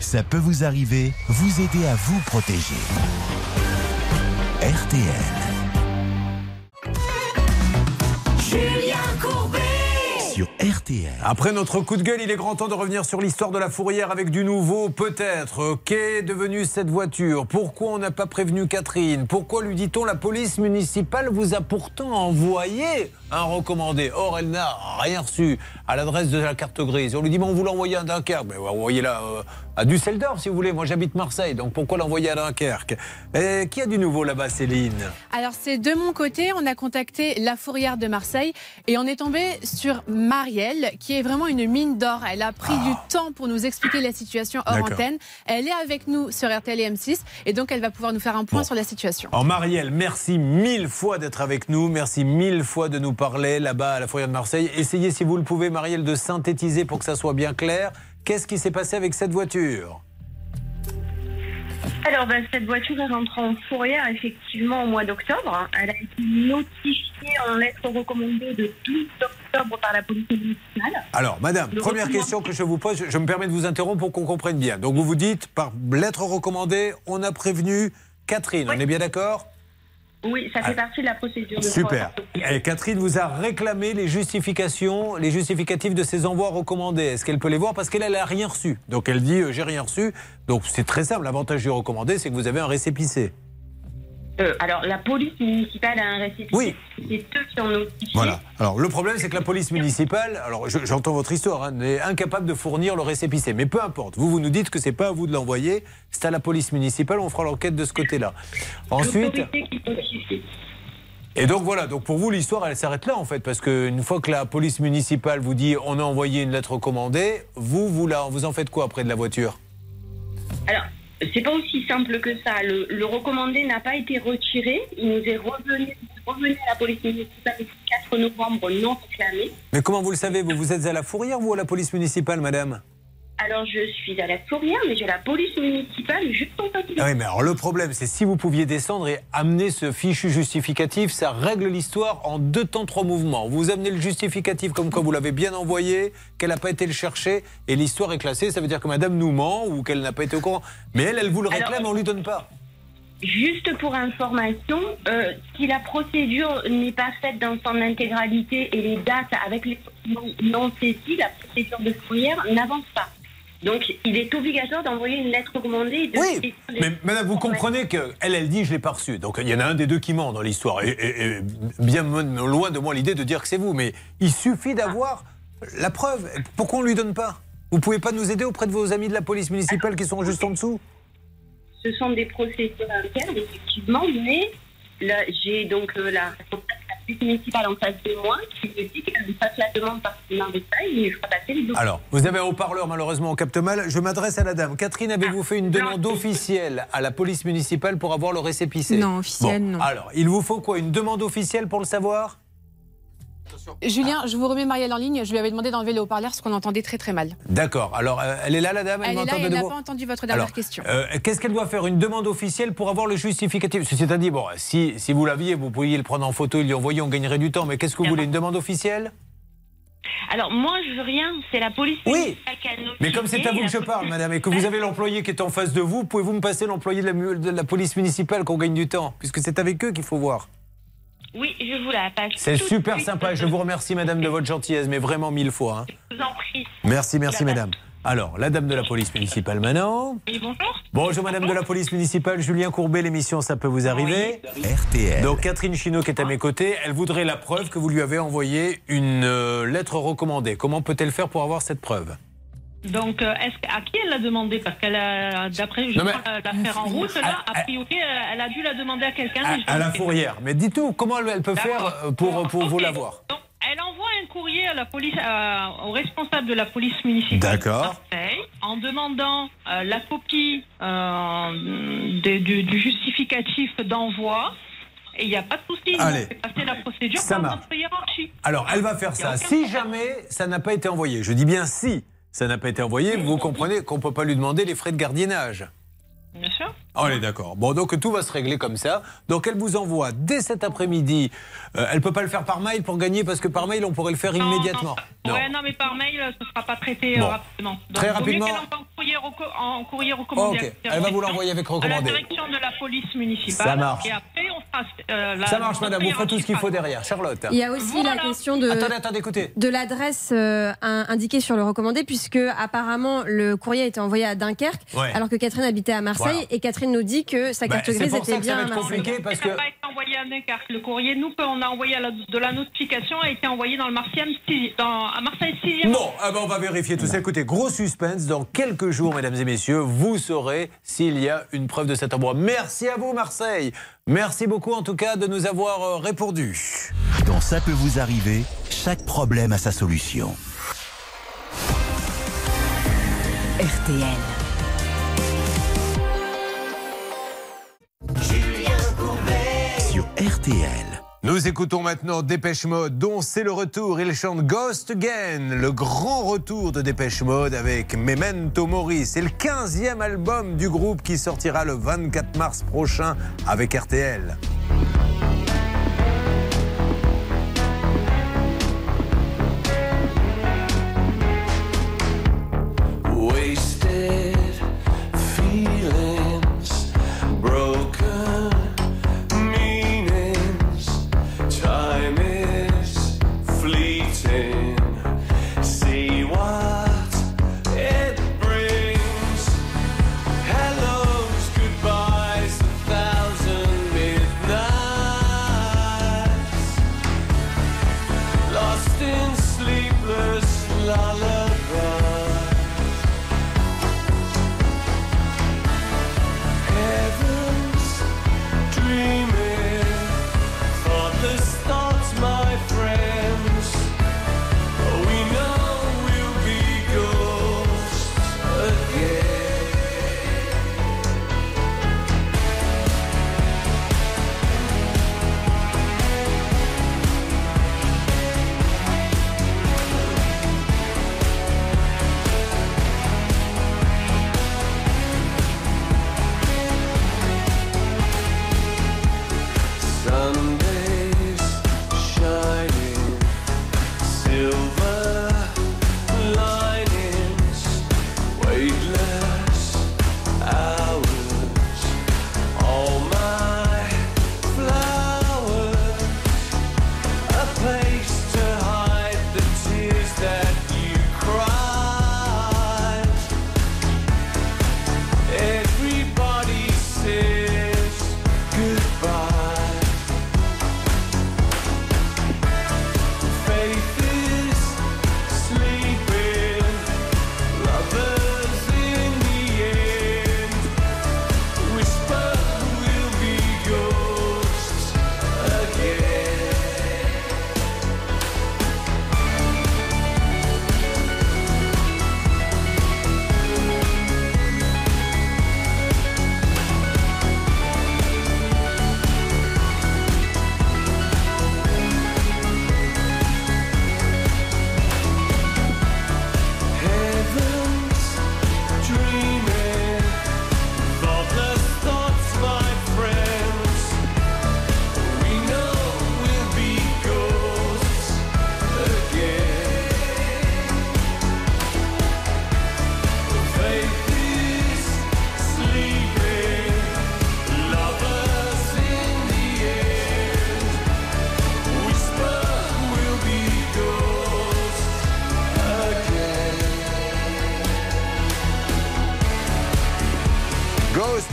Ça peut vous arriver, vous aider à vous protéger. RTL. Après notre coup de gueule, il est grand temps de revenir sur l'histoire de la fourrière avec du nouveau, peut-être. Qu'est devenue cette voiture. Pourquoi on n'a pas prévenu Catherine? Pourquoi lui dit-on la police municipale vous a pourtant envoyé un recommandé Or, elle n'a rien reçu à l'adresse de la carte grise. On lui dit, bon, vous l'envoyez à Dunkerque. Mais envoyez-la euh, à Düsseldorf, si vous voulez. Moi, j'habite Marseille, donc pourquoi l'envoyer à Dunkerque? Et Qui a du nouveau là-bas, Céline? Alors c'est de mon côté, on a contacté la fourrière de Marseille et on est tombé sur Marielle qui est vraiment une mine d'or. Elle a pris du temps pour nous expliquer la situation hors antenne. Elle est avec nous sur RTL et M6 et donc elle va pouvoir nous faire un point sur la situation. Alors Marielle, merci mille fois d'être avec nous, merci mille fois de nous parler là-bas à la Fourrière de Marseille. Essayez si vous le pouvez, Marielle, de synthétiser pour que ça soit bien clair. Qu'est-ce qui s'est passé avec cette voiture? Alors, ben, cette voiture est rentrée en fourrière effectivement au mois d'octobre. Elle a été notifiée en lettre recommandée de 12 octobre par la police municipale. Alors, madame, Le première question que je vous pose, je, je me permets de vous interrompre pour qu'on comprenne bien. Donc vous vous dites, par lettre recommandée, on a prévenu Catherine, on est bien d'accord? Oui, ça fait partie de la procédure de Super. Et Catherine vous a réclamé les justifications, les justificatifs de ces envois recommandés. Est-ce qu'elle peut les voir? Parce qu'elle, elle n'a rien reçu. Donc elle dit, euh, j'ai rien reçu. Donc c'est très simple. L'avantage du recommandé, c'est que vous avez un récépissé. Euh, alors, la police municipale a un récépissé. Oui. C'est eux qui ont notifié. Voilà. Alors le problème, c'est que la police municipale, alors je- j'entends votre histoire, hein, est incapable de fournir le récépissé. Mais peu importe. Vous, vous nous dites que c'est pas à vous de l'envoyer, c'est à la police municipale. On fera l'enquête de ce côté-là. Ensuite. Et donc voilà, donc pour vous l'histoire elle s'arrête là en fait, parce qu'une fois que la police municipale vous dit on a envoyé une lettre recommandée, vous vous, la, vous en faites quoi après de la voiture? Alors, c'est pas aussi simple que ça. Le, le recommandé n'a pas été retiré. Il nous est revenu, revenu à la police municipale le 4 novembre non réclamé. Mais comment vous le savez? Vous vous êtes à la fourrière ou à la police municipale, madame? Alors, je suis à la fourrière, mais j'ai la police municipale juste en face Ah oui, mais alors le problème, c'est si vous pouviez descendre et amener ce fichu justificatif, ça règle l'histoire en deux temps, trois mouvements. Vous amenez le justificatif comme quoi vous l'avez bien envoyé, qu'elle n'a pas été le chercher, et l'histoire est classée. Ça veut dire que madame nous ment ou qu'elle n'a pas été au courant. Mais elle, elle vous le réclame, on lui donne pas. Juste pour information, euh, si la procédure n'est pas faite dans son intégralité et les dates avec les non, non saisis, la procédure de fourrière n'avance pas. Donc, il est obligatoire d'envoyer une lettre recommandée. De Oui, Mais madame, vous comprenez qu'elle, elle dit je l'ai pas reçu. Donc il y en a un des deux qui ment dans l'histoire. Et, et- et bien loin de moi l'idée de dire que c'est vous. Mais il suffit d'avoir la preuve. Pourquoi on lui donne pas? Vous pouvez pas nous aider auprès de vos amis de la police municipale qui sont juste en dessous? Ce sont des procédures internes, effectivement, mais j'ai donc euh, la, la police municipale en face de moi qui me dit qu'elle me fasse la demande par en détail et je ferai passer les documents. Alors, vous avez un haut-parleur, malheureusement, on capte mal. Je m'adresse à la dame. Catherine, avez-vous fait une demande officielle à la police municipale pour avoir le récépissé Non, officielle, Bon, non. Alors, il vous faut quoi? Une demande officielle pour le savoir? Julien, je vous remets Marielle en ligne. Je lui avais demandé d'enlever le haut-parleur parce qu'on entendait très très mal. D'accord. Alors, euh, elle est là, la dame? Elle est là elle n'a pas entendu votre dernière Alors, question. euh, Qu'est-ce qu'elle doit faire? Une demande officielle pour avoir le justificatif? C'est-à-dire, bon, si, si vous l'aviez, vous pourriez le prendre en photo et lui envoyer, on gagnerait du temps. Mais qu'est-ce que vous voulez Une demande officielle? Alors, moi, je veux rien, c'est la police municipale qui a notifié. Mais comme c'est à vous que je parle, madame, et que vous avez l'employé qui est en face de vous, pouvez-vous me passer l'employé de la police municipale qu'on gagne du temps? Puisque c'est avec eux qu'il faut voir. Oui, je vous la passe. C'est super suite. sympa. Je vous remercie, madame, de votre gentillesse, mais vraiment mille fois. hein. Je vous en prie. Merci, merci, madame. Alors, la dame de la police municipale maintenant. Oui, bonjour. Bonjour Madame de la police municipale, Julien Courbet, l'émission Ça peut vous arriver. RTL. Donc Catherine Chino qui est à mes côtés, elle voudrait la preuve que vous lui avez envoyé une euh, lettre recommandée. Comment peut-elle faire pour avoir cette preuve? Donc, euh, est-ce à qui elle l'a demandé? Parce qu'elle a, d'après je Non, crois, euh, l'affaire en route, là, a priori, euh, elle a dû la demander à quelqu'un. à, à la fourrière. Mais dites-nous, comment elle, elle peut faire pour, pour vous l'avoir. Elle envoie un courrier à la police, euh, au responsable de la police municipale D'accord. de Marseille en demandant euh, la copie euh, du, du justificatif d'envoi. Et il n'y a pas de souci. Allez. fait passer la procédure Ça par marche. notre hiérarchie. Alors, elle va faire ça. Si jamais ça n'a pas été envoyé, je dis bien si, ça n'a pas été envoyé, vous comprenez qu'on ne peut pas lui demander les frais de gardiennage. Bien sûr. Ah, On est d'accord. Bon, donc tout va se régler comme ça. Donc elle vous envoie dès cet après-midi. Euh, elle peut pas le faire par mail pour gagner parce que par mail on pourrait le faire immédiatement. Non. Ouais, non, mais par mail, ce ne sera pas traité euh, Bon. rapidement. Donc, Très mieux rapidement. en courrier, en courrier recommandé. À Elle va vous l'envoyer avec À recommandé. la direction de la police municipale. Ça marche. Et après, on fera. euh, la- Ça marche, madame. Vous ferez tout ce qu'il faut derrière. Charlotte. Il y a aussi la question de, Attendez, attendez, écoutez. de l'adresse euh, in- indiquée sur le recommandé, puisque apparemment le courrier a été envoyé à Dunkerque, Ouais. alors que Catherine habitait à Marseille, Voilà. et Catherine nous dit que sa Bah, carte c'est grise pour ça était que ça bien va à être compliqué parce que. Ça n'a pas été envoyé à Dunkerque. Le courrier, nous, qu'on a envoyé à la- de la notification, a été envoyé dans le Marseille, dans, à Marseille 6e. Bon, ah ben, on va vérifier tout ça. Écoutez, gros suspense. Dans quelques jours, mesdames et messieurs, vous saurez s'il y a une preuve de cet endroit. Merci à vous, Marseille. Merci beaucoup, en tout cas, de nous avoir euh, répondu. Dans Ça peut vous arriver, chaque problème a sa solution. RTL. RTL. Nous écoutons maintenant Dépêche Mode, dont c'est le retour. Il chante Ghost Again, le grand retour de Dépêche Mode avec Memento Mori. C'est le 15e album du groupe qui sortira le 24 mars prochain avec RTL. Wasted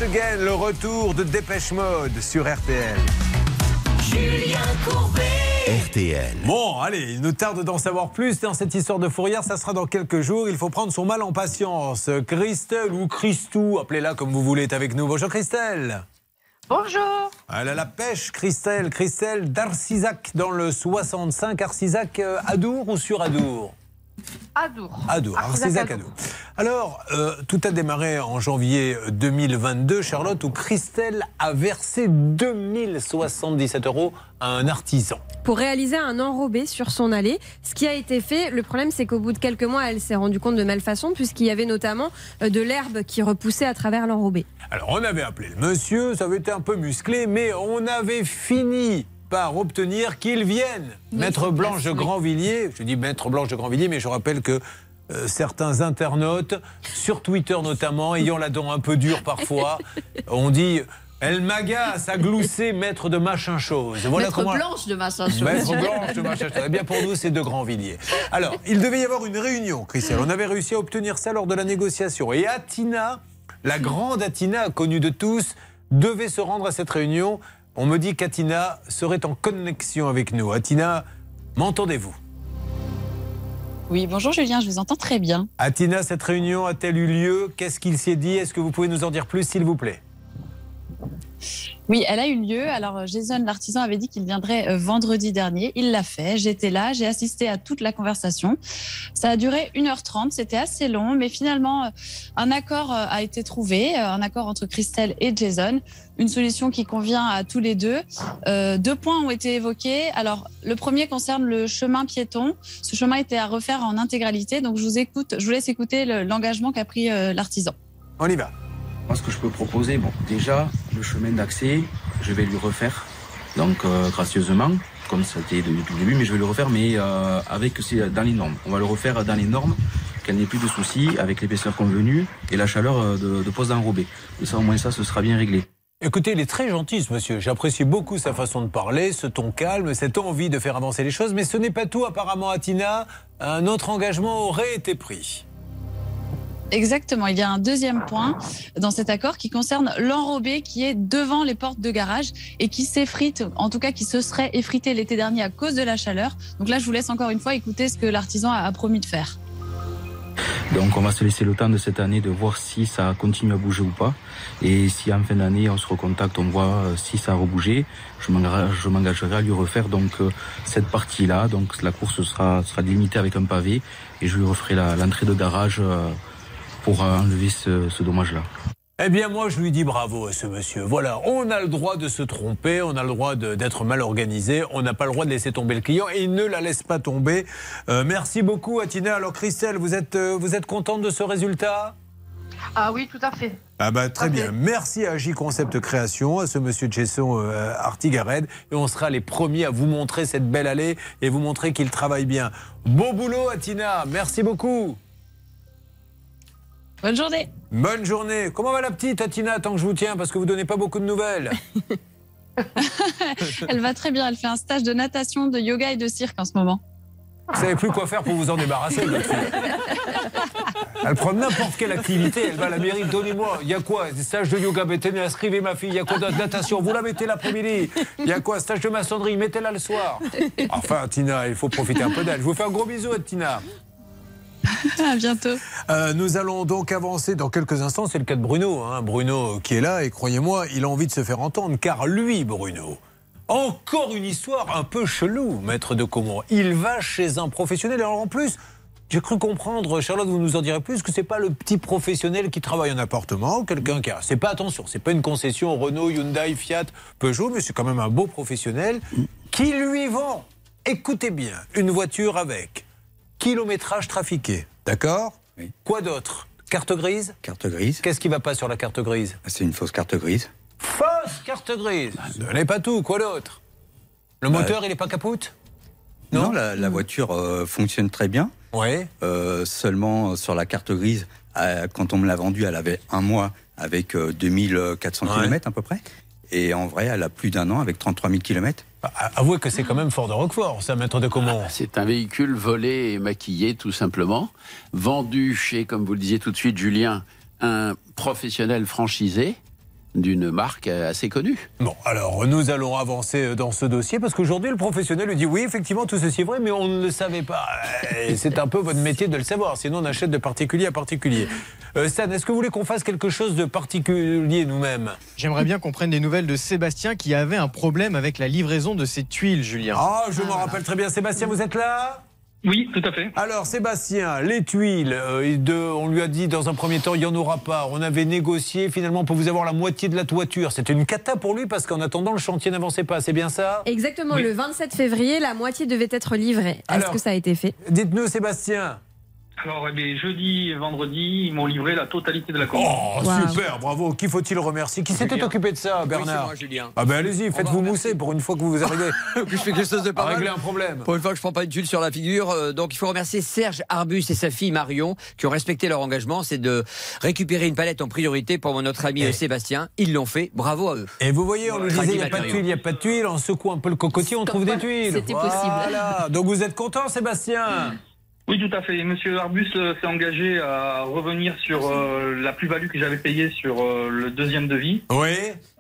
Again, le retour de Dépêche Mode sur RTL. Julien Courbet. RTL. Bon, allez, il nous tarde d'en savoir plus dans cette histoire de fourrière. Ça sera dans quelques jours. Il faut prendre son mal en patience. Christelle ou Christou, appelez-la comme vous voulez, est avec nous. Bonjour Christelle. Bonjour. Elle a la pêche, Christelle. Christelle d'Arcisac dans le 65. Arcisac, euh, Adour ou sur Adour? Adour. Adour, Arcisac Adour. Alors, euh, tout a démarré en janvier 2022, Charlotte, où Christelle a versé 2077 euros à un artisan. pour réaliser un enrobé sur son allée. Ce qui a été fait, le problème c'est qu'au bout de quelques mois, elle s'est rendue compte de malfaçon puisqu'il y avait notamment euh, de l'herbe qui repoussait à travers l'enrobé. Alors, on avait appelé le monsieur, ça avait été un peu musclé, mais on avait fini par obtenir qu'il vienne. Maître Blanche de Grandvilliers, je dis Maître Blanche de Grandvilliers, mais je rappelle que euh, certains internautes, sur Twitter notamment, ayant la dent un peu dure parfois, ont dit Elle m'agace à glousser maître de machin chose. Voilà Maître comment- Blanche de machin chose. Maître Blanche de machin chose. Eh bien, pour nous, c'est de Grandvilliers. Alors, il devait y avoir une réunion, Christelle. On avait réussi à obtenir ça lors de la négociation. Et Atina, la grande Atina, connue de tous, devait se rendre à cette réunion. On me dit qu'Atina serait en connexion avec nous. Atina, m'entendez-vous? Oui, bonjour Julien, je vous entends très bien. Atina, cette réunion a-t-elle eu lieu? Qu'est-ce qu'il s'est dit? Est-ce que vous pouvez nous en dire plus, s'il vous plaît? Oui, elle a eu lieu. Alors, Jason, l'artisan, avait dit qu'il viendrait euh, vendredi dernier. Il l'a fait. J'étais là, j'ai assisté à toute la conversation. Ça a duré 1h30, c'était assez long, mais finalement, euh, un accord euh, a été trouvé, un accord entre Christelle et Jason, une solution qui convient à tous les deux. Euh, deux points ont été évoqués. Alors, le premier concerne le chemin piéton. Ce chemin était à refaire en intégralité, donc je vous écoute, je vous laisse écouter le- l'engagement qu'a pris euh, l'artisan. On y va. Moi, ce que je peux proposer, bon, déjà, le chemin d'accès, je vais lui refaire, donc euh, gracieusement, comme ça a été depuis le début, mais je vais le refaire, mais euh, avec c'est dans les normes. On va le refaire dans les normes, qu'elle n'ait plus de soucis avec l'épaisseur convenue et la chaleur euh, de, de pose d'enrobé. Et ça, au moins, ça, ce sera bien réglé. Écoutez, il est très gentil, ce monsieur. J'apprécie beaucoup sa façon de parler, ce ton calme, cette envie de faire avancer les choses. Mais ce n'est pas tout. Apparemment, Atina, un autre engagement aurait été pris. Exactement. Il y a un deuxième point dans cet accord qui concerne l'enrobé qui est devant les portes de garage et qui s'effrite, en tout cas qui se serait effrité l'été dernier à cause de la chaleur. Donc là, je vous laisse encore une fois écouter ce que l'artisan a promis de faire. Donc, on va se laisser le temps de cette année de voir si ça continue à bouger ou pas. Et si en fin d'année, on se recontacte, on voit euh, si ça a rebougé, je m'engagerai à lui refaire donc euh, cette partie-là. Donc, la course sera, sera limitée avec un pavé et je lui referai l'entrée de garage euh, pour enlever ce, ce dommage-là. Eh bien, moi, je lui dis bravo à ce monsieur. Voilà, on a le droit de se tromper, on a le droit d'être mal organisé, on n'a pas le droit de laisser tomber le client et il ne la laisse pas tomber. Euh, merci beaucoup, Atina. Alors, Christelle, vous êtes, euh, vous êtes contente de ce résultat? Ah oui, tout à fait. Ah bah très bien. Merci à J Concept Création, à ce monsieur Jason euh, Artigared. Et on sera les premiers à vous montrer cette belle allée et vous montrer qu'il travaille bien. Beau boulot, Atina. Merci beaucoup. Bonne journée. Bonne journée. Comment va la petite, Atina, tant que je vous tiens, parce que vous donnez pas beaucoup de nouvelles? Elle va très bien. Elle fait un stage de natation, de yoga et de cirque en ce moment. Vous savez plus quoi faire pour vous en débarrasser, votre fille. Elle prend n'importe quelle activité, elle va à la mairie, donnez-moi, il y a quoi? Des stages de yoga, tenez, inscrivez ma fille, il y a quoi de natation, vous la mettez l'après-midi, il y a quoi? Stage de maçonnerie, mettez-la le soir. Enfin, Tina, il faut profiter un peu d'elle. Je vous fais un gros bisou, Tina. À bientôt. Euh, nous allons donc avancer dans quelques instants. C'est le cas de Bruno. hein. Bruno qui est là et croyez-moi, il a envie de se faire entendre. Car lui, Bruno, encore une histoire un peu chelou, maître de Comont. Il va chez un professionnel. Alors en plus, j'ai cru comprendre, Charlotte, vous nous en direz plus, que c'est pas le petit professionnel qui travaille en appartement, quelqu'un qui a. C'est pas attention, c'est pas une concession Renault, Hyundai, Fiat, Peugeot, mais c'est quand même un beau professionnel qui lui vend, écoutez bien, une voiture avec kilométrage trafiqué. D'accord Quoi d'autre Carte grise Carte grise. Qu'est-ce qui va pas sur la carte grise C'est une fausse carte grise. Fausse carte grise Ne n'est pas tout, quoi d'autre Le Bah, moteur, il n'est pas capote Non, la, la voiture euh, fonctionne très bien. Ouais. seulement euh, sur la carte grise, euh, quand on me l'a vendue, elle avait un mois avec euh, 2400 Ouais. km à peu près. Et en vrai, elle a plus d'un an avec 33 000 km. Avouez que c'est quand même fort de Roquefort, ça, maître de Comont. C'est un véhicule volé et maquillé, tout simplement, vendu chez, comme vous le disiez tout de suite, Julien, un professionnel franchisé d'une marque assez connue. Bon, alors nous allons avancer dans ce dossier parce qu'aujourd'hui le professionnel lui dit oui, effectivement, tout ceci est vrai, mais on ne le savait pas. Et c'est un peu votre métier de le savoir, sinon on achète de particulier à particulier. Euh, Stan, est-ce que vous voulez qu'on fasse quelque chose de particulier nous-mêmes? J'aimerais bien qu'on prenne des nouvelles de Sébastien qui avait un problème avec la livraison de ses tuiles, Julien. Ah, je m'en rappelle très bien. Sébastien, vous êtes là? Oui, tout à fait. Alors, Sébastien, les tuiles, euh, de- on lui a dit dans un premier temps, il n'y en aura pas. On avait négocié finalement pour vous avoir la moitié de la toiture. C'était une cata pour lui parce qu'en attendant, le chantier n'avançait pas. C'est bien ça? Exactement, Oui. le 27 février, la moitié devait être livrée. Est-ce que ça a été fait? Dites-nous, Sébastien. Alors, eh bien, jeudi et vendredi, ils m'ont livré la totalité de la commande. Oh, super, bravo. Qui faut-il remercier Qui s'était occupé de ça, Oui, Bernard c'est moi, Julien. Ah ben allez-y, faites-vous mousser pour une fois que vous arrivez. que je fais quelque chose de pas régler un problème. Pour une fois que je prends pas une tuile sur la figure, euh, donc il faut remercier Serge Arbus et sa fille Marion qui ont respecté leur engagement, c'est de récupérer une palette en priorité pour notre ami euh, Sébastien. Ils l'ont fait, bravo à eux. Et vous voyez, on nous disait il n'y a pas de tuiles, il n'y a pas de tuiles. On secoue un peu le cocotier, on trouve des tuiles. c'était Voilà. possible. Donc vous êtes content, Sébastien? Oui, tout à fait. Monsieur Arbus euh, s'est engagé à revenir sur euh, la plus-value que j'avais payée sur euh, le deuxième devis. Oui.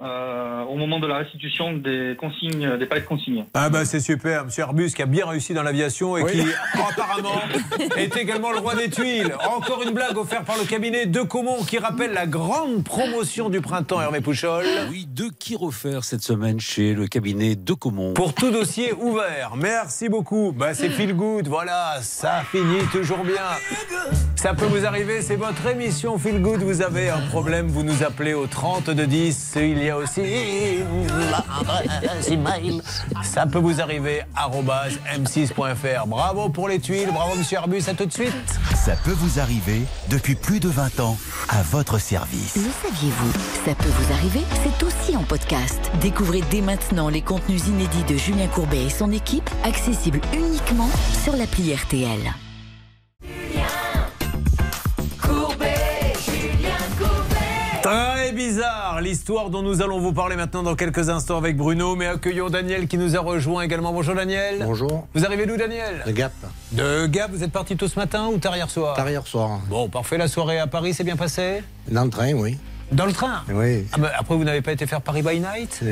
euh, au moment de la restitution des consignes, des palettes consignes. Ah bah c'est super, Monsieur Arbus qui a bien réussi dans l'aviation et Oui. qui apparemment est également le roi des tuiles. Encore une blague offerte par le cabinet de Comont qui rappelle la grande promotion du printemps Hervé Pouchol. Oui, deux qui refaire cette semaine chez le cabinet de Comont. Pour tout dossier ouvert. Merci beaucoup. Bah c'est feel good, voilà, ça finit toujours bien. Ça peut vous arriver, c'est votre émission Feel Good. Vous avez un problème, vous nous appelez au 30 de 10. Il y a aussi email. Ça peut vous arriver, arobase m6.fr. Bravo pour les tuiles, bravo Monsieur Arbus, à tout de suite. Ça peut vous arriver depuis plus de 20 ans à votre service. Le saviez-vous? Ça peut vous arriver, c'est aussi en podcast. Découvrez dès maintenant les contenus inédits de Julien Courbet et son équipe, accessibles uniquement sur l'appli RTL. Très bizarre l'histoire dont nous allons vous parler maintenant dans quelques instants avec Bruno, mais accueillons Daniel qui nous a rejoint également. Bonjour Daniel. Bonjour. Vous arrivez d'où Daniel? De Gap. De Gap, vous êtes parti tôt ce matin ou tard hier soir? Tard hier soir. Bon, parfait, la soirée à Paris s'est bien passée? Dans le train, oui. Dans le train? Oui. Ah bah, Après, vous n'avez pas été faire Paris by night?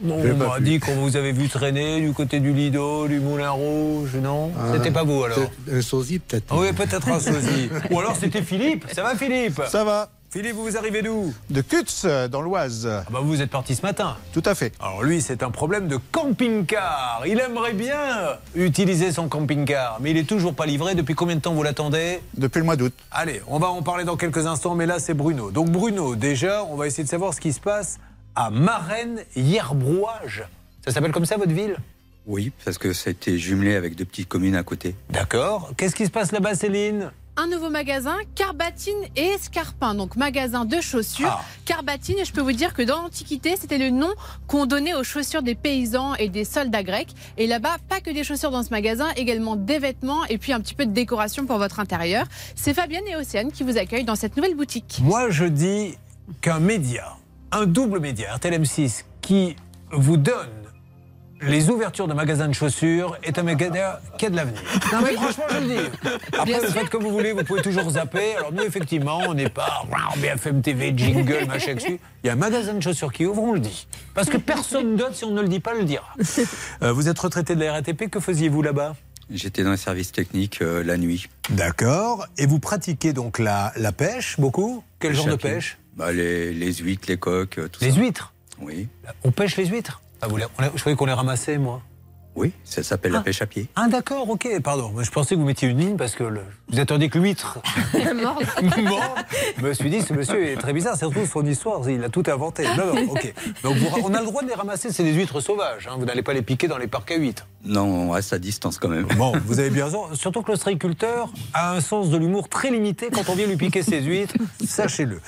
Non, on m'a dit qu'on vous avait vu traîner du côté du Lido, du Moulin Rouge, non? Ah, C'était pas vous alors Un sosie, peut-être. Ah Oui, peut-être un sosie. Ou alors c'était Philippe. Ça va Philippe? Ça va. Philippe, vous arrivez d'où De Kutz, dans l'Oise. Ah bah vous êtes parti ce matin. Tout à fait. Alors lui, c'est un problème de camping-car. Il aimerait bien utiliser son camping-car, mais il est toujours pas livré. Depuis combien de temps vous l'attendez Depuis le mois d'août. Allez, on va en parler dans quelques instants, mais là c'est Bruno. Donc Bruno, déjà, on va essayer de savoir ce qui se passe à Marennes-Yerbrouage. Ça s'appelle comme ça votre ville? Oui, parce que ça a été jumelé avec deux petites communes à côté. D'accord. Qu'est-ce qui se passe là-bas, Céline? Un nouveau magasin, Carbatine et Escarpin, donc magasin de chaussures. Ah. Carbatine, je peux vous dire que dans l'Antiquité, c'était le nom qu'on donnait aux chaussures des paysans et des soldats grecs. Et là-bas, pas que des chaussures dans ce magasin, également des vêtements et puis un petit peu de décoration pour votre intérieur. C'est Fabienne et Océane qui vous accueillent dans cette nouvelle boutique. Moi, je dis qu'un média, un double média, RTL M6, qui vous donne les ouvertures de magasins de chaussures est un média qui a de l'avenir. Non, mais franchement, je le dis. Après, Bien vous sûr. faites comme vous voulez, vous pouvez toujours zapper. Alors, nous, effectivement, on n'est pas BFM TV, jingle, machin, dessus. Il y a un magasin de chaussures qui ouvre, on le dit. Parce que personne d'autre, si on ne le dit pas, le dira. Euh, vous êtes retraité de la RATP, que faisiez-vous là-bas? J'étais dans le service technique euh, la nuit. D'accord. Et vous pratiquez donc la, la pêche, beaucoup? Quel genre de pêche? Bah, les, les huîtres, les coques, euh, tout Les ça. huîtres? Oui. On pêche les huîtres? Ah, vous les- on les- Je croyais qu'on les ramassait, moi. Oui, ça s'appelle la pêche à pied. Ah d'accord, ok, pardon. Je pensais que vous mettiez une ligne parce que le- vous attendiez que l'huître Mort. mort. Je me suis dit, ce monsieur est très bizarre, surtout son histoire, il a tout inventé. Non, non, ok. Donc vous- on a le droit de les ramasser, c'est des huîtres sauvages, hein. vous n'allez pas les piquer dans les parcs à huîtres. Non, on reste à distance quand même. Bon, vous avez bien raison. Surtout que l'ostréiculteur a un sens de l'humour très limité quand on vient lui piquer ses huîtres, sachez-le.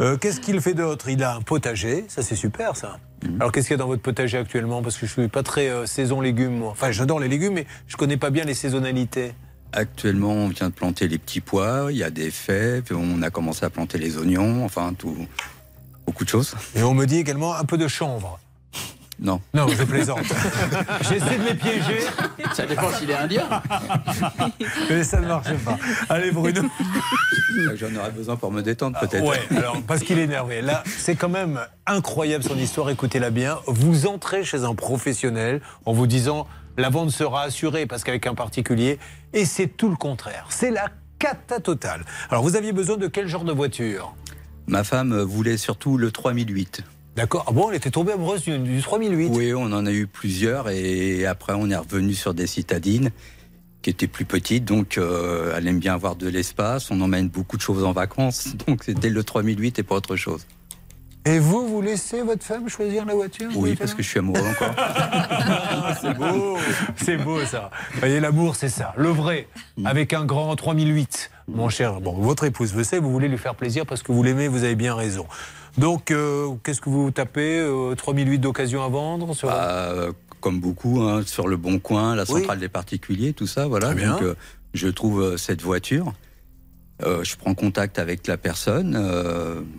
Euh, qu'est-ce qu'il fait d'autre? Il a un potager, ça c'est super ça. Alors qu'est-ce qu'il y a dans votre potager actuellement? Parce que je suis pas très euh, saison légumes, moi. Enfin, j'adore les légumes, mais je connais pas bien les saisonnalités. Actuellement, on vient de planter les petits pois, il y a des fèves, on a commencé à planter les oignons, enfin tout, beaucoup de choses. Et on me dit également un peu de chanvre. Non. Non, je plaisante. J'essaie de les piéger. Ça dépend s'il est indien. Mais ça ne marche pas. Allez, Bruno. J'en aurais besoin pour me détendre peut-être. Ouais, alors parce qu'il est énervé. Là, c'est quand même incroyable son histoire, écoutez-la bien. Vous entrez chez un professionnel en vous disant la vente sera assurée parce qu'avec un particulier, et c'est tout le contraire. C'est la cata totale. Alors vous aviez besoin de quel genre de voiture? Ma femme voulait surtout le 3008. D'accord. Ah bon, elle était tombée amoureuse du, du 3008 Oui, on en a eu plusieurs et après on est revenu sur des citadines. qui était plus petite, donc euh, elle aime bien avoir de l'espace. On emmène beaucoup de choses en vacances, donc c'était le 3008 et pas autre chose. Et vous, vous laissez votre femme choisir la voiture Oui, parce que je suis amoureux encore. c'est beau, c'est beau ça. Vous voyez, l'amour, c'est ça, le vrai, avec un grand 3008. Mon cher, bon, votre épouse, vous savez, vous voulez lui faire plaisir parce que vous l'aimez, vous avez bien raison. Donc, euh, qu'est-ce que vous tapez euh, 3008 d'occasion à vendre sur... Bah, comme beaucoup, hein, sur le Bon Coin, la centrale des particuliers, tout ça, voilà. Très bien. Donc, euh, je trouve euh, cette voiture. Je prends contact avec la personne.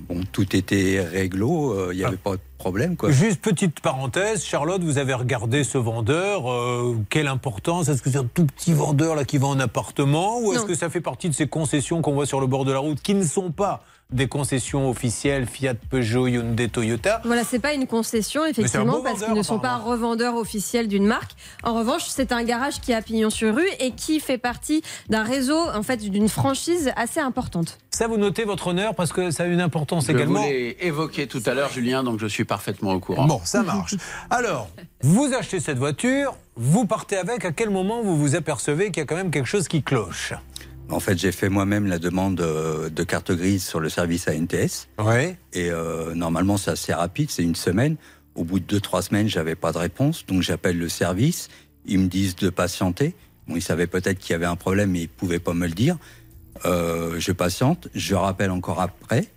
bon, tout était réglo, il n'y avait pas de problème, quoi. Juste petite parenthèse, Charlotte, vous avez regardé ce vendeur. euh, quelle importance? Est-ce que c'est un tout petit vendeur là qui vend un appartement? Ou est-ce que ça fait partie de ces concessions qu'on voit sur le bord de la route qui ne sont pas des concessions officielles Fiat, Peugeot, Hyundai, Toyota? Voilà, c'est pas une concession, effectivement, parce qu'ils ne sont pas revendeurs officiels d'une marque. En revanche, c'est un garage qui a pignon sur rue et qui fait partie d'un réseau, en fait, d'une franchise assez importante. Ça, vous notez votre honneur parce que ça a une importance Je également. vous l'ai évoqué tout à l'heure, Julien, donc je suis parfaitement au courant. Bon, ça marche. Alors, vous achetez cette voiture, vous partez avec. À quel moment vous vous apercevez qu'il y a quand même quelque chose qui cloche? En fait, j'ai fait moi-même la demande euh, de carte grise sur le service ANTS. Ouais. Et euh, normalement, c'est assez rapide, c'est une semaine. Au bout de deux, trois semaines, j'avais pas de réponse, donc j'appelle le service. Ils me disent de patienter. Bon, ils savaient peut-être qu'il y avait un problème, mais ils pouvaient pas me le dire. Euh, je patiente, je rappelle encore après,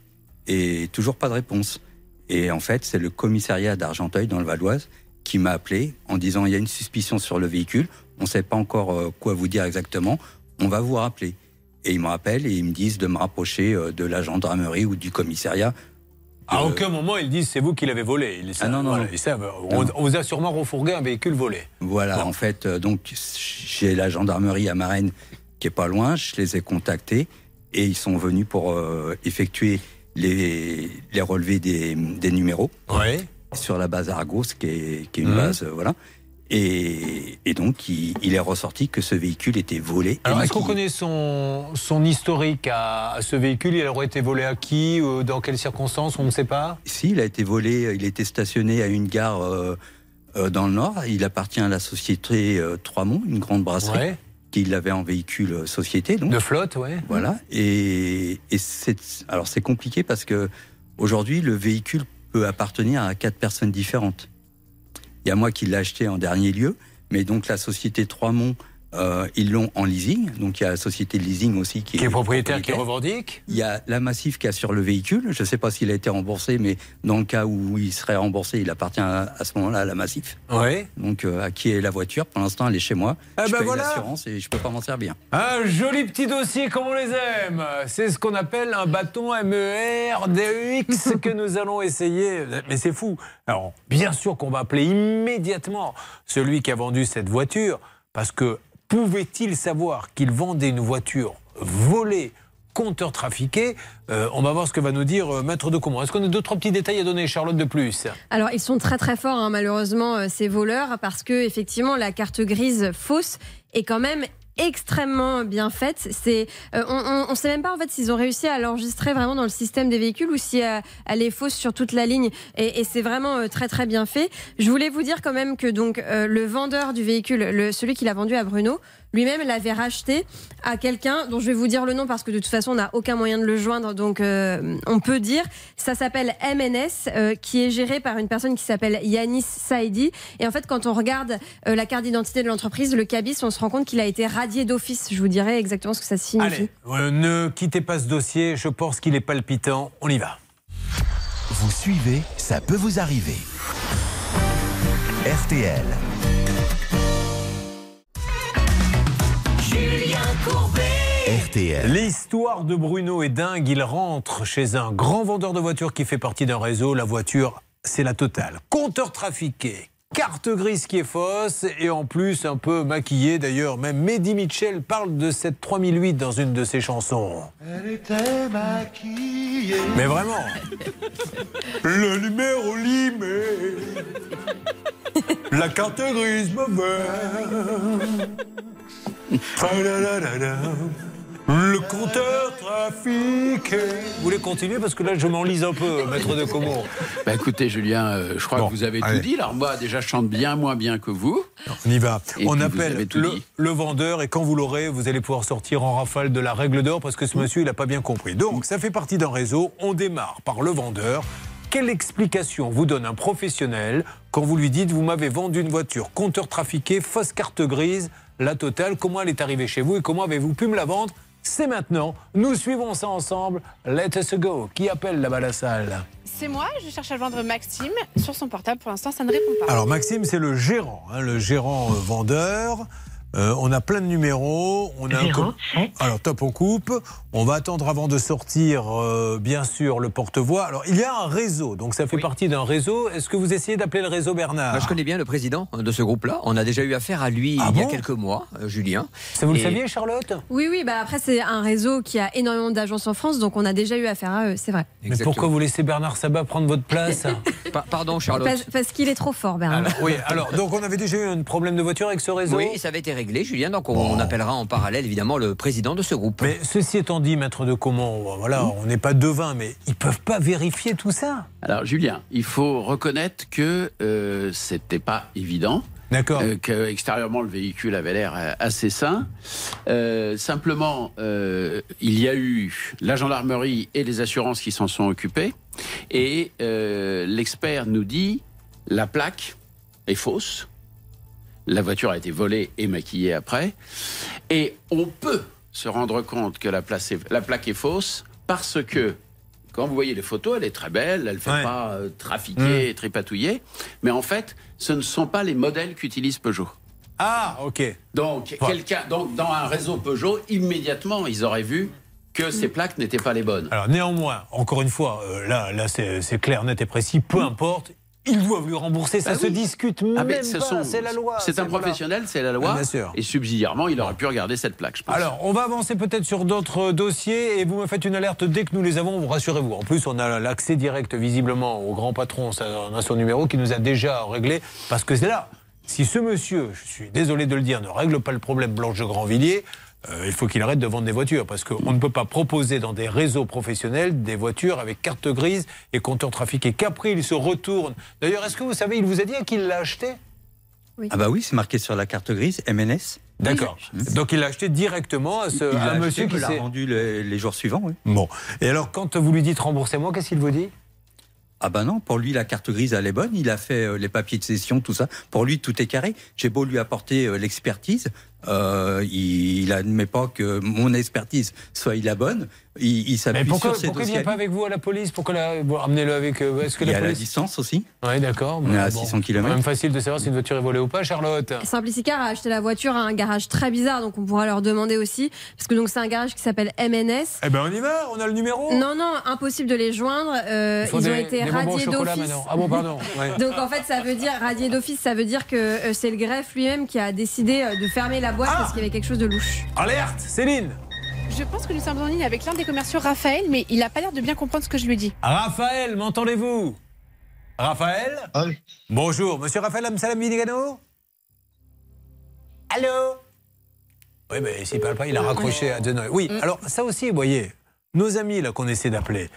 et toujours pas de réponse. Et en fait, c'est le commissariat d'Argenteuil, dans le Valoise, qui m'a appelé en disant il y a une suspicion sur le véhicule, on ne sait pas encore euh, quoi vous dire exactement, on va vous rappeler. Et ils me rappellent et ils me disent de me rapprocher euh, de la gendarmerie ou du commissariat. À aucun moment ils disent c'est vous qui l'avez volé. Ils savent, Ah non, non, voilà, non. ils savent. On, on vous a sûrement refourgué un véhicule volé. Voilà, en fait, donc j'ai la gendarmerie à Marennes qui est pas loin. Je les ai contactés et ils sont venus pour euh, effectuer les, les relevés des, des numéros Ouais. sur la base Argos, qui est, qui est une Mhm. base, euh, voilà. Et, et donc, il, il est ressorti que ce véhicule était volé. Alors, est-ce qu'on connaît son, son historique à, à ce véhicule? Il aurait été volé à qui euh, Dans quelles circonstances? On ne sait pas. Si, il a été volé, il était stationné à une gare euh, dans le Nord. Il appartient à la société euh, Trois-Monts, une grande brasserie, Ouais. Qui l'avait en véhicule euh, société. Donc. De flotte, ouais. Voilà. Et, et c'est alors c'est compliqué parce que aujourd'hui le véhicule peut appartenir à quatre personnes différentes. Il y a moi qui l'ai acheté en dernier lieu, mais donc la société Trois-Monts, euh, ils l'ont en leasing. Donc il y a la société de leasing aussi qui, Qui est propriétaire, qui revendique Il y a la Massif qui assure le véhicule. Je ne sais pas s'il a été remboursé, mais dans le cas où il serait remboursé, il appartient à, à ce moment-là à la Massif. Ouais. Donc euh, à qui est la voiture? Pour l'instant, elle est chez moi. Ah je ben paye voilà. l'assurance et je peux pas m'en servir. Un joli petit dossier comme on les aime. C'est ce qu'on appelle un bâton MER DEX que nous allons essayer. Mais c'est fou. Alors, bien sûr qu'on va appeler immédiatement celui qui a vendu cette voiture parce que pouvait-il savoir qu'il vendait une voiture volée compteur trafiqué Euh, On va voir ce que va nous dire euh, Maître de Comont. Est-ce qu'on a deux, trois petits détails à donner, Charlotte, de plus? Alors, ils sont très très forts, hein, malheureusement, euh, ces voleurs, parce que effectivement, la carte grise fausse est quand même extrêmement bien faite. C'est, euh, on ne sait même pas en fait s'ils ont réussi à l'enregistrer vraiment dans le système des véhicules ou si euh, elle est fausse sur toute la ligne. Et, et c'est vraiment euh, très très bien fait. Je voulais vous dire quand même que donc euh, le vendeur du véhicule, le, celui qui l'a vendu à Bruno, lui-même l'avait racheté à quelqu'un dont je vais vous dire le nom parce que de toute façon on n'a aucun moyen de le joindre donc euh, on peut dire ça s'appelle MNS euh, qui est géré par une personne qui s'appelle Yanis Saidi et en fait quand on regarde euh, la carte d'identité de l'entreprise le cabis on se rend compte qu'il a été radié d'office je vous dirai exactement ce que ça signifie Allez, euh, ne quittez pas ce dossier. Je pense qu'il est palpitant. On y va. Vous suivez, ça peut vous arriver. RTL. RTL. L'histoire de Bruno est dingue. Il rentre chez un grand vendeur de voitures qui fait partie d'un réseau. La voiture, c'est la totale. Compteur trafiqué, carte grise qui est fausse et en plus un peu maquillée. D'ailleurs, même Mehdi Mitchell parle de cette 3008 dans une de ses chansons. Elle était maquillée. Mais vraiment. Le numéro limé. La carte grise me. Le compteur trafiqué. Vous voulez continuer parce que là je m'enlise un peu, maître de Comont. Bah écoutez, Julien, euh, je crois Bon, que vous avez allez. tout dit. Alors moi, déjà, je chante bien moins bien que vous. On y va. Et On appelle le, le vendeur et quand vous l'aurez, vous allez pouvoir sortir en rafale de la règle d'or parce que ce monsieur, il n'a pas bien compris. Donc, ça fait partie d'un réseau. On démarre par le vendeur. Quelle explication vous donne un professionnel quand vous lui dites vous m'avez vendu une voiture, compteur trafiqué, fausse carte grise, la totale, comment elle est arrivée chez vous et comment avez-vous pu me la vendre C'est maintenant. Nous suivons ça ensemble. Let us go. Qui appelle là-bas la salle C'est moi, je cherche à vendre Maxime sur son portable. Pour l'instant, ça ne répond pas. Alors Maxime, c'est le gérant, hein, le gérant euh, vendeur. Euh, on a plein de numéros. On a un Zéro, com- Alors top, on coupe. On va attendre avant de sortir, euh, bien sûr, le porte-voix. Alors il y a un réseau, donc ça fait partie d'un réseau. Est-ce que vous essayez d'appeler le réseau Bernard Moi, je connais bien le président de ce groupe-là. On a déjà eu affaire à lui Ah il y a quelques mois, euh, Julien. Ça vous le saviez, Charlotte? Oui, oui, bah après, c'est un réseau qui a énormément d'agences en France, donc on a déjà eu affaire à eux, c'est vrai. Mais pourquoi vous laissez Bernard Sabat prendre votre place? Pa- Pardon, Charlotte. Parce, parce qu'il est trop fort, Bernard. Alors, Oui, alors donc on avait déjà eu un problème de voiture avec ce réseau? Oui, ça avait été réglé, Julien. Donc on, on appellera en parallèle, évidemment, le président de ce groupe. Mais ceci étant dit, maître de comment, voilà, on n'est pas devin, mais ils peuvent pas vérifier tout ça. Alors, Julien, il faut reconnaître que euh, c'était pas évident. D'accord. Euh, que extérieurement le véhicule avait l'air euh, assez sain. Euh, simplement, euh, il y a eu la gendarmerie et les assurances qui s'en sont occupés. Et euh, l'expert nous dit la plaque est fausse. La voiture a été volée et maquillée après. Et on peut se rendre compte que la, place est- la plaque est fausse parce que quand vous voyez les photos, elle est très belle, elle ne fait Ouais. pas euh, trafiquer, tripatouiller. Mais en fait, ce ne sont pas les modèles qu'utilise Peugeot. Ah, ok. Donc, Ouais. quelqu'un, donc, dans un réseau Peugeot, immédiatement, ils auraient vu que ces plaques n'étaient pas les bonnes. Alors néanmoins, encore une fois, euh, là, là c'est c'est clair, net et précis, peu importe. Ils doivent lui rembourser, ça Bah se oui. discute Ah, même mais ce pas, c'est la loi. C'est un voilà. professionnel, c'est la loi. Ah, bien sûr. Et subsidiairement, il aurait pu regarder cette plaque, je pense. Alors, on va avancer peut-être sur d'autres dossiers et vous me faites une alerte dès que nous les avons, vous rassurez-vous. En plus, on a l'accès direct visiblement au grand patron, on a son numéro qui nous a déjà réglé, parce que c'est là. Si ce monsieur, je suis désolé de le dire, ne règle pas le problème Blanche de Grandvilliers, euh, il faut qu'il arrête de vendre des voitures, parce qu'on ne peut pas proposer dans des réseaux professionnels des voitures avec carte grise et compteur trafiqué. Qu'après, il se retourne. D'ailleurs, est-ce que vous savez, il vous a dit à qui il l'a acheté? Ah bah oui, c'est marqué sur la carte grise, MNS. D'accord. Donc il l'a acheté directement à, ce, Il à l'a un acheté, monsieur qui l'a s'est... rendu les, les jours suivants, oui. Bon. Et alors, quand vous lui dites remboursez-moi, qu'est-ce qu'il vous dit? Ah bah non, pour lui la carte grise elle est bonne, il a fait euh, les papiers de cession, tout ça. Pour lui tout est carré. J'ai beau lui apporter euh, l'expertise, euh, il, il admet pas que mon expertise soit la bonne. Il, il s'appuie pourquoi, sur ses pourquoi il vient pas avec vous à la police Pourquoi la, bon, amenez-le avec. euh, Est-ce que Il y la a la police. distance aussi. Oui, d'accord. On est à Bon, 600 kilomètres. C'est même facile de savoir si une voiture est volée ou pas, Charlotte. Simplicicar a acheté la voiture à un garage très bizarre, donc on pourra leur demander aussi, parce que donc c'est un garage qui s'appelle MNS. Eh ben on y va, on a le numéro. Non, non, impossible de les joindre. euh, ils des- ont été radiés d'office. Ah bon, pardon. Ouais. Donc en fait, ça veut dire radié d'office, ça veut dire que euh, c'est le greffe lui-même qui a décidé de fermer la boîte parce qu'il y avait quelque chose de louche. Alerte, Céline. Je pense que nous sommes en ligne avec l'un des commerciaux, Raphaël, mais il n'a pas l'air de bien comprendre ce que je lui dis. Raphaël, m'entendez-vous? Raphaël Oui. Bonjour, monsieur Raphaël Amsalam Minigano Allô? Oui, mais s'il parle pas, il a raccroché à Denoy. Oui, alors ça aussi, vous voyez, nos amis là qu'on essaie d'appeler,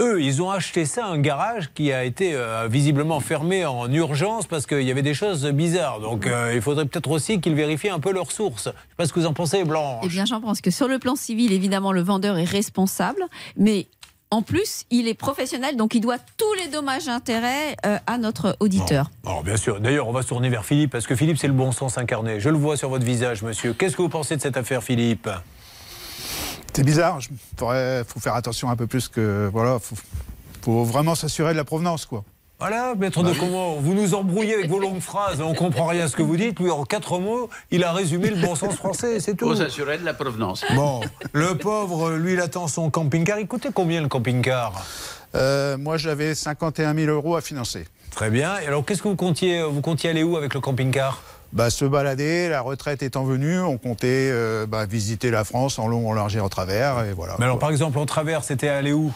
eux, ils ont acheté ça à un garage qui a été euh, visiblement fermé en urgence parce qu'il y avait des choses bizarres. Donc euh, il faudrait peut-être aussi qu'ils vérifient un peu leurs sources. Je ne sais pas ce que vous en pensez, Blanche. Eh bien, j'en pense que sur le plan civil, évidemment, le vendeur est responsable, mais en plus, il est professionnel, donc il doit tous les dommages intérêts euh, à notre auditeur. Alors bien sûr. D'ailleurs, on va se tourner vers Philippe parce que Philippe, c'est le bon sens incarné. Je le vois sur votre visage, monsieur. Qu'est-ce que vous pensez de cette affaire, Philippe? C'est bizarre. Il faut faire attention un peu plus que. Voilà, faut, faut vraiment s'assurer de la provenance, quoi. Voilà, maître de comment Vous nous embrouillez avec vos longues phrases, on comprend rien à ce que vous dites. Lui, en quatre mots, il a résumé le bon sens français, c'est tout. Faut s'assurer de la provenance. Bon, le pauvre, lui, il attend son camping-car. Il coûtait combien le camping-car? Euh, moi, j'avais 51 000 euros à financer. Très bien. Et alors, qu'est-ce que vous comptiez Vous comptiez aller où avec le camping-car? Bah, se balader, la retraite étant venue, on comptait euh, bah, visiter la France en long, en large et en travers, et voilà. Mais alors, par exemple, en travers, c'était aller où?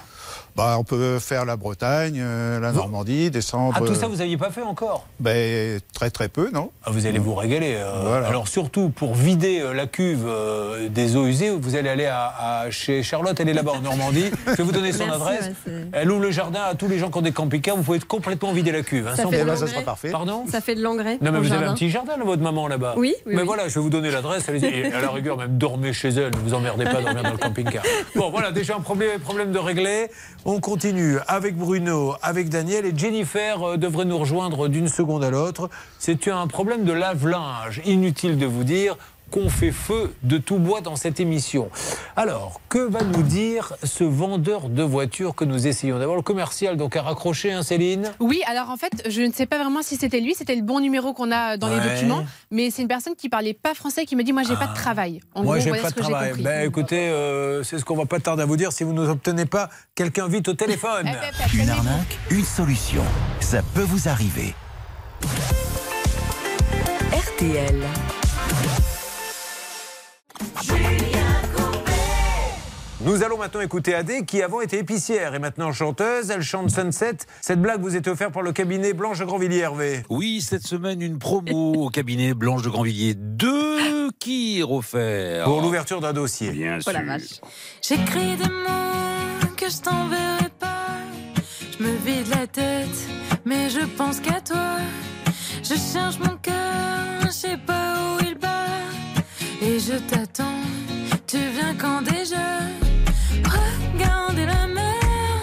Bah, on peut faire la Bretagne, euh, la Normandie, descendre. Ah, tout ça, euh, vous n'aviez pas fait encore ben, Très très peu, non Ah, Vous allez vous régaler. euh, Voilà. Alors surtout, pour vider euh, la cuve euh, des eaux usées, vous allez aller à, à- chez Charlotte, elle est là-bas en Normandie. Je vais vous donner son Merci, adresse. elle ouvre le jardin à tous les gens qui ont des camping-cars. Vous pouvez complètement vider la cuve. hein, Ça sans fait de problème. l'engrais. Pardon? Ça fait de l'engrais. non mais vous avez un petit jardin, là, votre maman, là-bas. Oui, oui, Mais oui. voilà, je vais vous donner l'adresse. à la rigueur, même dormez chez elle. Ne vous emmerdez pas dormir dans le camping-car. Bon, voilà, déjà un problème, problème de réglé. On continue avec Bruno, avec Daniel. Et Jennifer euh, devrait nous rejoindre d'une seconde à l'autre. C'est un problème de lave-linge. Inutile de vous dire qu'on fait feu de tout bois dans cette émission. Alors, que va nous dire ce vendeur de voitures que nous essayons d'avoir? Le commercial, donc à raccrocher, hein, Céline? Oui, alors en fait, je ne sais pas vraiment si c'était lui, c'était le bon numéro qu'on a dans les documents, mais c'est une personne qui parlait pas français qui me dit Moi, j'ai pas de travail. En Moi, j'ai pas de travail. Ben, écoutez, euh, c'est ce qu'on va pas tarder à vous dire si vous ne obtenez pas quelqu'un vite au téléphone. Une arnaque, une solution. Ça peut vous arriver. RTL. Nous allons maintenant écouter Adé, qui avant était épicière et maintenant chanteuse. Elle chante Sunset. Cette blague vous était offerte par le cabinet Blanche de Grandvilliers, Hervé. Oui, cette semaine, une promo au cabinet Blanche de Grandvilliers. Deux qui offerts. Pour l'ouverture d'un dossier. Bien Oh la vache. J'écris des mots que je t'enverrai pas. Je me vide la tête, mais je pense qu'à toi. Je cherche mon cœur, je sais pas où je t'attends, tu viens quand déjà? Regardez la mer.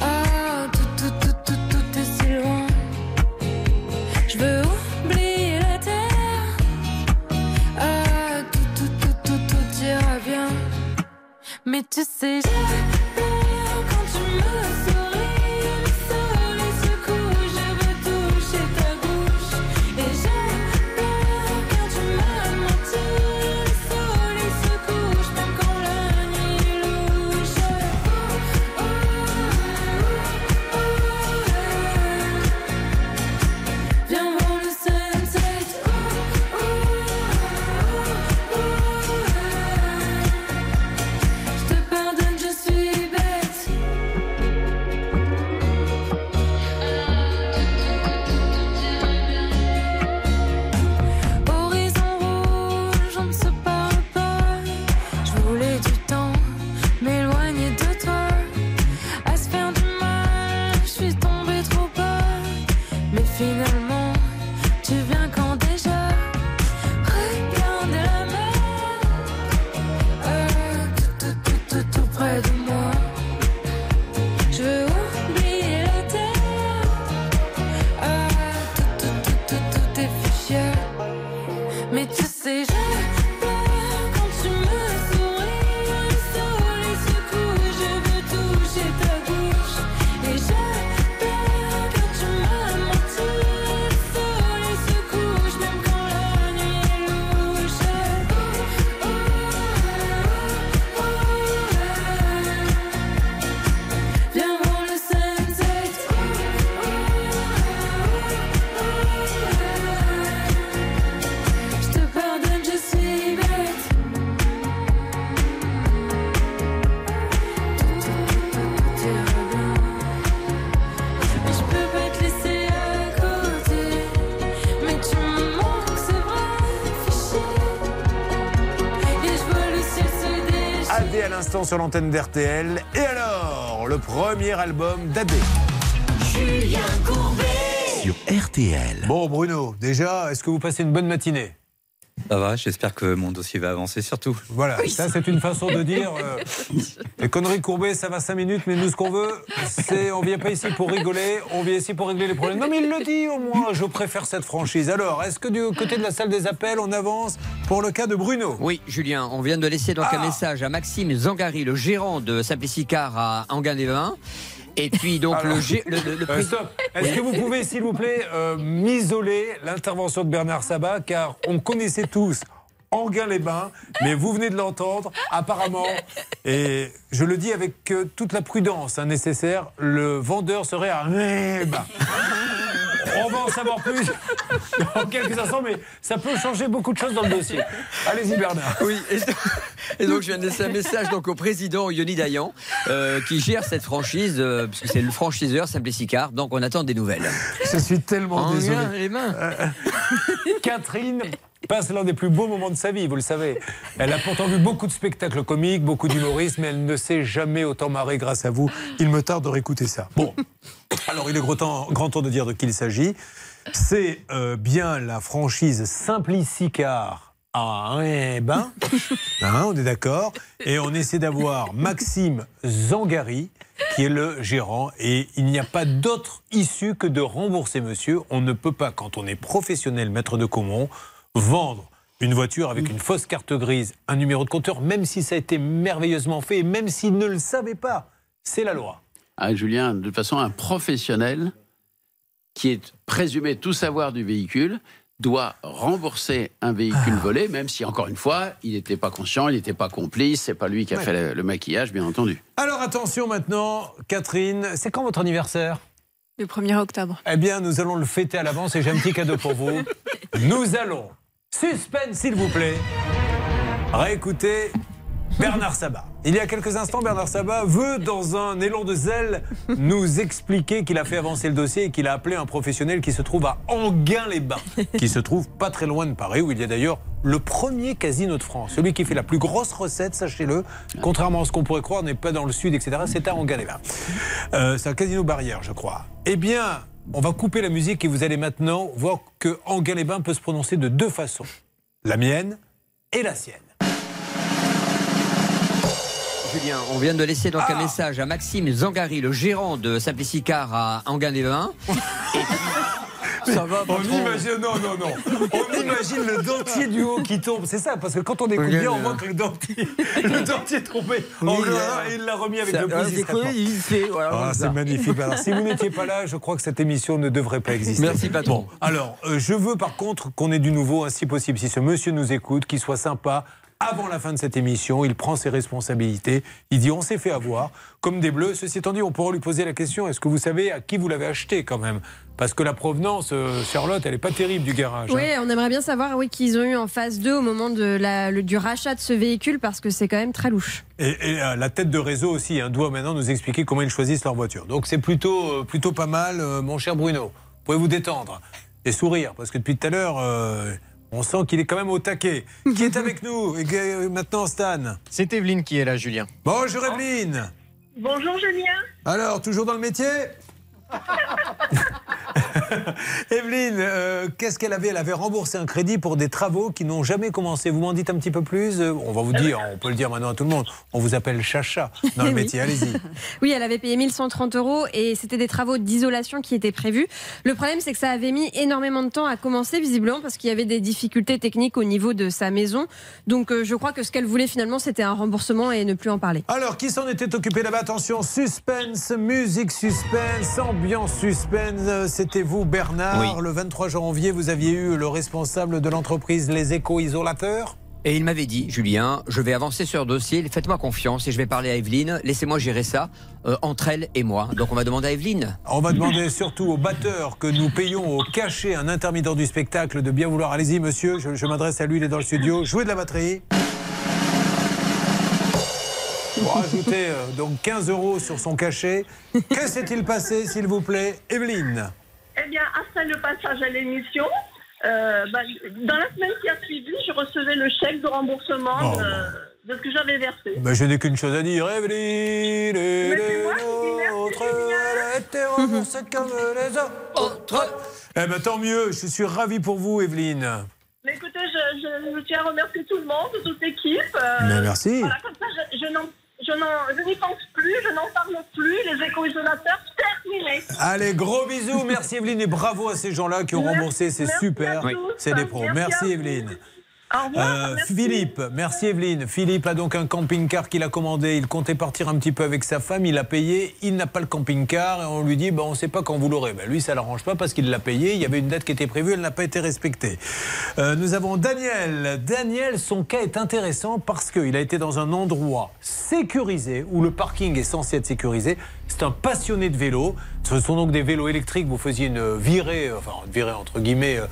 Ah, tout, tout, tout, tout, tout est si loin. Je veux oublier la terre. Ah, tout, tout, tout, tout, tout ira bien. Mais tu sais, j'adore Sur l'antenne d'RTL. Et alors, le premier album d'Adé. Julien Courbet. Sur RTL. Bon, Bruno, déjà, est-ce que vous passez une bonne matinée? Ça va, j'espère que mon dossier va avancer surtout. Voilà, ça c'est une façon de dire. euh, les conneries courbées, ça va 5 minutes, mais nous ce qu'on veut, c'est on vient pas ici pour rigoler, on vient ici pour régler les problèmes. Non mais il le dit au moins, je préfère cette franchise. Alors, est-ce que du côté de la salle des appels, on avance pour le cas de Bruno? Oui, Julien, on vient de laisser donc un message à Maxime Zangari, le gérant de Simplicicar à Anguin-les-Bains. Et puis donc Alors, le, gé- le, le- le euh, stop. Est-ce que vous pouvez, s'il vous plaît, euh, m'isoler l'intervention de Bernard Sabat, car on connaissait tous Anguin-les-Bains, mais vous venez de l'entendre, apparemment, et je le dis avec euh, toute la prudence hein, nécessaire, le vendeur serait à On va en savoir plus dans quelques instants, mais ça peut changer beaucoup de choses dans le dossier. Allez-y, Bernard. Oui, et, et donc je viens de laisser un message donc, au président Yoni Dayan euh, qui gère cette franchise, euh, puisque c'est le franchiseur Simplicicar, donc on attend des nouvelles. Je suis tellement En désolé. les mains. Euh, Catherine passe l'un des plus beaux moments de sa vie, vous le savez. Elle a pourtant vu beaucoup de spectacles comiques, beaucoup d'humoristes, mais elle ne s'est jamais autant marrée grâce à vous. Il me tarde de réécouter ça. Bon, alors il est grand temps, de dire de qui il s'agit. C'est euh, bien la franchise Simplicicar à ben, on est d'accord. Et on essaie d'avoir Maxime Zangari, qui est le gérant. Et il n'y a pas d'autre issue que de rembourser monsieur. On ne peut pas, quand on est professionnel maître de Comont, vendre une voiture avec une fausse carte grise, un numéro de compteur, même si ça a été merveilleusement fait et même s'il ne le savait pas. C'est la loi. Ah, Julien, de toute façon, un professionnel qui est présumé tout savoir du véhicule doit rembourser un véhicule volé, même si, encore une fois, il n'était pas conscient, il n'était pas complice, c'est pas lui qui a Ouais. fait le, le maquillage, bien entendu. Alors attention maintenant, Catherine, c'est quand votre anniversaire? Le 1er octobre. Eh bien, nous allons le fêter à l'avance et j'ai un petit cadeau pour vous. Nous allons, suspense s'il vous plaît, réécouter Bernard Sabat. Il y a quelques instants, Bernard Sabat veut, dans un élan de zèle, nous expliquer qu'il a fait avancer le dossier et qu'il a appelé un professionnel qui se trouve à Anguin-les-Bains, qui se trouve pas très loin de Paris, où il y a d'ailleurs le premier casino de France. Celui qui fait la plus grosse recette, sachez-le, contrairement à ce qu'on pourrait croire, n'est pas dans le sud, etc. C'est à Anguin-les-Bains. Euh, c'est un casino barrière, je crois. Eh bien, on va couper la musique et vous allez maintenant voir que Anguin-les-Bains peut se prononcer de deux façons. La mienne et la sienne. On vient de laisser donc un message à Maxime Zangari, le gérant de Simplicicar à Anguin-les-Bains. Ça va, On imagine, non, non, non. On imagine le dentier du haut qui tombe. C'est ça, parce que quand on écoute bien, on voit que le dentier, le dentier est tombé. Oui, en il a- l'a remis avec le ah, fait, voilà, Ah, c'est magnifique. Alors, si vous n'étiez pas là, je crois que cette émission ne devrait pas exister. Merci, patron. Bon, alors, euh, je veux par contre qu'on ait du nouveau, hein, si possible. Si ce monsieur nous écoute, qu'il soit sympa. Avant la fin de cette émission, il prend ses responsabilités. Il dit on s'est fait avoir, comme des bleus. Ceci étant dit, on pourra lui poser la question est-ce que vous savez à qui vous l'avez acheté quand même? Parce que la provenance, euh, Charlotte, elle n'est pas terrible du garage. hein. Oui, on aimerait bien savoir oui, qu'ils ont eu en phase 2 au moment de la- le- du rachat de ce véhicule parce que c'est quand même très louche. Et, et, euh, la tête de réseau aussi hein, doit maintenant nous expliquer comment ils choisissent leur voiture. Donc c'est plutôt, euh, plutôt pas mal, mon cher Bruno. Vous pouvez vous détendre et sourire, parce que depuis tout à l'heure, on sent qu'il est quand même au taquet. Qui est avec nous euh, maintenant, Stan C'est Evelyne qui est là, Julien. Bonjour Evelyne Bonjour Julien. Alors, toujours dans le métier Evelyne, euh, qu'est-ce qu'elle avait? Elle avait remboursé un crédit pour des travaux qui n'ont jamais commencé. Vous m'en dites un petit peu plus? Euh, On va vous dire, on peut le dire maintenant à tout le monde, on vous appelle Chacha dans le Oui. métier. Allez-y. Oui, elle avait payé 1130 euros et c'était des travaux d'isolation qui étaient prévus. Le problème, c'est que ça avait mis énormément de temps à commencer, visiblement, parce qu'il y avait des difficultés techniques au niveau de sa maison. Donc, euh, je crois que ce qu'elle voulait finalement, c'était un remboursement et ne plus en parler. Alors, qui s'en était occupé là-bas? Attention, suspense, musique suspense, ambiance suspense. Euh, C'était vous, Bernard. Le 23 janvier, vous aviez eu le responsable de l'entreprise Les Éco-Isolateurs. Et il m'avait dit, Julien, je vais avancer sur le dossier, faites-moi confiance et je vais parler à Evelyne, laissez-moi gérer ça euh, entre elle et moi. Donc on va demander à Evelyne. On va demander surtout au batteur que nous payons au cachet un intermittent du spectacle de bien vouloir. Allez-y, monsieur, je, je m'adresse à lui, il est dans le studio. Jouez de la batterie. Vous rajoutez euh, donc 15 euros sur son cachet. Que s'est-il passé, s'il vous plaît, Evelyne? Eh bien, après le passage à l'émission, euh, bah, dans la semaine qui a suivi, je recevais le chèque de remboursement Oh, de, de ce que j'avais versé. Ben, Je n'ai qu'une chose à dire, Evelyne, et les nôtres, elle était remboursée comme les autres. Eh ben, tant mieux, je suis ravi pour vous, Evelyne. Mais écoutez, je, je- je tiens à remercier tout le monde, toute l'équipe. euh, Mais merci. Voilà, comme ça, je, je n'en- je n'y pense plus, je n'en parle plus. Les éco-isolateurs, terminé. Allez, gros bisous, merci Evelyne et bravo à ces gens-là qui ont Merci- remboursé, c'est super. C'est des pros. Merci Merci. Evelyne. Au revoir. Euh, merci. Philippe, merci Evelyne. Philippe a donc un camping-car qu'il a commandé. Il comptait partir un petit peu avec sa femme. Il a payé. Il n'a pas le camping-car. Et on lui dit, bah, on ne sait pas quand vous l'aurez. Ben, lui, ça ne l'arrange pas parce qu'il l'a payé. Il y avait une date qui était prévue. Elle n'a pas été respectée. Euh, nous avons Daniel. Daniel, son cas est intéressant parce qu'il a été dans un endroit sécurisé où le parking est censé être sécurisé. C'est un passionné de vélo. Ce sont donc des vélos électriques. Vous faisiez une virée, euh, enfin, une virée entre guillemets. euh,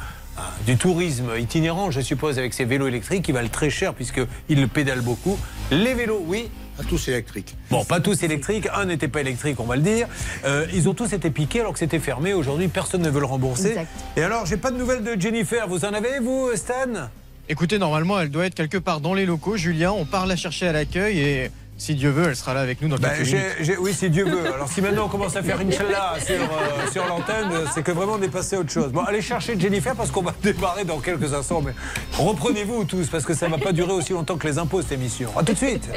du tourisme itinérant, je suppose, avec ces vélos électriques, qui valent très cher puisqu'ils le pédalent beaucoup. Les vélos, oui. Pas tous électriques. Bon, pas tous électriques. Un n'était pas électrique, on va le dire. Euh, ils ont tous été piqués alors que c'était fermé. Aujourd'hui, personne ne veut le rembourser. Exact. Et alors, j'ai pas de nouvelles de Jennifer. Vous en avez, vous, Stan? Écoutez, normalement, elle doit être quelque part dans les locaux. Julien, on part la chercher à l'accueil et si Dieu veut, elle sera là avec nous dans Ben, quelques j'ai- minutes. oui, si Dieu veut. Alors, si maintenant on commence à faire Inch'Allah sur, euh, sur l'antenne, c'est que vraiment on est passé à autre chose. Bon, allez chercher Jennifer parce qu'on va démarrer dans quelques instants. Mais reprenez-vous tous parce que ça ne va pas durer aussi longtemps que les impôts cette émission. A tout de suite.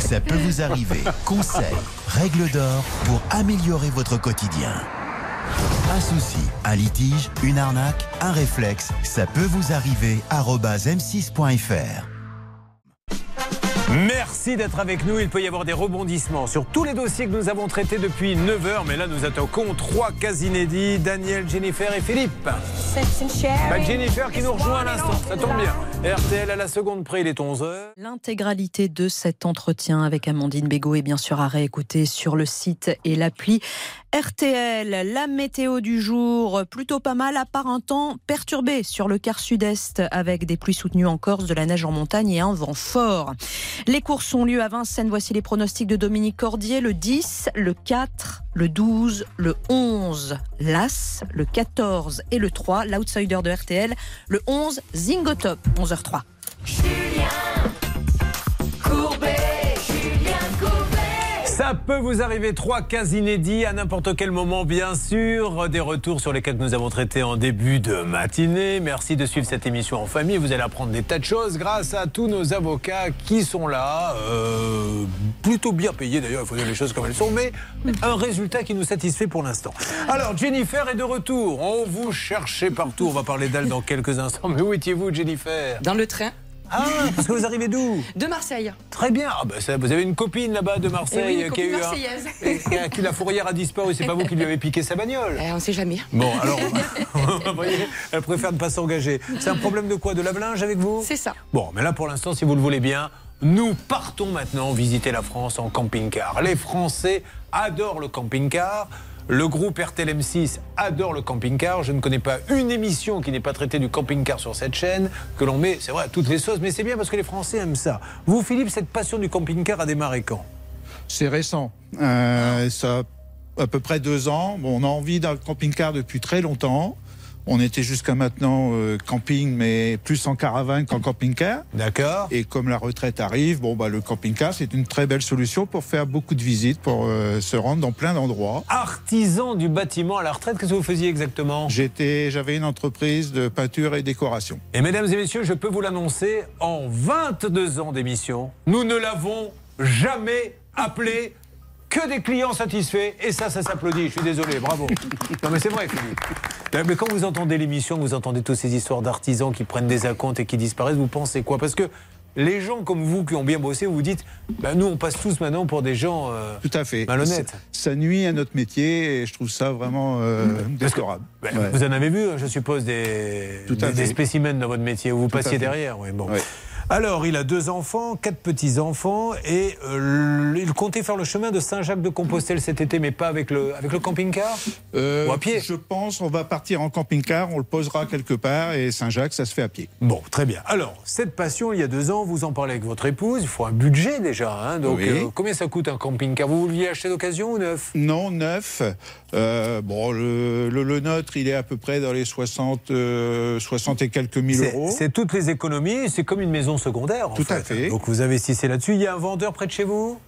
Ça peut vous arriver. Conseils, règles d'or pour améliorer votre quotidien. Un souci, un litige, une arnaque, un réflexe, ça peut vous arriver. arobase m6.fr. Merci d'être avec nous. Il peut y avoir des rebondissements sur tous les dossiers que nous avons traités depuis 9 heures. Mais là, nous attaquons trois cas inédits Daniel, Jennifer et Philippe. Bah, Jennifer qui nous rejoint à l'instant. Ça tombe bien. RTL à la seconde près, il est 11 heures. L'intégralité de cet entretien avec Amandine Bégaud est bien sûr à réécouter sur le site et l'appli RTL. La météo du jour, plutôt pas mal, à part un temps perturbé sur le quart sud-est avec des pluies soutenues en Corse, de la neige en montagne et un vent fort. Les courses ont lieu à Vincennes. Voici les pronostics de Dominique Cordier. Le 10, le 4, le 12, le 11, l'As, le 14 et le 3. L'outsider de RTL, le 11, Zingotop, 11h03. Ça peut vous arriver trois cas inédits à n'importe quel moment, bien sûr. Des retours sur lesquels nous avons traité en début de matinée. Merci de suivre cette émission en famille. Vous allez apprendre des tas de choses grâce à tous nos avocats qui sont là. euh, plutôt bien payés d'ailleurs, il faut dire les choses comme elles sont, mais un résultat qui nous satisfait pour l'instant. Alors, Jennifer est de retour. On vous cherchait partout. On va parler d'elle dans quelques instants. Mais où étiez-vous, Jennifer? Dans le train. Ah, parce que vous arrivez d'où De Marseille. Très bien. Ah, bah, ça, vous avez une copine là-bas de Marseille oui, une qui a eu un- marseillaise. et- et à qui la fourrière a disparu. C'est pas vous qui lui avez piqué sa bagnole. Eh, on sait jamais. Bon, alors, vous voyez, elle préfère ne pas s'engager. C'est un problème de quoi? De lave-linge avec vous? C'est ça. Bon, mais là, pour l'instant, si vous le voulez bien, nous partons maintenant visiter la France en camping-car. Les Français adorent le camping-car. Le groupe RTL M6 adore le camping-car. Je ne connais pas une émission qui n'ait pas traité du camping-car sur cette chaîne, que l'on met, c'est vrai, toutes les sauces, mais c'est bien parce que les Français aiment ça. Vous, Philippe, cette passion du camping-car a démarré quand? C'est récent. Euh, ça a à peu près deux ans. Bon, on a envie d'un camping-car depuis très longtemps. On était jusqu'à maintenant euh, camping, mais plus en caravane qu'en camping-car. D'accord. Et comme la retraite arrive, bon, bah, le camping-car, c'est une très belle solution pour faire beaucoup de visites, pour euh, se rendre dans plein d'endroits. Artisan du bâtiment à la retraite, qu'est-ce que vous faisiez exactement? J'étais, J'avais une entreprise de peinture et décoration. Et mesdames et messieurs, je peux vous l'annoncer, en 22 ans d'émission, nous ne l'avons jamais appelé que des clients satisfaits. Et ça, ça s'applaudit. Je suis désolé, bravo. Non mais c'est vrai, Philippe. Mais quand vous entendez l'émission, vous entendez toutes ces histoires d'artisans qui prennent des acomptes et qui disparaissent, vous pensez quoi? Parce que les gens comme vous qui ont bien bossé, vous vous dites, bah, nous on passe tous maintenant pour des gens euh, Tout à fait. malhonnêtes. Ça, ça nuit à notre métier et je trouve ça vraiment euh, déplorable. Ben, Ouais. Vous en avez vu, je suppose, des, spécimens dans votre métier où vous Tout passiez derrière. Oui, bon. Ouais. Alors, il a deux enfants, quatre petits-enfants, et euh, il comptait faire le chemin de Saint-Jacques-de-Compostelle cet été, mais pas avec le, avec le camping-car Euh, Ou à pied Je pense on va partir en camping-car, on le posera quelque part et Saint-Jacques, ça se fait à pied. Bon, très bien. Alors, cette passion, il y a deux ans, vous en parlez avec votre épouse, il faut un budget déjà. hein, donc, Oui. euh, combien ça coûte un camping-car? Vous vouliez acheter d'occasion ou neuf? Non, neuf. Bon, le, le, le nôtre, il est à peu près dans les 60, euh, 60 et quelques mille euros. C'est toutes les économies, c'est comme une maison secondaire. en Tout à fait. fait. Donc, vous investissez là-dessus. Il y a un vendeur près de chez vous?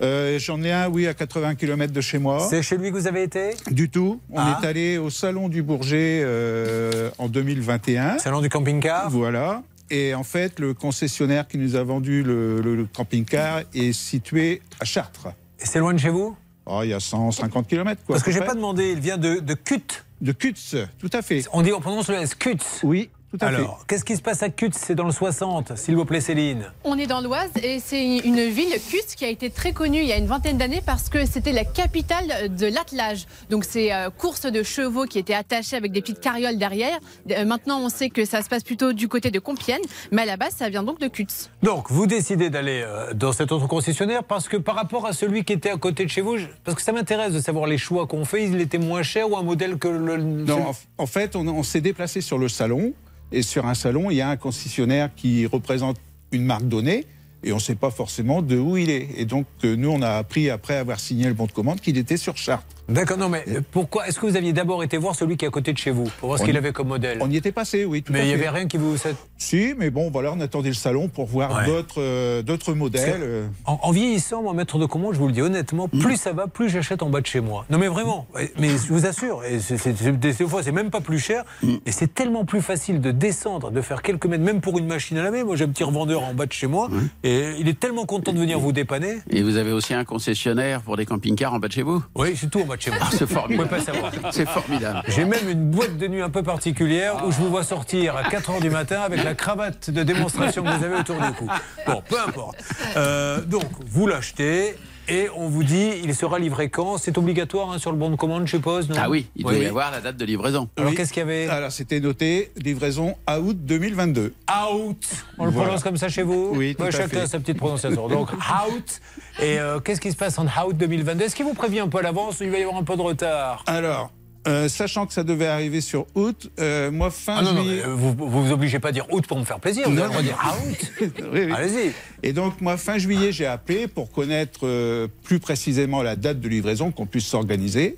Euh, J'en ai un, oui, à 80 km de chez moi. C'est chez lui que vous avez été? Du tout. On Ah. est allé au Salon du Bourget euh, en 2021. Salon du camping-car? Voilà. Et en fait, le concessionnaire qui nous a vendu le, le- le camping-car est situé à Chartres. Et c'est loin de chez vous? Oh, il y a 150 km, quoi. Parce que j'ai pas demandé, il vient de, de Cut. De Kutz, tout à fait. On dit, on prononce le S, Cut. Oui, à. Alors, qu'est-ce qui se passe à Cutts C'est dans le 60, s'il vous plaît, Céline. On est dans l'Oise et c'est une ville, Cutts, qui a été très connue il y a une vingtaine d'années parce que c'était la capitale de l'attelage. Donc c'est euh, courses de chevaux qui étaient attachées avec des petites carrioles derrière. Euh, maintenant, on sait que ça se passe plutôt du côté de Compiègne, mais à la base, ça vient donc de Cutts. Donc, vous décidez d'aller euh, dans cet autre concessionnaire parce que par rapport à celui qui était à côté de chez vous, je- parce que ça m'intéresse de savoir les choix qu'on fait, il était moins cher ou un modèle que le. Non, en, en fait, on, on s'est déplacé sur le salon. Et sur un salon, il y a un concessionnaire qui représente une marque donnée. Et on ne sait pas forcément de où il est. Et donc, euh, nous, on a appris, après avoir signé le bon de commande, qu'il était sur Chartres. D'accord, non, mais pourquoi Est-ce que vous aviez d'abord été voir celui qui est à côté de chez vous pour voir ce qu'il y- avait comme modèle? On y était passé, oui. Tout Mais il n'y avait rien qui vous. Si, mais bon, voilà, on attendait le salon pour voir Ouais. d'autres euh, d'autres modèles. euh. En, en vieillissant, moi, maître de commande, je vous le dis honnêtement, plus ça va, plus j'achète en bas de chez moi. Non, mais vraiment. Mais je vous assure, et c'est- c'est- c'est- des fois, c'est même pas plus cher. Et c'est tellement plus facile de descendre, de faire quelques mètres, même pour une machine à laver. Moi, j'ai un petit revendeur en bas de chez moi. Et il est tellement content de venir vous dépanner. Et vous avez aussi un concessionnaire pour des camping-cars en bas de chez vous? Oui, c'est tout en bas de chez moi. Ah, c'est Vous formidable. pouvez pas savoir. C'est formidable. J'ai même une boîte de nuit un peu particulière où je vous vois sortir à 4h du matin avec la cravate de démonstration que vous avez autour du cou. Bon, peu importe. Euh, donc, vous l'achetez et on vous dit il sera livré quand? C'est obligatoire hein, sur le bon de commande, je suppose non? Ah oui, il doit y avoir la date de livraison. Alors, Oui. qu'est-ce qu'il y avait? Alors, c'était noté livraison à août 2022. Out On le Voilà. prononce comme ça chez vous? Oui, tout Ouais, à Chacun fait. a sa petite prononciation. Donc, out. Et euh, qu'est-ce qui se passe en out 2022 Est-ce qu'il vous prévient un peu à l'avance ou il va y avoir un peu de retard? Alors, euh, sachant que ça devait arriver sur août, euh, moi, fin Ah non, juillet. vous vous vous obligez pas à dire out pour me faire plaisir. Vous allez me dire out. Oui, oui. Allez-y. Et donc, moi, fin juillet, j'ai appelé pour connaître euh, plus précisément la date de livraison, qu'on puisse s'organiser.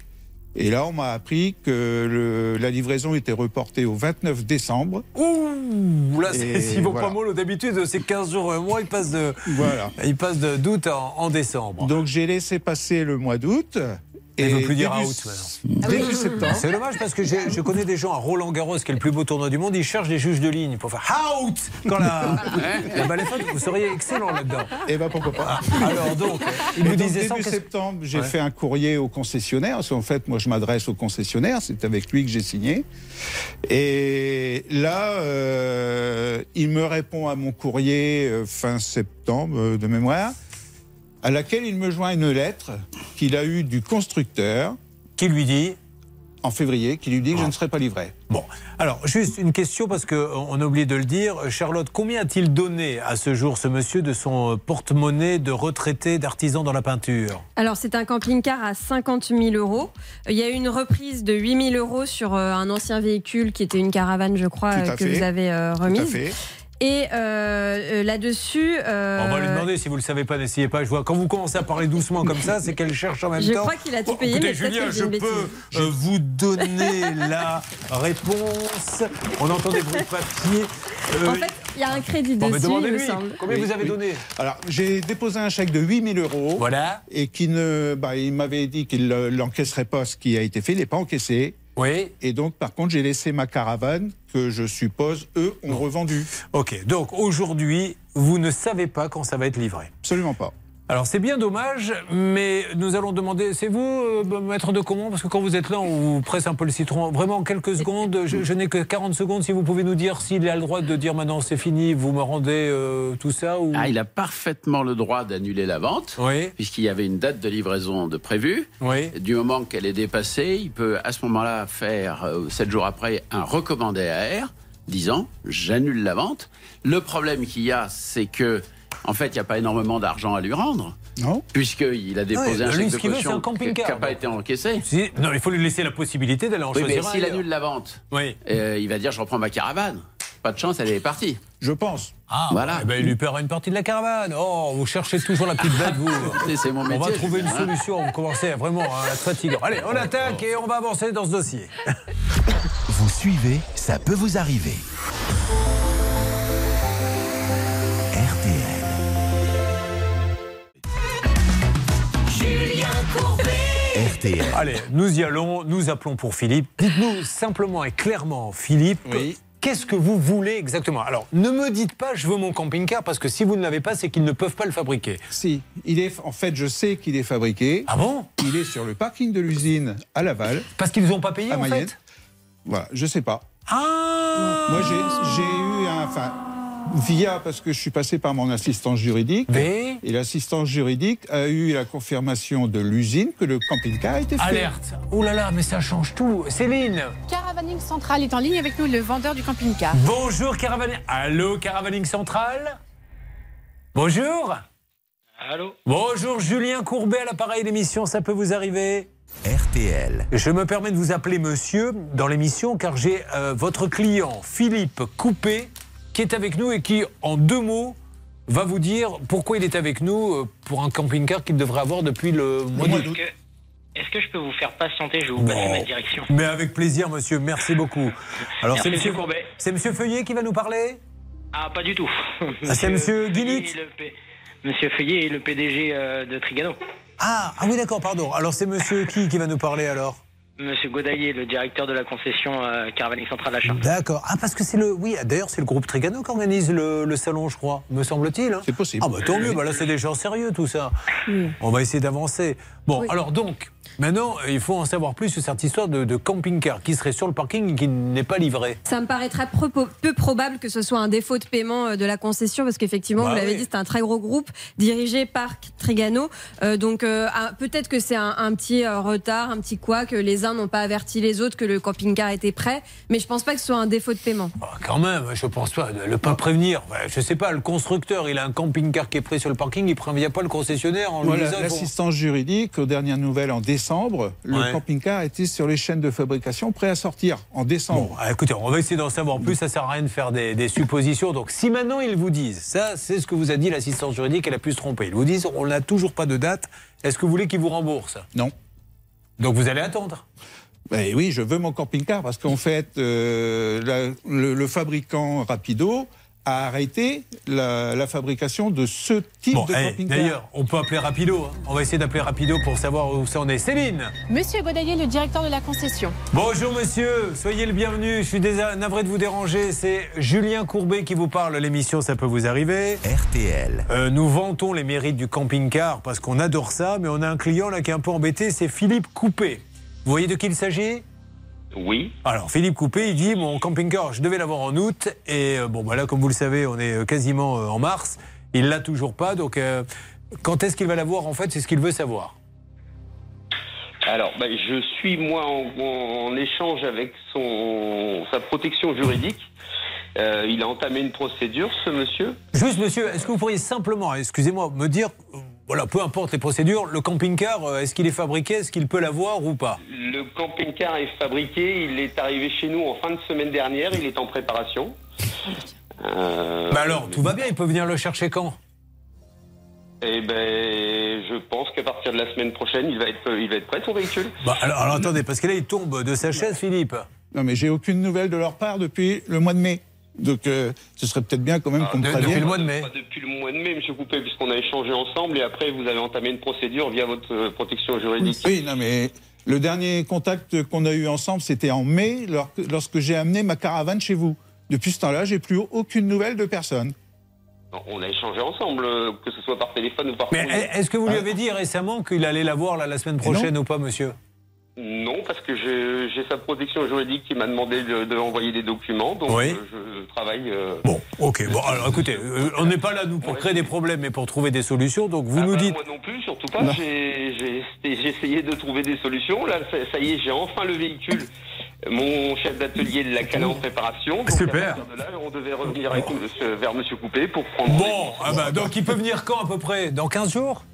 Et là, on m'a appris que le- la livraison était reportée au 29 décembre. Ouh, là, s'il vaut voilà. pas mal, d'habitude, c'est 15 jours, un mois, il passe de, Voilà. il passe de d'août en, en décembre. Donc, j'ai laissé passer le mois d'août. Il ne veut plus dire out. Début septembre. C'est dommage parce que je connais des gens à Roland Garros, qui est le plus beau tournoi du monde, ils cherchent des juges de ligne pour faire out quand la, la balle est faite. Vous seriez excellent là-dedans. Et ben pourquoi pas. Alors donc, il Et vous donc, disait ça. début septembre, j'ai Ouais. fait un courrier au concessionnaire. Parce qu'en fait, moi, je m'adresse au concessionnaire. C'est avec lui que j'ai signé. Et là, euh, il me répond à mon courrier euh, fin septembre euh, de mémoire, à laquelle il me joint une lettre qu'il a eue du constructeur. Qui lui dit En février, qui lui dit que je ne serai pas livré. Bon, alors juste une question parce qu'on a oublié de le dire. Charlotte, combien a-t-il donné à ce jour ce monsieur de son euh, porte-monnaie de retraité d'artisan dans la peinture? Alors, c'est un camping-car à 50 000 euros. Il y a eu une reprise de 8 000 euros sur euh, un ancien véhicule qui était une caravane, je crois, euh, que fait. vous avez Tout à remise. fait. Et euh, euh, là-dessus. euh, On va lui demander si vous le savez pas, n'essayez pas. Je vois quand vous commencez à parler doucement comme ça, c'est qu'elle cherche en même Je temps. crois qu'il a tout Bon, payé, écoutez, mais Julien, je je peux bêtise. euh, vous donner la réponse. On entend des bruits de papier. Euh, En fait, il y a un crédit Bon, dessus, il me semble. Combien Oui, vous avez oui. donné Alors, j'ai déposé un chèque de 8000 euros. Voilà. Et qui ne, bah, il m'avait dit qu'il ne l'encaisserait pas ce qui a été fait. Il n'est pas encaissé. Oui. Et donc, par contre, j'ai laissé ma caravane que je suppose, eux, ont revendu. Ok, donc aujourd'hui, vous ne savez pas quand ça va être livré. Absolument pas. Alors c'est bien dommage, mais nous allons demander, c'est vous, euh, maître de commande, parce que quand vous êtes là, on vous presse un peu le citron. Vraiment, en quelques secondes, je, je n'ai que 40 secondes, si vous pouvez nous dire s'il a le droit de dire maintenant c'est fini, vous me rendez euh, tout ça ou... Ah, il a parfaitement le droit d'annuler la vente, puisqu'il y avait une date de livraison de prévue. Du moment qu'elle est dépassée, il peut à ce moment-là faire, euh, sept jours après, un recommandé AR, disant j'annule la vente. Le problème qu'il y a, c'est que, en fait, il n'y a pas énormément d'argent à lui rendre. Non. Puisqu'il a déposé Ouais, un lui, chèque ce de qu'il veut, c'est un caution camping-car, qui n'a pas été encaissé. Si- Non, il faut lui laisser la possibilité d'aller en Oui, mais choisir un s'il annule la vente, Oui. euh, il va dire je reprends ma caravane. Pas de chance, elle est partie. Je pense. Ah, Voilà. eh ben, il lui paiera une partie de la caravane. Oh, vous cherchez toujours la petite bête, vous. C'est mon On va métier. trouver une Hein solution. Vous commencez à vraiment à être fatigant. Allez, on attaque et on va avancer dans ce dossier. Vous suivez, ça peut vous arriver. RTL. Allez, nous y allons. Nous appelons pour Philippe. Dites-nous simplement et clairement, Philippe. Qu'est-ce que vous voulez exactement? Alors, ne me dites pas je veux mon camping-car parce que si vous ne l'avez pas, c'est qu'ils ne peuvent pas le fabriquer. Si, il est, en fait, je sais qu'il est fabriqué. Ah bon? Il est sur le parking de l'usine à Laval. Parce qu'ils ne vous ont pas payé à en Mayenne. fait? Voilà, je sais pas. Ah Moi, j'ai j'ai eu un. Enfin, via, parce que je suis passé par mon assistance juridique. Mais Et l'assistance juridique a eu la confirmation de l'usine que le camping-car a été fait. Alerte Oh là là, mais ça change tout. Céline Caravaning Central est en ligne avec nous, le vendeur du camping-car. Bonjour Caravaning. Allô Caravaning Central Bonjour Allô? Bonjour Julien Courbet à l'appareil d'émission, ça peut vous arriver? RTL. Je me permets de vous appeler monsieur dans l'émission car j'ai euh, votre client Philippe Coupé qui est avec nous et qui, en deux mots, va vous dire pourquoi il est avec nous euh, pour un camping-car qu'il devrait avoir depuis le mois d'août. est-ce que je peux vous faire patienter? Je vais vous passer ma direction. Mais avec plaisir, monsieur. Merci beaucoup. Alors, c'est monsieur, Courbet. c'est monsieur Feuillet qui va nous parler? Ah, pas du tout. Ah, c'est monsieur P- Monsieur Feuillet est le PDG euh, de Trigano. ah, ah oui, d'accord, pardon. Alors, c'est monsieur qui qui va nous parler alors? Monsieur Godaillé, le directeur de la concession euh, Caravaning Central Achat. D'accord. Ah, parce que c'est le. Oui, d'ailleurs, c'est le groupe Trigano qui organise le, le salon, je crois, me semble-t-il. C'est possible. Ah, bah tant mieux. Bah, là, c'est des gens sérieux, tout ça. On va essayer d'avancer. Bon, alors donc, maintenant, il faut en savoir plus sur cette histoire de, de camping-car qui serait sur le parking et qui n'est pas livré. Ça me paraîtrait peu, peu probable que ce soit un défaut de paiement euh, de la concession parce qu'effectivement, Bah vous l'avez oui. dit, c'est un très gros groupe dirigé par Trigano. Euh, donc euh, peut-être que c'est un, un petit euh, retard, un petit quoi, que les uns n'ont pas averti les autres que le camping-car était prêt. Mais je pense pas que ce soit un défaut de paiement. Ah, Quand même, je pense pas. de Le pas prévenir. Ouais, Je sais pas, le constructeur, il a un camping-car qui est prêt sur le parking, il prévient pas le concessionnaire en lui Voilà, l'assistance juridique, aux dernières nouvelles en décembre, le Ouais. camping-car était sur les chaînes de fabrication prêt à sortir en décembre. Ah, écoutez, on va essayer d'en savoir plus. Ça sert à rien de faire des, des suppositions. Donc, si maintenant ils vous disent, ça, c'est ce que vous a dit l'assistance juridique, elle a pu se tromper. Ils vous disent, on n'a toujours pas de date. Est-ce que vous voulez qu'ils vous remboursent? Non. Donc, vous allez attendre? Ben oui, je veux mon camping-car parce qu'en fait, euh, la- le, le fabricant Rapido a arrêté la, la fabrication de ce type Bon, de eh, camping-car. d'ailleurs, on peut appeler Rapido. hein. On va essayer d'appeler Rapido pour savoir où ça en est. Céline Monsieur Godaillé, le directeur de la concession. Bonjour monsieur, soyez le bienvenu. Je suis navré de vous déranger. C'est Julien Courbet qui vous parle. L'émission, ça peut vous arriver. RTL. Euh, nous vantons les mérites du camping-car parce qu'on adore ça, mais on a un client là qui est un peu embêté, c'est Philippe Coupé. Vous voyez de qui il s'agit? Oui. Alors Philippe Coupé, il dit mon camping-car, je devais l'avoir en août et euh, bon bah là comme vous le savez, on est euh, quasiment euh, en mars. Il l'a toujours pas, donc euh, quand est-ce qu'il va l'avoir en fait? C'est ce qu'il veut savoir. Alors, bah, je suis moi en, en échange avec son, sa protection juridique. Il a entamé une procédure, ce monsieur. Juste monsieur, est-ce que vous pourriez simplement, excusez-moi, me dire, voilà, peu importe les procédures, le camping-car, euh, est-ce qu'il est fabriqué, est-ce qu'il peut l'avoir ou pas? Le camping-car est fabriqué. Il est arrivé chez nous en fin de semaine dernière. Il est en préparation. Euh, Bah alors, tout va bien, il peut venir le chercher quand? Eh ben, je pense qu'à partir de la semaine prochaine, il va être, il va être prêt son véhicule. Bah, alors, alors, attendez, parce que là il tombe de sa chaise, Philippe. Non, mais j'ai aucune nouvelle de leur part depuis le mois de mai. Donc, euh, ce serait peut-être bien quand même qu'on me de- prévienne. Pas depuis le mois de mai, Monsieur Coupé, puisqu'on a échangé ensemble et après vous avez entamé une procédure via votre euh, protection juridique. Oui, non, mais le dernier contact qu'on a eu ensemble, c'était en mai, lor- lorsque j'ai amené ma caravane chez vous. Depuis ce temps-là, j'ai plus aucune nouvelle de personne. On a échangé ensemble, euh, que ce soit par téléphone ou par Mais est-ce que vous lui avez dit récemment qu'il allait la voir là, la semaine prochaine ou pas, monsieur? Non, parce que j'ai sa protection juridique qui m'a demandé de, de envoyer des documents, donc Oui. euh, je travaille. euh, Bon, ok. Bon, alors écoutez, euh, on n'est pas là, nous, pour créer des problèmes, mais pour trouver des solutions. Donc vous Ah nous bah, dites. Moi non plus, surtout pas. J'ai essayé de trouver des solutions. Là, ça, ça y est, j'ai enfin le véhicule. Mon chef d'atelier l'a calé en préparation. Donc Super. À de là, on devait revenir avec vers Monsieur Coupé pour prendre. Bon, ah bah, donc il peut venir quand à peu près? Dans 15 jours?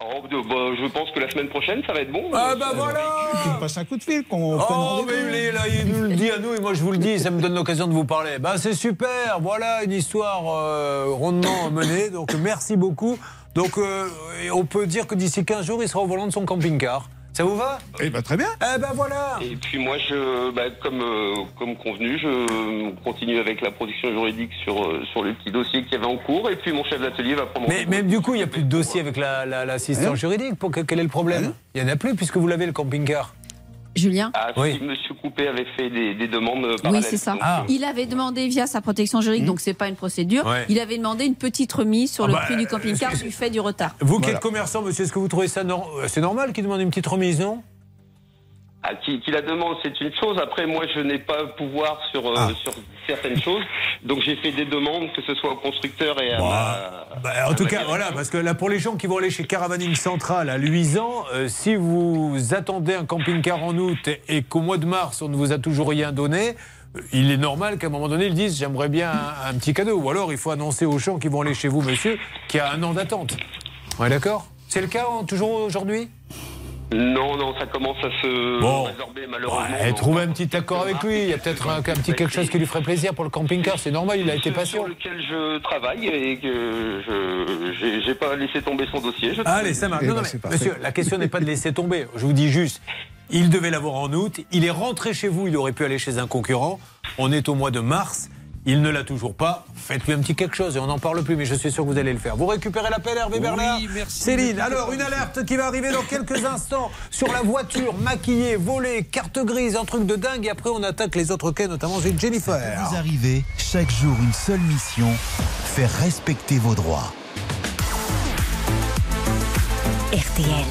Oh, de- bah, je pense que la semaine prochaine, ça va être bon. Ah bah voilà Tu me passes un coup de fil, qu'on Oh, mais il, est là, il nous le dit à nous et moi je vous le dis, ça me donne l'occasion de vous parler. Bah c'est super, voilà une histoire euh, rondement menée, donc merci beaucoup. Donc euh, on peut dire que d'ici 15 jours, il sera au volant de son camping-car. Ça vous va Eh ben très bien. Eh ben voilà Et puis moi, je, bah, comme, euh, comme convenu, je continue avec la production juridique sur, euh, sur le petit dossier qu'il y avait en cours. Et puis mon chef d'atelier va prendre. Mais, mais du coup, il n'y a plus de dossier avec l'assistant la, l'assistant juridique. Pour que- quel est le problème Il n'y en a plus puisque vous l'avez le camping-car. Julien Ah, Oui. si Monsieur Coupé avait fait des, des demandes euh, Oui, c'est ça. Ah. Il avait demandé via sa protection juridique, donc c'est pas une procédure. Ouais. Il avait demandé une petite remise sur Ah le bah, prix du camping-car du fait du retard. Vous qui Voilà. êtes commerçant, monsieur, est-ce que vous trouvez ça nor- euh, C'est normal qu'il demande une petite remise, non? Ah, qui, qui la demande, c'est une chose. Après, moi, je n'ai pas pouvoir sur, euh, Ah. sur certaines choses. Donc, j'ai fait des demandes, que ce soit au constructeur et à ma- Bah, à en tout cas, voilà, parce que là, pour les gens qui vont aller chez Caravaning Central à Luisan, euh, si vous attendez un camping-car en août et, et qu'au mois de mars, on ne vous a toujours rien donné, euh, il est normal qu'à un moment donné, ils disent j'aimerais bien un, un petit cadeau. Ou alors, il faut annoncer aux gens qui vont aller chez vous, monsieur, qu'il y a un an d'attente. On est d'accord C'est le cas hein, toujours aujourd'hui? Non, non, ça commence à se Bon. résorber, malheureusement. Non. Trouvez un petit accord avec lui. Il y a peut-être un, un petit quelque chose qui lui ferait plaisir pour le camping-car. C'est normal, il a été patient. Sur lequel je travaille et que je j'ai pas laissé tomber son dossier. je- Allez, ça marche. Eh Non, ben, non, mais, monsieur, la question n'est pas de laisser tomber. Je vous dis juste, il devait l'avoir en août. Il est rentré chez vous. Il aurait pu aller chez un concurrent. On est au mois de mars. Il ne l'a toujours pas. Faites-lui un petit quelque chose et on n'en parle plus. Mais je suis sûr que vous allez le faire. Vous récupérez l'appel, Hervé Bernard merci. Céline, alors une alerte qui va arriver dans quelques instants sur la voiture maquillée, volée, carte grise, un truc de dingue. Et après, on attaque les autres quais, notamment avec Jennifer. Vous arrivez, chaque jour une seule mission, faire respecter vos droits. RTL.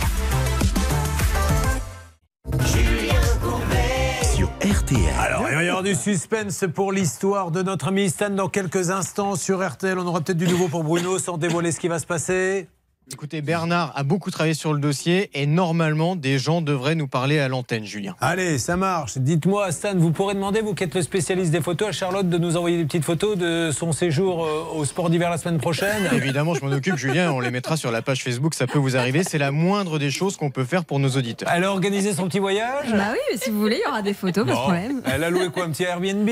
Alors, il va y avoir du suspense pour l'histoire de notre ami Stan dans quelques instants sur RTL. On aura peut-être du nouveau pour Bruno sans dévoiler ce qui va se passer. Écoutez, Bernard a beaucoup travaillé sur le dossier et normalement, des gens devraient nous parler à l'antenne, Julien. Allez, ça marche. Dites-moi, Stan, vous pourrez demander, vous qui êtes le spécialiste des photos, à Charlotte de nous envoyer des petites photos de son séjour euh, au sport d'hiver la semaine prochaine. Évidemment, je m'en occupe, Julien, on les mettra sur la page Facebook, ça peut vous arriver. C'est la moindre des choses qu'on peut faire pour nos auditeurs. Elle a organisé son petit voyage Bah oui, mais si vous voulez, il y aura des photos, pas de Bon. problème. Elle a loué quoi, un petit Airbnb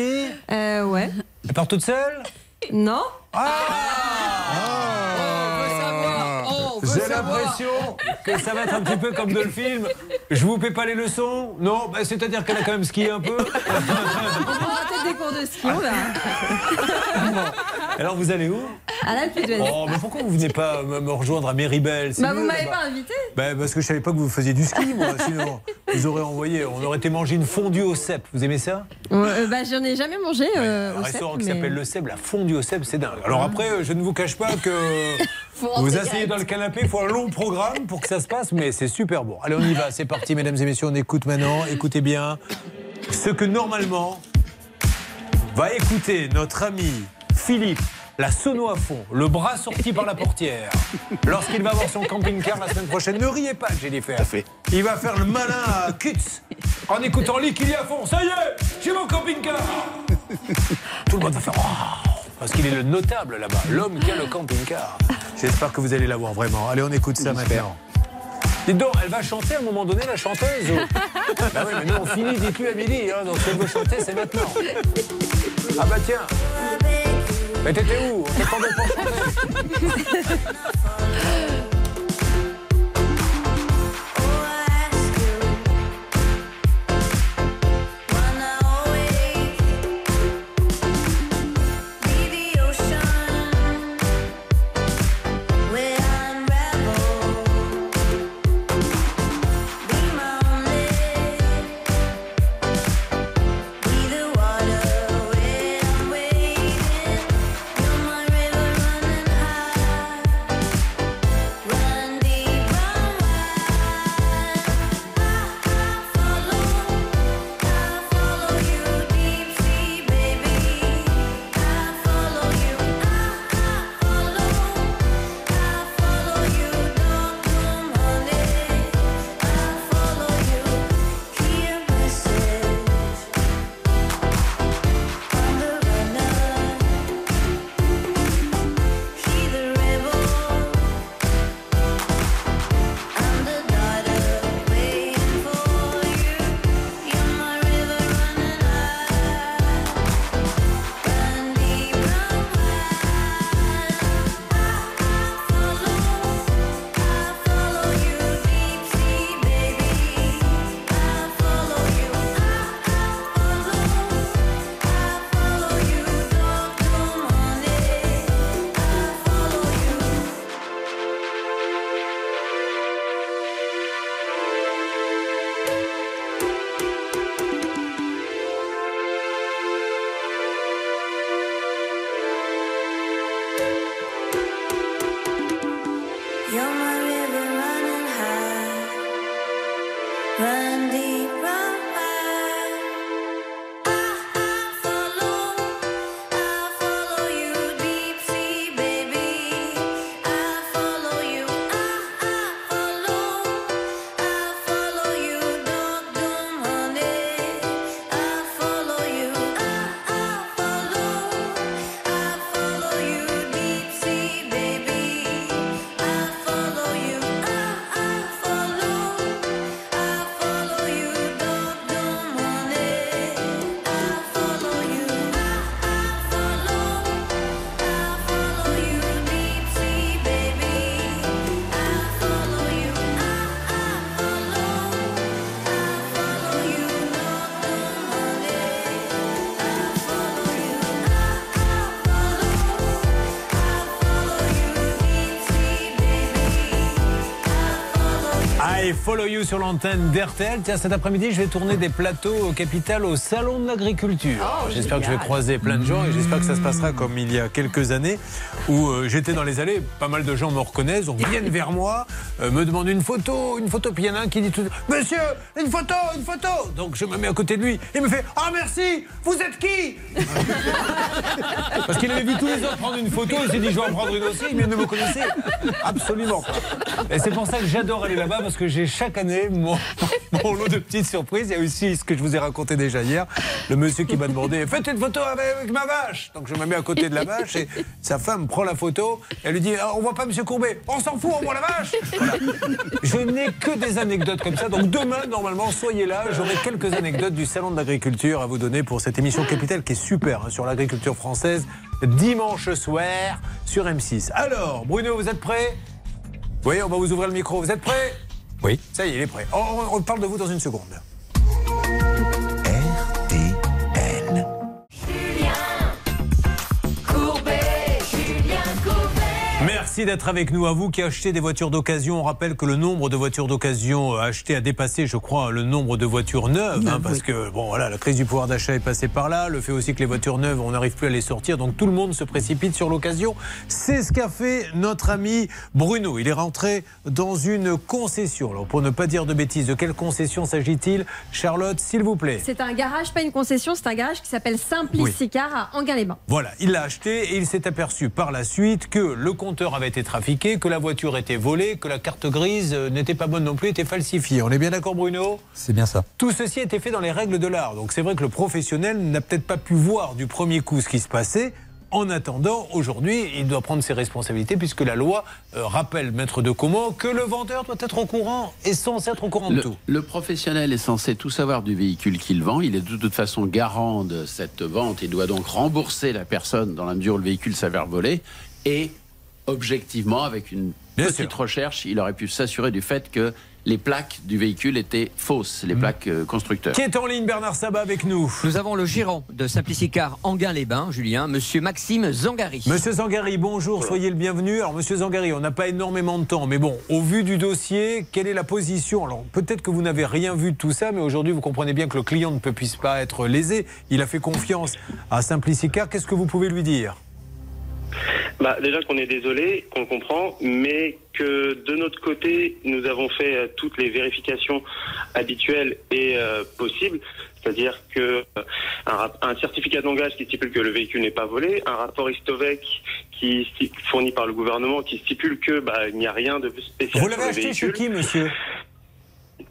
Euh, ouais. Elle part toute seule Non J'ai l'impression que ça va être un petit peu comme dans le film. Je vous paie pas les leçons Non, bah, c'est-à-dire qu'elle a quand même skié un peu. On aura peut-être des cours de ski, on verra. Alors vous allez où? À l'Alpe d'Huez. Oh, mais pourquoi vous venez pas me rejoindre à Méribel Bah, vous m'avez là-bas. pas invité Bah, parce que je savais pas que vous faisiez du ski, moi. Sinon, vous aurez envoyé. On aurait été manger une fondue au cèpe. Vous aimez ça? Euh, bah, j'en ai jamais mangé euh, Un au restaurant cèpe, qui mais- s'appelle le Cèpe, la fondue au cèpe, c'est dingue. Alors après, euh, je ne vous cache pas que Vous rentrer asseyez dans le canapé, il faut un long programme pour que ça se passe, mais c'est super bon. Allez, on y va, c'est parti, mesdames et messieurs, on écoute maintenant. Écoutez bien ce que normalement va écouter notre ami Philippe. La sono à fond, le bras sorti par la portière. Lorsqu'il va avoir son camping-car la semaine prochaine, ne riez pas, Jennifer. Il va faire le malin à Kutz en écoutant Liquili à fond. Ça y est, j'ai mon camping-car. Tout le monde va faire Waouh Parce qu'il est le notable là-bas, l'homme qui a le camping-car. J'espère que vous allez l'avoir vraiment. Allez, on écoute ça maintenant. Dites donc, elle va chanter à un moment donné, la chanteuse ou- Bah oui, mais nous on finit, dites-lui à midi. Hein, donc si elle veut chanter, c'est maintenant. Ah bah tiens. Mais t'étais où? On t'attendait pour chanter. Follow You sur l'antenne d'RTL. Tiens, cet après-midi, je vais tourner des plateaux au capital au Salon de l'Agriculture. Oh, j'espère que je vais croiser plein de gens et j'espère que ça se passera comme il y a quelques années où euh, j'étais dans les allées. Pas mal de gens me reconnaissent, viennent vers moi, euh, me demandent une photo, une photo. Puis il y en a un qui dit tout Monsieur, une photo, une photo Donc je me mets à côté de lui. Il me fait Ah merci, vous êtes qui? Parce qu'il avait vu tous les autres prendre une photo, il s'est dit je vais en prendre une aussi, mais il ne me connaissait absolument pas. Et c'est pour ça que j'adore aller là-bas parce que j'ai chaque année mon, lot de petites surprises. Il y a aussi ce que je vous ai raconté déjà hier, le monsieur qui m'a demandé faites une photo avec, ma vache? Donc je me mets à côté de la vache et sa femme prend la photo. Elle lui dit Ah, on voit pas monsieur Courbet, on s'en fout, on voit la vache. Je n'ai que des anecdotes comme ça. Donc demain, normalement, soyez là. J'aurai quelques anecdotes du salon de l'agriculture à vous donner pour cette émission Capitale qui est super hein, sur l'agriculture française. Dimanche soir sur M6. Alors, Bruno, vous êtes prêt? Oui, on va vous ouvrir le micro. Vous êtes prêt Oui. Ça y est, il est prêt. On parle de vous dans une seconde. Merci d'être avec nous. À vous qui achetez des voitures d'occasion, on rappelle que le nombre de voitures d'occasion achetées a dépassé, je crois, le nombre de voitures neuves. hein, parce que, bon, voilà, la crise du pouvoir d'achat est passée par là. Le fait aussi que les voitures neuves, on n'arrive plus à les sortir. Donc tout le monde se précipite sur l'occasion. C'est ce qu'a fait notre ami Bruno. Il est rentré dans une concession. Alors, pour ne pas dire de bêtises, de quelle concession s'agit-il? Charlotte, s'il vous plaît. C'est un garage, pas une concession, c'est un garage qui s'appelle Simplicicar à Anguin-les-Bains. Voilà, il l'a acheté et il s'est aperçu par la suite que le compteur avait été trafiqué, que la voiture était volée, que la carte grise euh, n'était pas bonne non plus, était falsifiée. On est bien d'accord Bruno? C'est bien ça. Tout ceci a été fait dans les règles de l'art. Donc c'est vrai que le professionnel n'a peut-être pas pu voir du premier coup ce qui se passait. En attendant, aujourd'hui, il doit prendre ses responsabilités puisque la loi euh, rappelle, maître de comment, que le vendeur doit être au courant et censé être au courant de Le, tout. le professionnel est censé tout savoir du véhicule qu'il vend. Il est de toute façon garant de cette vente. Il doit donc rembourser la personne dans la mesure où le véhicule s'avère volé. Et objectivement, avec une petite recherche, il aurait pu s'assurer du fait que les plaques du véhicule étaient fausses, les plaques euh, constructeurs. Qui est en ligne, Bernard Sabat, avec nous Nous avons le gérant de Simplicicar Anguin-les-Bains, Julien, monsieur Maxime Zangari. Monsieur Zangari, bonjour, soyez le bienvenu. Alors, monsieur Zangari, on n'a pas énormément de temps, mais bon, au vu du dossier, quelle est la position? Alors, peut-être que vous n'avez rien vu de tout ça, mais aujourd'hui, vous comprenez bien que le client ne peut puisse pas être lésé. Il a fait confiance à Simplicicar. Qu'est-ce que vous pouvez lui dire? Bah, déjà qu'on est désolé, qu'on comprend, mais que de notre côté, nous avons fait euh, toutes les vérifications habituelles et euh, possibles. C'est-à-dire que euh, un, un certificat d'engagement qui stipule que le véhicule n'est pas volé, un rapport Istovec qui fourni par le gouvernement qui stipule que bah, il n'y a rien de spécial Vous l'avez le acheté chez qui, monsieur?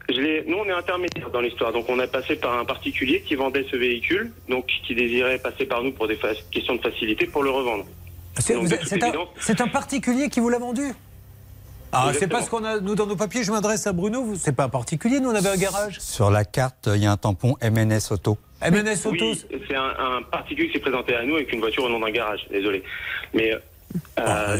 Je nous, on est intermédiaire dans l'histoire. Donc, on a passé par un particulier qui vendait ce véhicule, donc qui désirait passer par nous pour des questions de facilité pour le revendre. C'est un, particulier qui vous l'a vendu ah, c'est Exactement. parce qu'on a, nous, dans nos papiers, je m'adresse à Bruno, vous- c'est pas un particulier, nous, on avait un garage. Sur la carte, il y a un tampon MNS Auto. MNS Auto, Oui, c'est un, un particulier qui s'est présenté à nous avec une voiture au nom d'un garage. Désolé. Mais. Euh,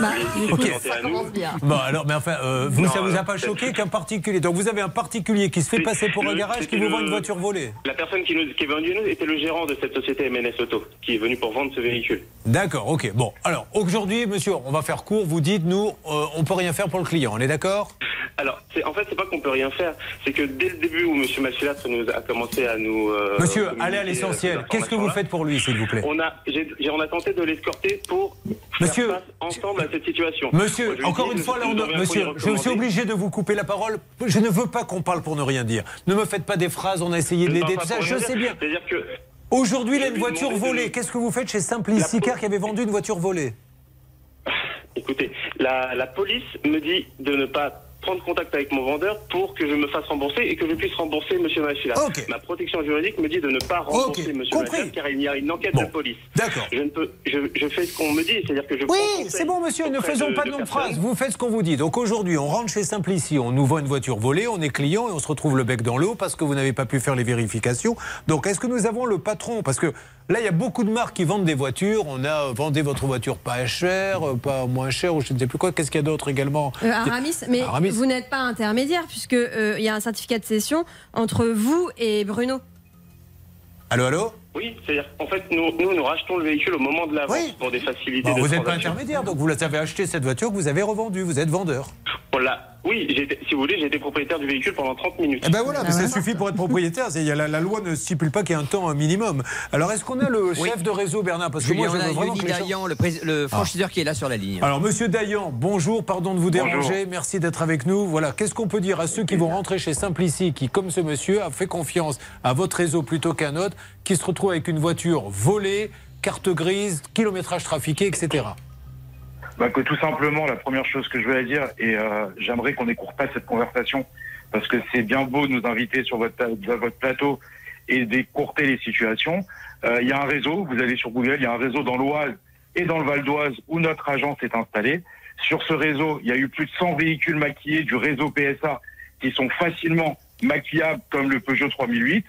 Bah, présenté à nous. Bon, alors, mais enfin, euh, vous, Non, ça vous a pas choqué qu'un particulier. Donc, vous avez un particulier qui se fait passer pour un garage qui vous vend une voiture volée. La personne qui, nous, qui est venue nous était le gérant de cette société MNS Auto, qui est venu pour vendre ce véhicule. D'accord, ok. Bon, alors, aujourd'hui, monsieur, on va faire court. Vous dites, nous, euh, on peut rien faire pour le client. On est d'accord? Alors, c'est- en fait, c'est pas qu'on peut rien faire, c'est que dès le début où M. Malfilâtre nous a commencé à nous. euh, Monsieur, allez à euh, l'essentiel. Qu'est-ce que vous faites pour lui, s'il vous plaît? on a, j'ai- j'ai- on a tenté de l'escorter pour Monsieur, faire face ensemble à cette situation. Monsieur, Moi, encore une fois, là, on a- monsieur, je suis obligé de vous couper la parole. Je ne veux pas qu'on parle pour ne rien dire. Ne me faites pas des phrases, on a essayé de l'aider, tout ça, je sais bien. Que Aujourd'hui, il a Je une voiture de- volée. Qu'est-ce que vous faites chez Simplicicar qui avait vendu une voiture volée? Écoutez, la, la police me dit de ne pas prendre contact avec mon vendeur pour que je me fasse rembourser et que je puisse rembourser M. Malfila. Ma protection juridique me dit de ne pas rembourser M. Malfila car il y a une enquête de police. D'accord. Je, ne peux, je, je fais ce qu'on me dit, c'est-à-dire que je Oui, c'est bon, monsieur, ne faisons de- pas de longues phrases. Vous faites ce qu'on vous dit. Donc aujourd'hui, on rentre chez Simplici, on nous vend une voiture volée, on est client et on se retrouve le bec dans l'eau parce que vous n'avez pas pu faire les vérifications. Donc est-ce que nous avons le patron? Parce que là, il y a beaucoup de marques qui vendent des voitures. On a euh, vendez votre voiture pas cher, euh, pas moins cher ou je ne sais plus quoi. Qu'est-ce qu'il y a d'autre également Euh, Aramis, mais Aramis. vous n'êtes pas intermédiaire puisque euh, il y a un certificat de cession entre vous et Bruno. Allô, allô? Oui, c'est-à-dire qu'en fait, nous, nous, nous rachetons le véhicule au moment de la vente pour des facilités Bon, de Vous n'êtes pas intermédiaire, donc vous avez acheté cette voiture que vous avez revendue. Vous êtes vendeur. On l'a- Oui, j'ai été- si vous voulez, j'ai été propriétaire du véhicule pendant 30 minutes. Eh ben voilà, mais ça suffit pour être propriétaire. Y a La, la loi ne stipule pas qu'il y a un temps minimum. Alors, est-ce qu'on a le Oui. chef de réseau, Bernard? Parce que moi, je a veux vraiment que gens- Dayan, le, le franchiseur qui est là sur la ligne. Alors, monsieur Dayan, bonjour, pardon de vous déranger, merci d'être avec nous. Voilà, qu'est-ce qu'on peut dire à ceux qui vont rentrer chez Simplici, qui, comme ce monsieur, a fait confiance à votre réseau plutôt qu'à un autre, qui se retrouve avec une voiture volée, carte grise, kilométrage trafiqué, etc. Bah, que tout simplement, la première chose que je veux dire, et euh, j'aimerais qu'on n'écoute pas cette conversation, parce que c'est bien beau de nous inviter sur votre, votre plateau et d'écourter les situations. Euh, Il y a un réseau, vous allez sur Google, il y a un réseau dans l'Oise et dans le Val d'Oise où notre agence est installée. Sur ce réseau, il y a eu plus de 100 véhicules maquillés du réseau PSA qui sont facilement maquillables comme le Peugeot 3008.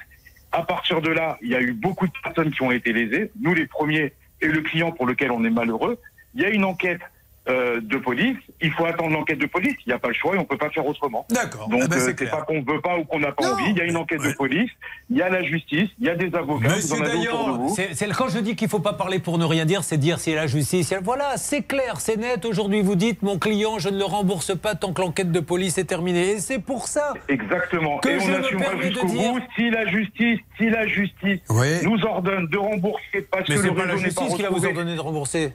À partir de là, il y a eu beaucoup de personnes qui ont été lésées, nous les premiers et le client pour lequel on est malheureux. Il y a une enquête euh, de police, il faut attendre l'enquête de police, il n'y a pas le choix et on ne peut pas faire autrement. D'accord. Donc Eh ben, euh, c'est pas qu'on ne veut pas ou qu'on n'a pas envie, il y a une enquête de police, il y a la justice, il y a des avocats, Monsieur Dayan, c'est- quand je dis qu'il ne faut pas parler pour ne rien dire, c'est dire si la justice. Voilà, c'est clair, c'est net. Aujourd'hui, vous dites mon client, je ne le rembourse pas tant que l'enquête de police est terminée. Et c'est pour ça Exactement. que et je on me assumera jusqu'au dire. bout si la justice, si la justice Oui. nous ordonne de rembourser parce Mais que le pas la justice qui va vous ordonner de rembourser.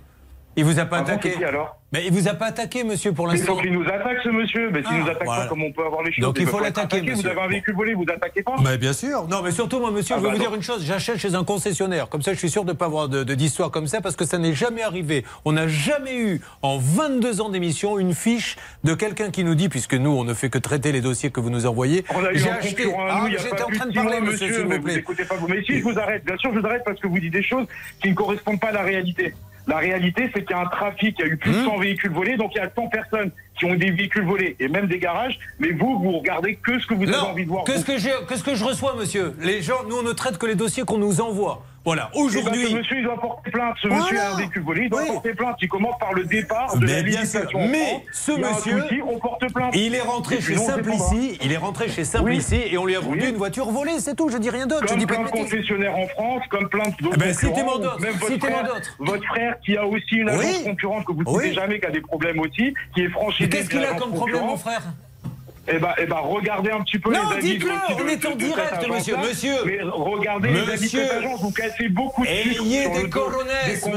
Il vous a pas Ah bon, attaqué. qui, alors Mais il vous a pas attaqué, monsieur, pour l'instant. donc il nous attaque ce monsieur, mais s'il Ah, nous attaque voilà. pas comme on peut avoir les choses. Donc il faut l'attaquer. Vous avez un véhicule volé, vous attaquez pas Mais bien sûr. Non, mais surtout, moi, monsieur, Ah je vais bah vous non. dire une chose. J'achète chez un concessionnaire. Comme ça, je suis sûr de ne pas avoir de- de- d'histoire comme ça parce que ça n'est jamais arrivé. On n'a jamais eu, en 22 ans d'émission, une fiche de quelqu'un qui nous dit, puisque nous, on ne fait que traiter les dossiers que vous nous envoyez. On a eu J'ai un acheté. Ah, j'étais en train de parler, monsieur, s'il mais vous vous plaît. écoutez pas vous. Mais si je vous arrête, bien sûr, je vous arrête parce que vous dites des choses qui ne correspondent pas à la réalité. La réalité, c'est qu'il y a un trafic, il y a eu plus de 100 véhicules volés, donc il y a 100 personnes qui ont des véhicules volés et même des garages. Mais vous, vous regardez que ce que vous avez envie de voir. qu'est-ce que, j'ai- qu'est-ce que je reçois, monsieur Les gens, nous, on ne traite que les dossiers qu'on nous envoie. Voilà, Eh ben, aujourd'hui. ce monsieur, il doit porter plainte. Ce Voilà. monsieur a un véhicule volé, il doit Oui. porter plainte. Il commence par le départ de la Mais bien sûr. législation en Mais ce monsieur, on porte plainte. il est rentré chez nous, on défendra. Simplici, il est rentré chez Simplici et on lui a vendu Oui. une voiture volée, c'est tout. Je dis rien d'autre. Je Comme dis pas plein de concessionnaires en France, comme plein d'autres Eh ben, citez-moi d'autres, votre citez-moi frère, d'autres. votre frère qui a aussi une agence concurrente que vous ne citez jamais, qui a des problèmes aussi, qui est franchisé. Mais qu'est-ce qu'il a comme problème, mon frère? Eh ben, eh ben, regardez un petit peu Non, les avis dites-le, de- on est en direct, monsieur, monsieur. Mais regardez les avis de Monsieur. cette agence, vous cassez beaucoup de sucre Ayez des coronets, monsieur,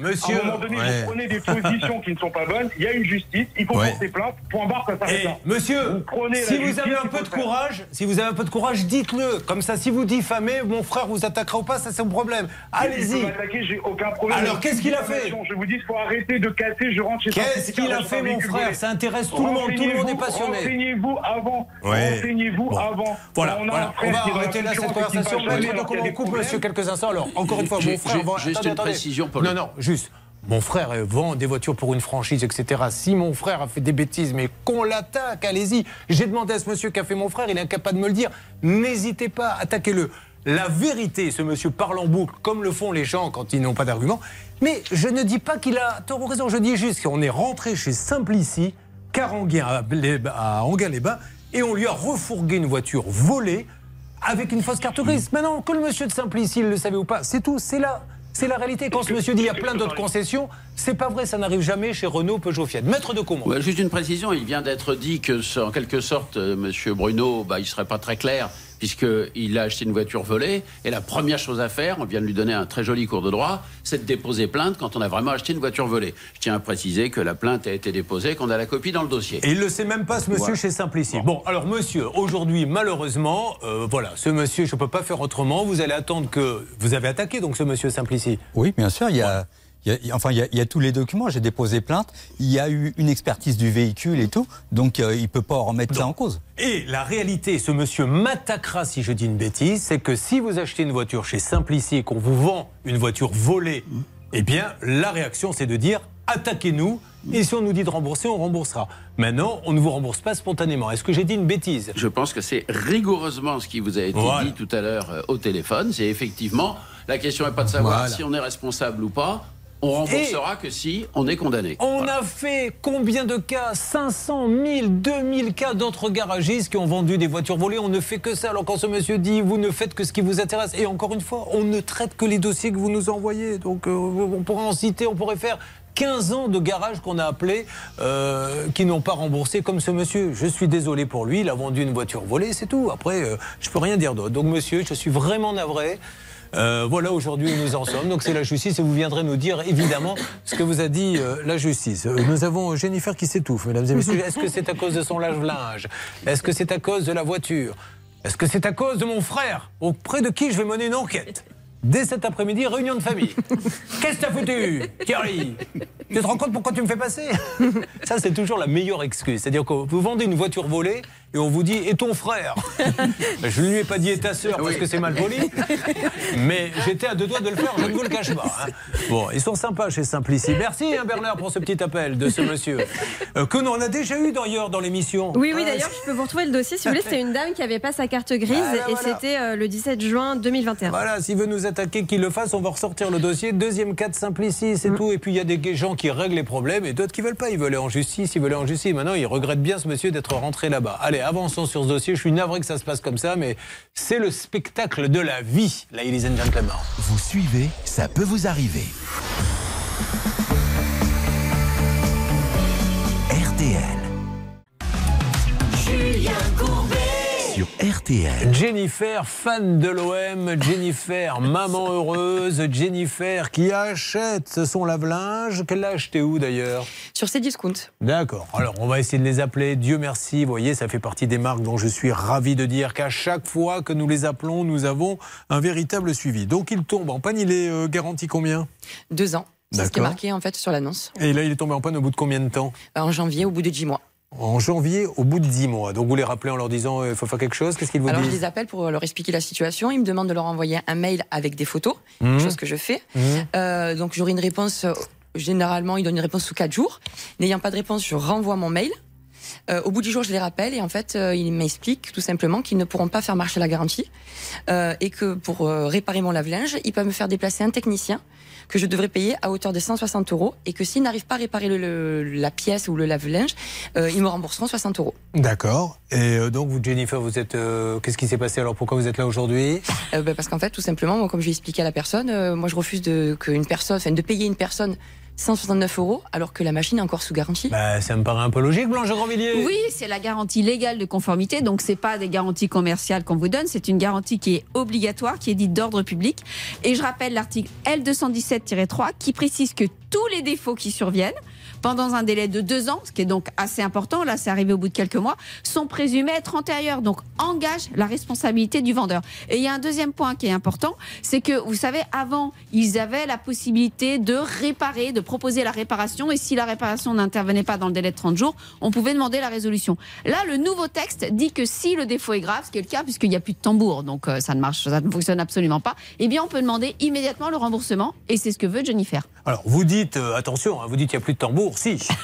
monsieur. À un moment donné, Ouais. vous prenez des positions qui ne sont pas bonnes, il y a une justice, il faut Ouais. porter plainte, point barre, ça s'arrête Eh, là. monsieur, Vous prenez si vous avez un peu de courage, si vous avez un peu de courage, dites-le. Comme ça, si vous diffamez, mon frère vous attaquera ou pas, ça c'est mon problème. Allez-y. peut m'attaquer, j'ai aucun problème. Alors, qu'est-ce qu'il a fait Je vous dis, il faut arrêter de casser, je rentre chez Qu'est-ce qu'il a fait, mon frère? Ça intéresse tout le monde, tout le monde est passionné. Renseignez-vous avant. Ouais. Renseignez-vous Bon. avant. Voilà, on a voilà. on va arrêter là cette conversation. des on coupe, monsieur, quelques instants. Alors, encore une fois, mon frère juste Attendez, une attendez. précision pour Non, le- non, juste. Mon frère euh, vend des voitures pour une franchise, etc. Si mon frère a fait des bêtises, mais qu'on l'attaque, allez-y. J'ai demandé à ce monsieur qui a fait mon frère, il est incapable de me le dire. N'hésitez pas, attaquez-le. La vérité, ce monsieur parle en boucle, comme le font les gens quand ils n'ont pas d'argument. Mais je ne dis pas qu'il a tort ou raison. Je dis juste qu'on est rentré chez Simplici, Caranguin, à, les- à Anguin-les-Bains, et on lui a refourgué une voiture volée avec une fausse carte grise. Maintenant, que le monsieur de Simplici il le savait ou pas, c'est tout, c'est. C'est la réalité. Quand ce monsieur dit il y a plein d'autres concessions, c'est pas vrai, ça n'arrive jamais chez Renault, Peugeot, Fiat. Maître de Ouais, juste une précision, il vient d'être dit que, en quelque sorte, euh, Monsieur Bruno, bah, il serait pas très clair puisqu'il a acheté une voiture volée. Et la première chose à faire, on vient de lui donner un très joli cours de droit, c'est de déposer plainte quand on a vraiment acheté une voiture volée. Je tiens à préciser que la plainte a été déposée, qu'on a la copie dans le dossier. Et il le sait même pas, ce monsieur, Voilà. chez Simplici. Bon, alors, monsieur, aujourd'hui, malheureusement, euh, voilà, ce monsieur, je peux pas faire autrement. Vous allez attendre que. Vous avez attaqué, donc, ce monsieur Simplici Oui, bien sûr. Il y a, y a- enfin, il y, a, il y a tous les documents. J'ai déposé plainte. Il y a eu une expertise du véhicule et tout. Donc, euh, il ne peut pas remettre ça en cause. Et la réalité, ce monsieur m'attaquera si je dis une bêtise, c'est que si vous achetez une voiture chez Simplici et qu'on vous vend une voiture volée, eh bien, la réaction, c'est de dire attaquez-nous. Et si on nous dit de rembourser, on remboursera. Maintenant, on ne vous rembourse pas spontanément. Est-ce que j'ai dit une bêtise? Je pense que c'est rigoureusement ce qui vous a été Voilà. dit tout à l'heure euh, au téléphone. C'est effectivement, la question n'est pas de savoir Voilà. si on est responsable ou pas. On remboursera que si on est condamné. On a fait combien de cas? 500, 1000, 2000 cas d'autres garagistes qui ont vendu des voitures volées. On ne fait que ça. Alors quand ce monsieur dit vous ne faites que ce qui vous intéresse, et encore une fois, on ne traite que les dossiers que vous nous envoyez. Donc euh, on pourrait en citer, on pourrait faire 15 ans de garages qu'on a appelés euh, qui n'ont pas remboursé comme ce monsieur. Je suis désolé pour lui, il a vendu une voiture volée, c'est tout. Après, euh, je peux rien dire d'autre. Donc monsieur, je suis vraiment navré. Euh, voilà aujourd'hui où nous en sommes. Donc c'est la justice et vous viendrez nous dire évidemment ce que vous a dit euh, la justice. Euh, nous avons Jennifer qui s'étouffe, mesdames et messieurs. Est-ce que c'est à cause de son lave-linge? Est-ce que c'est à cause de la voiture? Est-ce que c'est à cause de mon frère? Auprès de qui je vais mener une enquête? Dès cet après-midi, réunion de famille. Qu'est-ce que t'as foutu, Thierry? Tu te rends compte pourquoi tu me fais passer? Ça, c'est toujours la meilleure excuse. C'est-à-dire que vous vendez une voiture volée et on vous dit Et ton frère Je ne lui ai pas dit Et ta sœur parce que c'est mal poli. Mais j'étais à deux doigts de le faire, je ne vous le cache pas. hein. Bon, ils sont sympas chez Simplici. Merci, hein, Bernard, pour ce petit appel de ce monsieur. Euh, que nous, on a déjà eu d'ailleurs dans l'émission. Oui, oui, d'ailleurs, je peux vous retrouver le dossier. Si vous voulez, c'était une dame qui avait pas sa carte grise Ah, et voilà. c'était euh, le 17 juin 2021. Voilà, s'il veut nous attaquer, qu'il le fasse, on va ressortir le dossier. Deuxième cas de Simplici, c'est tout. Et puis il y a des gens qui règlent les problèmes et d'autres qui veulent pas. Ils veulent aller en justice, ils veulent aller en justice. Maintenant, ils regrettent bien ce monsieur d'être rentré là-bas. Allez, avançons sur ce dossier. Je suis navré que ça se passe comme ça, mais c'est le spectacle de la vie, ladies and gentlemen. Vous suivez, ça peut vous arriver. RTL. Julien. Sur RTL. Jennifer, fan de l'OM, Jennifer, maman heureuse, Jennifer qui achète son lave-linge. Qu'elle l'a acheté où d'ailleurs? Sur ces discounts. D'accord. Alors, on va essayer de les appeler. Dieu merci. Vous voyez, ça fait partie des marques dont je suis ravi de dire qu'à chaque fois que nous les appelons, nous avons un véritable suivi. Donc, il tombe en panne. Il est euh, garanti combien? Deux ans. C'est ce qui est marqué en fait sur l'annonce. Et là, il est tombé en panne au bout de combien de temps? En janvier, au bout de 10 mois. En janvier, au bout de 10 mois. Donc, vous les rappelez en leur disant euh, il faut faire quelque chose. Qu'est-ce qu'ils vous Alors je disent les appelle pour leur expliquer la situation. Ils me demandent de leur envoyer un mail avec des photos, Mhm. chose que je fais. Mhm. Euh, donc j'aurai une réponse. euh, Généralement, ils donnent une réponse sous 4 jours. N'ayant pas de réponse, je renvoie mon mail. Euh, au bout du jour, je les rappelle et en fait, euh, ils m'expliquent tout simplement qu'ils ne pourront pas faire marcher la garantie euh, et que pour euh, réparer mon lave-linge, ils peuvent me faire déplacer un technicien que je devrais payer à hauteur de 160 euros et que s'ils n'arrivent pas à réparer le- le- la pièce ou le lave-linge, euh, ils me rembourseront 60 euros. D'accord. Et euh, donc, vous, Jennifer, vous êtes. euh, Qu'est-ce qui s'est passé? Alors Pourquoi vous êtes là aujourd'hui? Bah, parce qu'en fait, tout simplement, moi, comme j'ai expliqué à la personne, moi, je refuse de, que une personne, de payer une personne 169 euros alors que la machine est encore sous garantie. Bah, ça me paraît un peu logique, Blanche Grandvilliers. Oui, c'est la garantie légale de conformité, donc c'est pas des garanties commerciales qu'on vous donne, c'est une garantie qui est obligatoire, qui est dite d'ordre public. Et je rappelle l'article L217-3 qui précise que tous les défauts qui surviennent pendant un délai de deux ans, ce qui est donc assez important, là c'est arrivé au bout de quelques mois, sont présumés être antérieurs, donc engage la responsabilité du vendeur. Et il y a un deuxième point qui est important, c'est que vous savez, avant, ils avaient la possibilité de réparer, de proposer la réparation, et si la réparation n'intervenait pas dans le délai de 30 jours, on pouvait demander la résolution. Là, le nouveau texte dit que si le défaut est grave, ce qui est le cas puisqu'il n'y a plus de tambour, donc euh, ça ne marche, ça ne fonctionne absolument pas, eh bien on peut demander immédiatement le remboursement, et c'est ce que veut Jennifer. Alors, vous dites, euh, attention, hein, vous dites qu'il n'y a plus de tambour, si.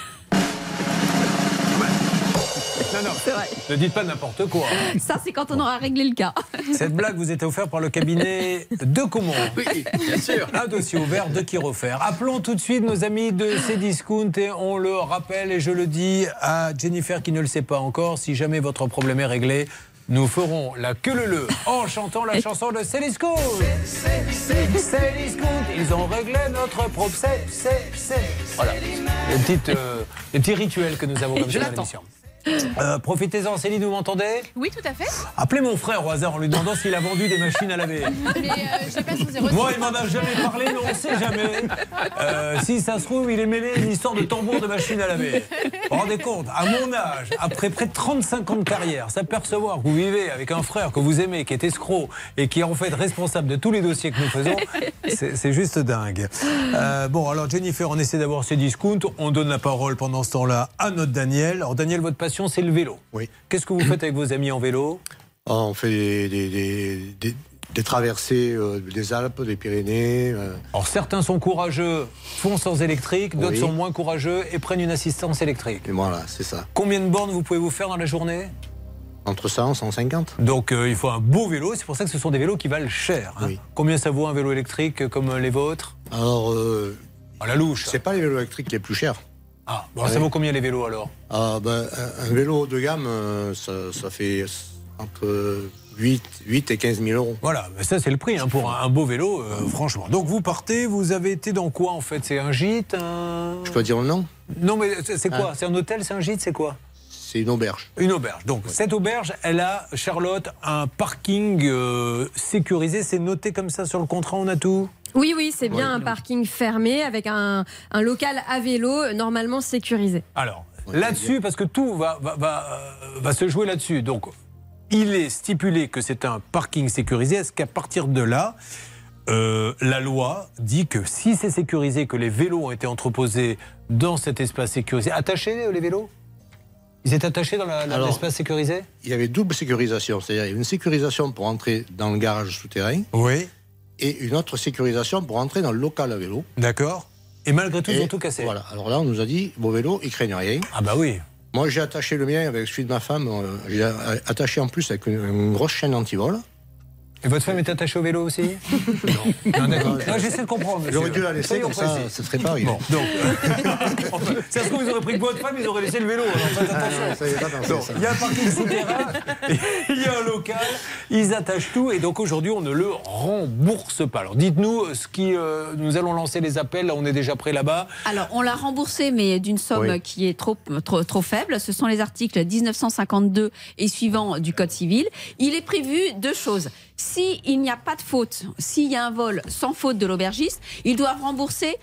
Non, non, ne dites pas n'importe quoi. Ça, c'est quand on aura réglé le cas. Cette blague vous était offerte par le cabinet de Comont. Oui, bien sûr. Un dossier ouvert de qui refaire. Appelons tout de suite nos amis de Cdiscount et on le rappelle et je le dis à Jennifer qui ne le sait pas encore, si jamais votre problème est réglé, nous ferons la queue le le en chantant la chanson de. Cdiscount, ils ont réglé notre problème. C'est, c'est, c'est. Voilà. Les, petites, euh, les petits rituels que nous avons comme ça dans l'émission. Euh, Profitez-en, Céline, vous m'entendez Oui, tout à fait. Appelez mon frère au hasard en lui demandant s'il a vendu des machines à laver. Mais euh, pas 06. Moi, il m'en a jamais parlé, mais on ne sait jamais. Euh, si ça se trouve, il est mêlé à une histoire de tambour de machine à laver. Vous vous rendez compte, à mon âge, après près de 35 ans de carrière, s'apercevoir que vous vivez avec un frère que vous aimez, qui est escroc et qui est en fait responsable de tous les dossiers que nous faisons, c'est juste dingue. Bon, alors Jennifer, on essaie d'avoir ces discounts. On donne la parole pendant ce temps-là à notre Daniel. Alors Daniel, votre passion, c'est le vélo. Oui. Qu'est-ce que vous faites avec vos amis en vélo? Ah, on fait des, des- des- des- des traversées euh, des Alpes, des Pyrénées. euh. Alors certains sont courageux, font sans électrique, d'autres Oui. sont moins courageux et prennent une assistance électrique. Et voilà, c'est ça. Combien de bornes vous pouvez vous faire dans la journée? Entre 100 et 150. Donc euh, il faut un beau vélo, c'est pour ça que ce sont des vélos qui valent cher. hein. Combien ça vaut un vélo électrique comme les vôtres? Alors, À la louche. C'est pas les vélos électriques les plus chers. Ah, bon, ça vaut combien les vélos alors? Ah, ben, un, un vélo haut de gamme, euh, ça, ça fait entre 8, 8 et 15 000 euros. Voilà, mais ça c'est le prix hein, pour un, un beau vélo, euh, franchement. Donc vous partez, vous avez été dans quoi en fait? C'est un gîte un... Je peux dire le nom? Non mais c'est quoi? Ah. C'est un hôtel, c'est un gîte, c'est quoi? C'est une auberge. Une auberge. Donc cette auberge, elle a, Charlotte, un parking euh, sécurisé. C'est noté comme ça sur le contrat, on a tout? Oui, oui, c'est bien un parking fermé avec un, un local à vélo euh, normalement sécurisé. Alors, là-dessus, parce que tout va, va, va, euh, va se jouer là-dessus. Donc, il est stipulé que c'est un parking sécurisé. Est-ce qu'à partir de là, euh, la loi dit que si c'est sécurisé, que les vélos ont été entreposés dans cet espace sécurisé, attachés les vélos? Ils étaient attachés dans l'espace sécurisé? Il y avait double sécurisation, c'est-à-dire il y avait une sécurisation pour entrer dans le garage souterrain. Oui. Et une autre sécurisation pour entrer dans le local à vélo. D'accord. Et malgré tout, ils ont tout cassé. Voilà. Alors là, on nous a dit, vos vélos, ils craignent rien. Ah bah oui. Moi, j'ai attaché le mien avec celui de ma femme. euh, J'ai attaché en plus avec une, une grosse chaîne anti-vol. Et votre femme est attachée au vélo aussi? Non, d'accord. Non, j'essaie de comprendre. J'aurais dû la laisser, comme ça, ça serait pas arrivé. Bon, donc, enfin, ça se trouve, ils auraient pris que votre femme, ils auraient laissé le vélo. Alors faites attention. Ah, il y a un parking souterrain, il y a un local, ils attachent tout, et donc aujourd'hui, on ne le rembourse pas. Alors dites-nous ce qui. euh, nous allons lancer les appels, là, on est déjà prêt là-bas. Alors, on l'a remboursé, mais d'une somme Oui. qui est trop, trop, trop faible. Ce sont les articles 1952 et suivants du Code civil. Il est prévu deux choses. S'il n'y a pas de faute, s'il y a un vol sans faute de l'aubergiste, ils doivent rembourser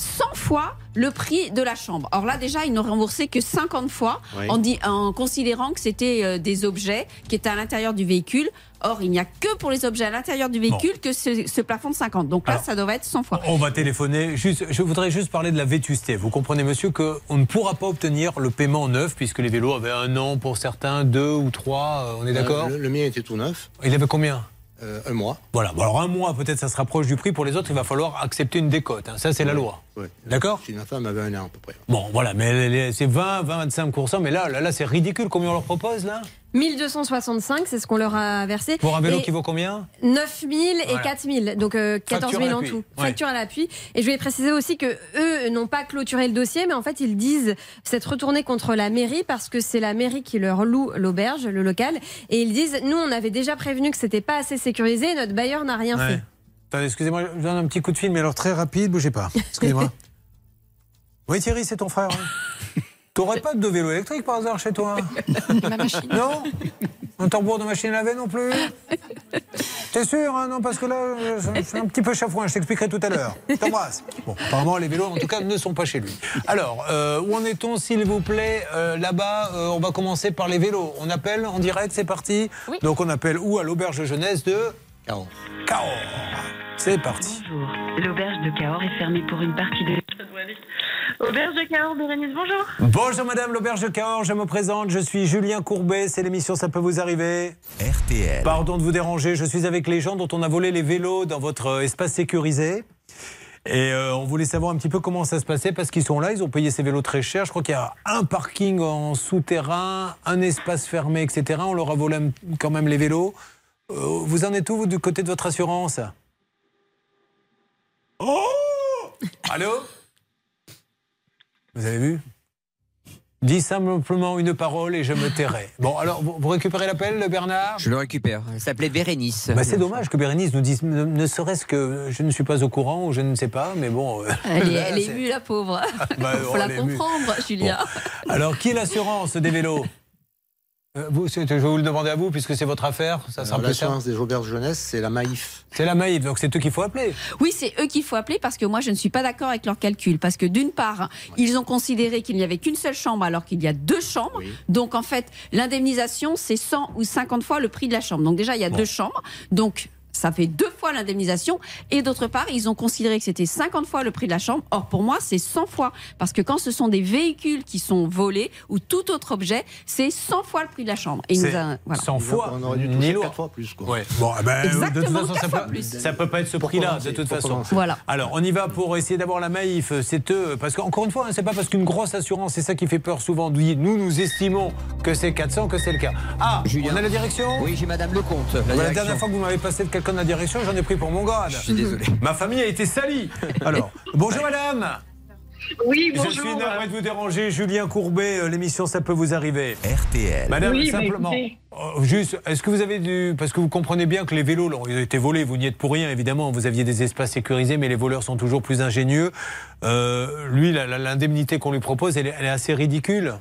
100 fois le prix de la chambre. Or là, déjà, ils n'ont remboursé que 50 fois Oui. en, dit- en considérant que c'était euh, des objets qui étaient à l'intérieur du véhicule. Or, il n'y a que pour les objets à l'intérieur du véhicule que ce, ce plafond de 50. Donc là, Alors, ça devrait être 100 fois. On va téléphoner. Juste, je voudrais juste parler de la vétusté. Vous comprenez, monsieur, qu'on ne pourra pas obtenir le paiement neuf, puisque les vélos avaient un an pour certains, deux ou trois. euh, On est d'accord Euh, le, le mien était tout neuf. Il avait combien? Euh, un mois. Voilà, bon, alors un mois, peut-être ça se rapproche du prix. Pour les autres, il va falloir accepter une décote. hein. Ça, c'est la loi. Oui. D'accord Si ma femme avait un an à peu près. Bon, voilà, mais c'est 20, 20, 25%. Mais là, là, là c'est ridicule. Combien on leur propose, là 1265, c'est ce qu'on leur a versé. Pour un vélo Et qui vaut combien? 9 000 et Voilà. 4 000, donc euh, 14 Facture à 000 en tout. Ouais. Facture à l'appui. Et je voulais préciser aussi que eux n'ont pas clôturé le dossier, mais en fait ils disent s'être retournés contre la mairie parce que c'est la mairie qui leur loue l'auberge, le local, et ils disent nous on avait déjà prévenu que c'était pas assez sécurisé, et notre bailleur n'a rien Ouais. fait. Attendez, excusez-moi, je donne un petit coup de fil, mais alors très rapide, bougez pas. Excusez-moi. oui, Thierry, c'est ton frère. hein. T'aurais pas de vélo électrique par hasard chez toi Ma machine. Non Un tambour de machine à laver non plus T'es sûr hein Non, parce que là, je, je suis un petit peu chafouin, je t'expliquerai tout à l'heure. Je t'embrasse. Bon, apparemment, les vélos, en tout cas, ne sont pas chez lui. Alors, euh, où en est-on, s'il vous plaît Euh, Là-bas, euh, on va commencer par les vélos. On appelle en direct, c'est parti Donc, on appelle où? À l'auberge jeunesse de Cahors. Cahors. C'est parti. Bonjour. L'auberge de Cahors est fermée pour une partie de. Auberge de Cahors, Bérénice, bonjour. Bonjour Madame l'auberge de Cahors, je me présente, je suis Julien Courbet, c'est l'émission Ça peut vous arriver. RTL. Pardon de vous déranger, je suis avec les gens dont on a volé les vélos dans votre espace sécurisé. Et euh, on voulait savoir un petit peu comment ça se passait parce qu'ils sont là, ils ont payé ces vélos très cher. Je crois qu'il y a un parking en souterrain, un espace fermé, etc. On leur a volé quand même les vélos. Euh, vous en êtes où, vous, du côté de votre assurance? Oh Allô? Vous avez vu? Dis simplement une parole et je me tairai. Bon, alors, vous récupérez l'appel, Bernard? Je le récupère. Elle s'appelait Bérénice. bah, c'est dommage que Bérénice nous dise, ne, ne serait-ce que je ne suis pas au courant ou je ne sais pas, mais bon. euh, Elle est, là, elle est c'est- émue, la pauvre. Bah, faut on la comprendre, Julia. Alors, qui est l'assurance des vélos? Vous, c'est- Je vais vous le demander à vous, puisque c'est votre affaire. Ça sera Alors, simple. L'assurance des auberges jeunesse, c'est la Maïf. C'est la Maïf, donc c'est eux qu'il faut appeler. Oui, c'est eux qu'il faut appeler parce que moi, je ne suis pas d'accord avec leurs calculs. Parce que d'une part, ils ont considéré qu'il n'y avait qu'une seule chambre alors qu'il y a deux chambres. Donc, en fait, l'indemnisation, c'est 100 ou 50 fois le prix de la chambre. Donc, déjà, il y a deux chambres. Donc, ça fait deux fois l'indemnisation. Et d'autre part, ils ont considéré que c'était 50 fois le prix de la chambre. Or, pour moi, c'est 100 fois. Parce que quand ce sont des véhicules qui sont volés ou tout autre objet, c'est 100 fois le prix de la chambre. Et nous a- voilà. 100 fois, On aurait dû ni toucher loin. quatre fois plus. Quoi. Ouais. Bon, eh ben, de Exactement, toute façon, ça quatre fois peut, plus. ça peut pas être ce prix-là, de toute façon. Voilà. Alors, on y va pour essayer d'avoir la Maïf. C'est eux, parce qu'encore une fois, hein, c'est pas parce qu'une grosse assurance, c'est ça qui fait peur souvent. Nous, nous estimons que c'est 400, que c'est le cas. Ah, Julien. on a la direction Oui, j'ai Madame Lecomte. La Voilà, La dernière fois que vous m'avez passé le quelqu'un de la direction, j'en ai pris pour mon grade. Je suis désolé. Ma famille a été salie. Alors, bonjour madame. Oui, Je bonjour. suis navré de vous déranger. Julien Courbet, euh, l'émission Ça peut vous arriver. RTL. Madame, Oui, simplement. euh, Juste, est-ce que vous avez du. Parce que vous comprenez bien que les vélos, là, ils ont été volés, vous n'y êtes pour rien, évidemment. Vous aviez des espaces sécurisés, mais les voleurs sont toujours plus ingénieux. Euh, lui, l'indemnité qu'on lui propose, elle est, elle est assez ridicule.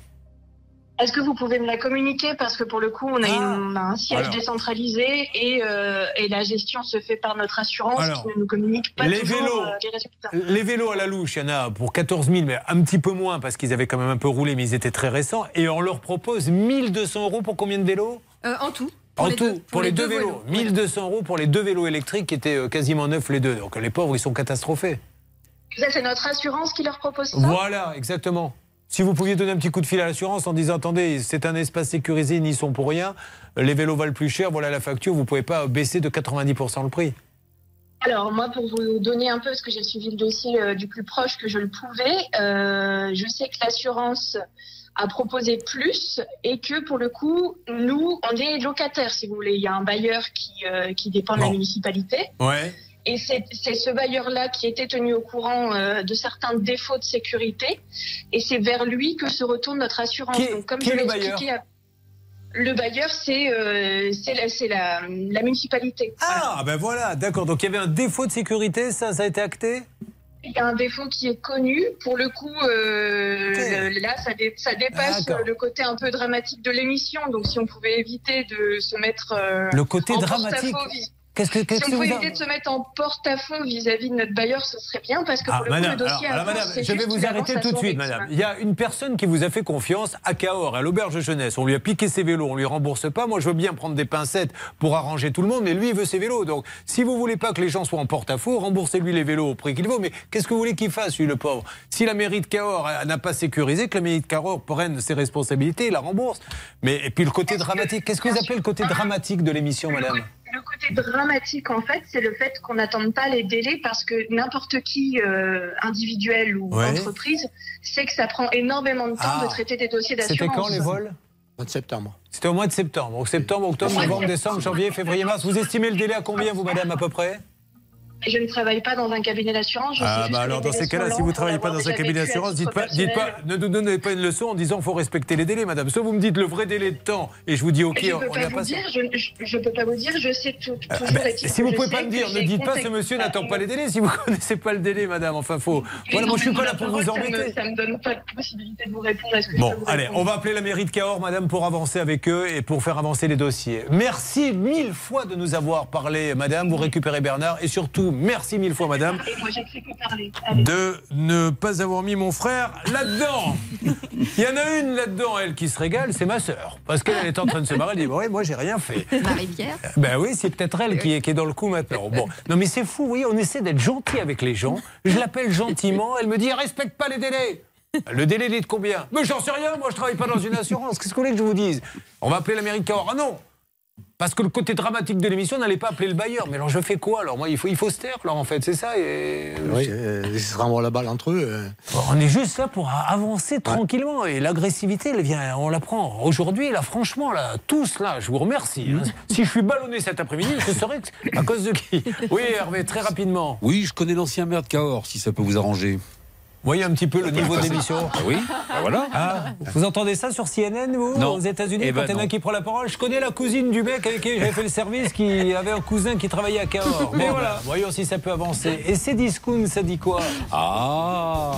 Est-ce que vous pouvez me la communiquer? Parce que pour le coup, on a, une- on a un siège Alors. décentralisé et, euh, et la gestion se fait par notre assurance Alors, qui ne nous communique pas les toujours vélos. euh, les résultats. Les vélos à la louche, il y en a pour 14 000, mais un petit peu moins parce qu'ils avaient quand même un peu roulé, mais ils étaient très récents. Et on leur propose 1200 euros pour combien de vélos? Euh, en tout. En tout, pour, les, deux, vélos. 1200 euros pour les deux vélos électriques qui étaient euh, quasiment neufs les deux. Donc les pauvres, ils sont catastrophés. Ça, c'est notre assurance qui leur propose ça? Voilà, exactement. Si vous pouviez donner un petit coup de fil à l'assurance en disant attendez, c'est un espace sécurisé, ils n'y sont pour rien, les vélos valent plus cher, voilà la facture, vous pouvez pas baisser de 90% le prix. Alors moi, pour vous donner un peu, parce que j'ai suivi le dossier euh, du plus proche que je le pouvais, euh, je sais que l'assurance a proposé plus et que pour le coup, nous, on est locataires, si vous voulez. Il y a un bailleur qui, euh, qui dépend de la municipalité. Ouais. Et c'est ce bailleur-là qui était tenu au courant euh, de certains défauts de sécurité. Et c'est vers lui que se retourne notre assurance. Est- Donc, comme je l'ai le expliqué à- Le bailleur, c'est euh, la, c'est la, la municipalité. Ah ben voilà, d'accord. Donc il y avait un défaut de sécurité, ça, ça a été acté? Il y a un défaut qui est connu. Pour le coup, euh, le- là, ça, dé- ça dépasse euh, le côté un peu dramatique de l'émission. Donc, si on pouvait éviter de se mettre euh, Le côté en dramatique. Qu'est-ce que, qu'est-ce Si on pouvait vous éviter de se mettre en porte-à-faux vis-à-vis de notre bailleur, ce serait bien parce que Ah, pour le madame, coup, le dossier alors, madame, je vais vous arrêter tout de suite, madame. Il y a une personne qui vous a fait confiance à Cahors, à l'auberge jeunesse. On lui a piqué ses vélos, on lui rembourse pas. Moi, je veux bien prendre des pincettes pour arranger tout le monde, mais lui, il veut ses vélos. Donc, si vous voulez pas que les gens soient en porte-à-faux, remboursez-lui les vélos au prix qu'il vaut. Mais qu'est-ce que vous voulez qu'il fasse, lui, le pauvre? Si la mairie de Cahors euh, n'a pas sécurisé, que la mairie de Cahors prenne ses responsabilités, il la rembourse. Mais et puis le côté dramatique, qu'est-ce que vous appelez le côté dramatique de l'émission, madame? Le côté dramatique, en fait, c'est le fait qu'on n'attende pas les délais parce que n'importe qui, euh, individuel ou Ouais. entreprise, sait que ça prend énormément de temps Ah. de traiter des dossiers d'assurance. C'était quand les vols? Mois de septembre. C'était au mois de septembre. Donc septembre, octobre, novembre, décembre, janvier, février, mars. Vous estimez le délai à combien, vous, madame, à peu près? Je ne travaille pas dans un cabinet d'assurance. Ah bah alors dans ces cas-là, si vous pour travaillez pas dans un cabinet d'assurance, dites pas, dites pas, personnel. ne nous donnez pas une leçon en disant faut respecter les délais, madame. Soit vous me dites le vrai délai de temps et je vous dis ok, je ne on n'y pas dire, je, je peux pas vous dire, je sais tout, Ah, est-il si vous je pouvez pas me dire, ne dites pas ce monsieur n'attend pas les délais si vous connaissez pas le délai, madame. Enfin, faut. Voilà, moi je suis pas là pour vous embêter. Ça me donne pas de possibilité de vous répondre à ce que je Bon, allez, on va appeler la mairie de Cahors, madame, pour avancer avec eux et pour faire avancer les dossiers. Merci mille fois de nous avoir parlé, madame. Vous récupérez Bernard et surtout, merci mille fois, madame, de ne pas avoir mis mon frère là-dedans. Il y en a une là-dedans, elle, qui se régale, c'est ma sœur. Parce qu'elle elle est en train de se marrer, elle dit Ouais, moi, j'ai rien fait. Marie-Pierre Ben oui, c'est peut-être elle qui est, qui est dans le coup maintenant. Bon, non mais c'est fou, oui, on essaie d'être gentil avec les gens. Je l'appelle gentiment, elle me dit respecte pas les délais. Le délai il est de combien? Mais j'en sais rien, moi je travaille pas dans une assurance. Qu'est-ce que vous voulez que je vous dise? On va appeler l'Amérique Cahors. Ah non parce que le côté dramatique de l'émission n'allait pas appeler le bailleur. Mais alors je fais quoi alors? Moi, il faut, il faut se taire, alors en fait, c'est ça. Et... Oui, euh, ils se renvoient la balle entre eux. euh. On est juste là pour avancer tranquillement et l'agressivité, elle vient, on la prend. Aujourd'hui, là, franchement, là, tous là, je vous remercie. hein. Si je suis ballonné cet après-midi, je saurais que c'est à cause de qui? Oui, Hervé, très rapidement. Oui, je connais l'ancien maire de Cahors, si ça peut vous arranger. Voyez un petit peu le niveau de l'émission. Ah oui, bah voilà. Ah, vous entendez ça sur CNN, vous, Non. aux États-Unis, Eh quand ben il y en a qui prend la parole? Je connais la cousine du mec avec qui j'avais fait le service, qui avait un cousin qui travaillait à Cahors. Mais voilà, voyons si ça peut avancer. Et ces discounts, ça dit quoi? Ah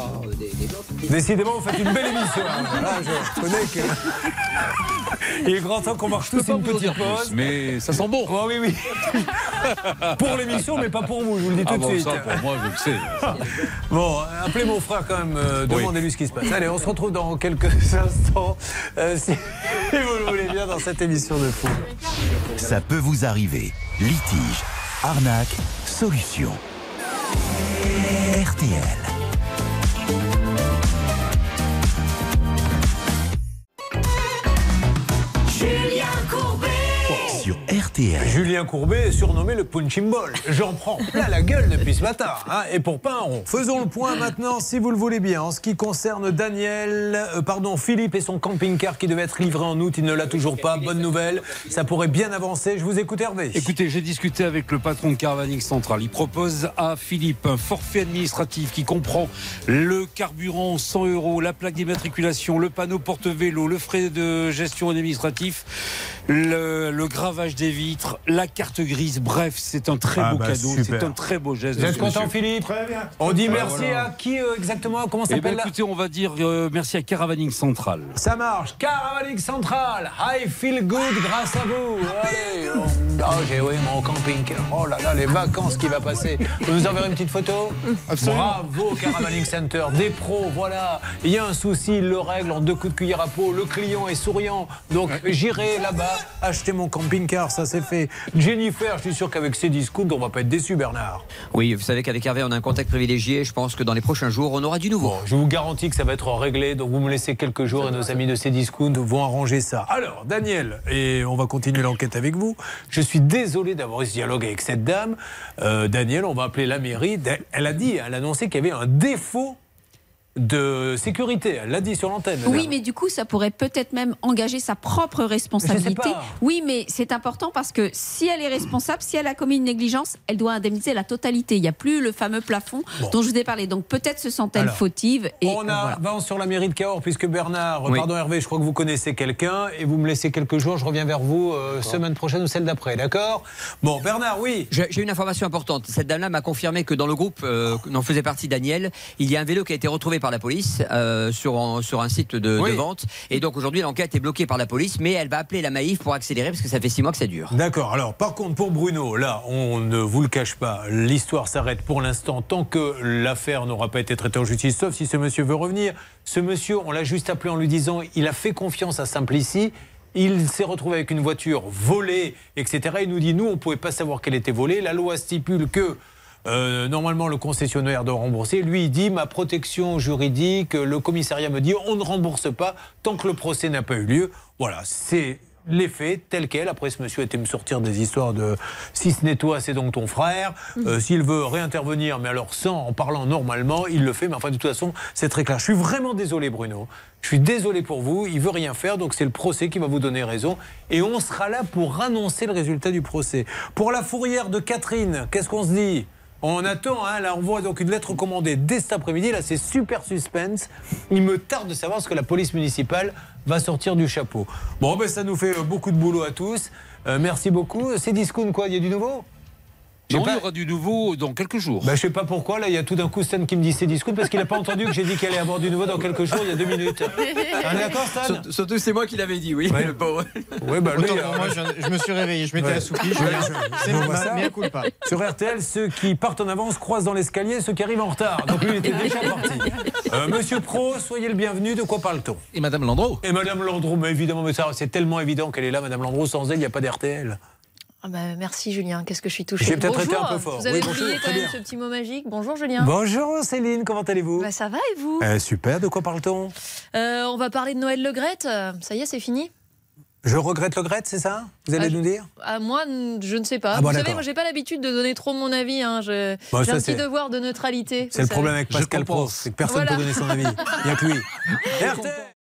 Décidément, vous faites une belle émission. je connais que. Il est grand temps qu'on marche tous une petite pause. Mais ça sent bon. Oh, oui, oui. pour l'émission, mais pas pour vous, je vous le dis tout Ah de suite. ça, pour moi, je le sais. Bon, appelez mon frère quand même, euh, Oui. demandez-lui ce qui se passe. Allez, on se retrouve dans quelques instants, euh, si vous le voulez bien, dans cette émission de fou. Ça peut vous arriver. Litige, arnaque, solution. RTL. RTL. Julien Courbet est surnommé le punching ball. J'en prends plein la gueule depuis ce matin. hein, et pour pas un rond. Faisons le point maintenant, si vous le voulez bien, en ce qui concerne Daniel, euh, pardon, Philippe et son camping-car qui devait être livré en août. Il ne l'a toujours pas. Bonne nouvelle. Ça pourrait bien avancer. Je vous écoute, Hervé. Écoutez, j'ai discuté avec le patron de Caravaning Central. Il propose à Philippe un forfait administratif qui comprend le carburant 100 euros, la plaque d'immatriculation, le panneau porte-vélo, le frais de gestion administratif, le, le gravage des la carte grise. Bref, c'est un très Ah beau bah, cadeau, c'est un très beau geste. Vous êtes content, monsieur. Philippe Très bien. On dit merci à qui euh, exactement Comment Eh ben, s'appelle écoutez, on va dire euh, merci à Caravaning Central. Ça marche. Caravaning Central. I feel good grâce à vous. Allez. on- Oh, j'ai oui, mon camping. Oh là là, les vacances qui va passer. Vous nous enverrez une petite photo Absolument. Bravo, Caravaning Center. Des pros, voilà. Il y a un souci, il le règle en deux coups de cuillère à peau. Le client est souriant. Donc, j'irai là-bas acheter mon camping-car. Ça, c'est fait. Jennifer, je suis sûr qu'avec ces discounts, on va pas être déçus, Bernard. Oui, vous savez qu'avec Hervé, on a un contact privilégié. Je pense que dans les prochains jours, on aura du nouveau. Je vous garantis que ça va être réglé, donc vous me laissez quelques jours et nos amis de Cdiscount vont arranger ça. Alors, Daniel, et on va continuer l'enquête avec vous. Je suis désolé d'avoir eu ce dialogue avec cette dame. Euh, Daniel, on va appeler la mairie. Elle a dit, elle a annoncé qu'il y avait un défaut de sécurité. Elle l'a dit sur l'antenne. Oui, mais du coup, ça pourrait peut-être même engager sa propre responsabilité. Oui, mais c'est important parce que si elle est responsable, si elle a commis une négligence, elle doit indemniser la totalité. Il n'y a plus le fameux plafond dont je vous ai parlé. Donc peut-être se sent-elle fautive. Et on avance sur la mairie de Cahors, puisque Bernard, Oui. pardon Hervé, je crois que vous connaissez quelqu'un, et vous me laissez quelques jours, je reviens vers vous euh, semaine prochaine ou celle d'après, d'accord? Bon, Bernard, oui. J'ai j'ai une information importante. Cette dame-là m'a confirmé que dans le groupe euh, dont faisait partie Daniel, il y a un vélo qui a été retrouvé par la police euh, sur, un- sur un site de, de Oui. vente. Et donc aujourd'hui, l'enquête est bloquée par la police, mais elle va appeler la Maïf pour accélérer parce que ça fait six mois que ça dure. D'accord. Alors, par contre, pour Bruno, là, on ne vous le cache pas, l'histoire s'arrête pour l'instant tant que l'affaire n'aura pas été traitée en justice, sauf si ce monsieur veut revenir. Ce monsieur, on l'a juste appelé en lui disant il a fait confiance à Simplici. Il s'est retrouvé avec une voiture volée, etc. Il nous dit nous, on ne pouvait pas savoir qu'elle était volée. La loi stipule que. Euh, normalement, le concessionnaire doit rembourser. Lui, il dit ma protection juridique, le commissariat me dit on ne rembourse pas tant que le procès n'a pas eu lieu. Voilà, c'est les faits tels quels. Après, ce monsieur était me sortir des histoires de si ce n'est toi, c'est donc ton frère. Euh, S'il veut réintervenir, mais alors sans, en parlant normalement, il le fait. Mais enfin, de toute façon, c'est très clair. Je suis vraiment désolé, Bruno. Je suis désolé pour vous. Il veut rien faire, donc c'est le procès qui va vous donner raison. Et on sera là pour annoncer le résultat du procès. Pour la fourrière de Catherine, qu'est-ce qu'on se dit? On attend, hein, là on voit donc une lettre commandée dès cet après-midi, là c'est super suspense. Il me tarde de savoir ce que la police municipale va sortir du chapeau. Bon ben ça nous fait euh, beaucoup de boulot à tous. Euh, merci beaucoup. C'est discount quoi, il y a du nouveau? Non, pas. il y aura du nouveau dans quelques jours. Bah, je sais pas pourquoi, là, il y a tout d'un coup Stan qui me dit c'est discount parce qu'il n'a pas entendu que j'ai dit qu'elle allait avoir du nouveau dans quelques jours, il y a deux minutes. On est d'accord, Stan Surtout- c'est moi qui l'avais dit, oui. Ouais. le pauvre. Oui, bah, lui, Autant euh, pour moi, je, je me suis réveillé, je m'étais Ouais. assoupi. Ouais, Je, je- c'est culpa. Sur RTL, ceux qui partent en avance croisent dans l'escalier ceux qui arrivent en retard. Donc lui, il était déjà parti. Euh, Monsieur Pro, soyez le bienvenu. De quoi parle-t-on? Et Madame Landreau? Et Madame Landreau, mais évidemment, mais ça, c'est tellement évident qu'elle est là, Madame Landreau. Sans elle, il n'y a pas d'RTL. Ah bah, merci Julien, qu'est-ce que je suis touchée. J'ai peut-être été Bonjour. un peu fort. Vous avez Oui, bonjour, oublié quand même bien. ce petit mot magique. Bonjour Julien. Bonjour Céline, comment allez-vous? Bah, ça va et vous? Euh, Super, de quoi parle-t-on? Euh, On va parler de Noël Le Graët. Euh, Ça y est, c'est fini? Je regrette le Grette, c'est ça? Vous allez Ah, nous dire? Ah, Moi, je ne sais pas. Ah bon, vous savez, moi, j'ai pas l'habitude de donner trop mon avis. hein. Je- J'ai un petit devoir de neutralité. C'est le problème avec Pascal Pro, c'est que personne ne Voilà. peut donner son avis. Il n'y a que lui.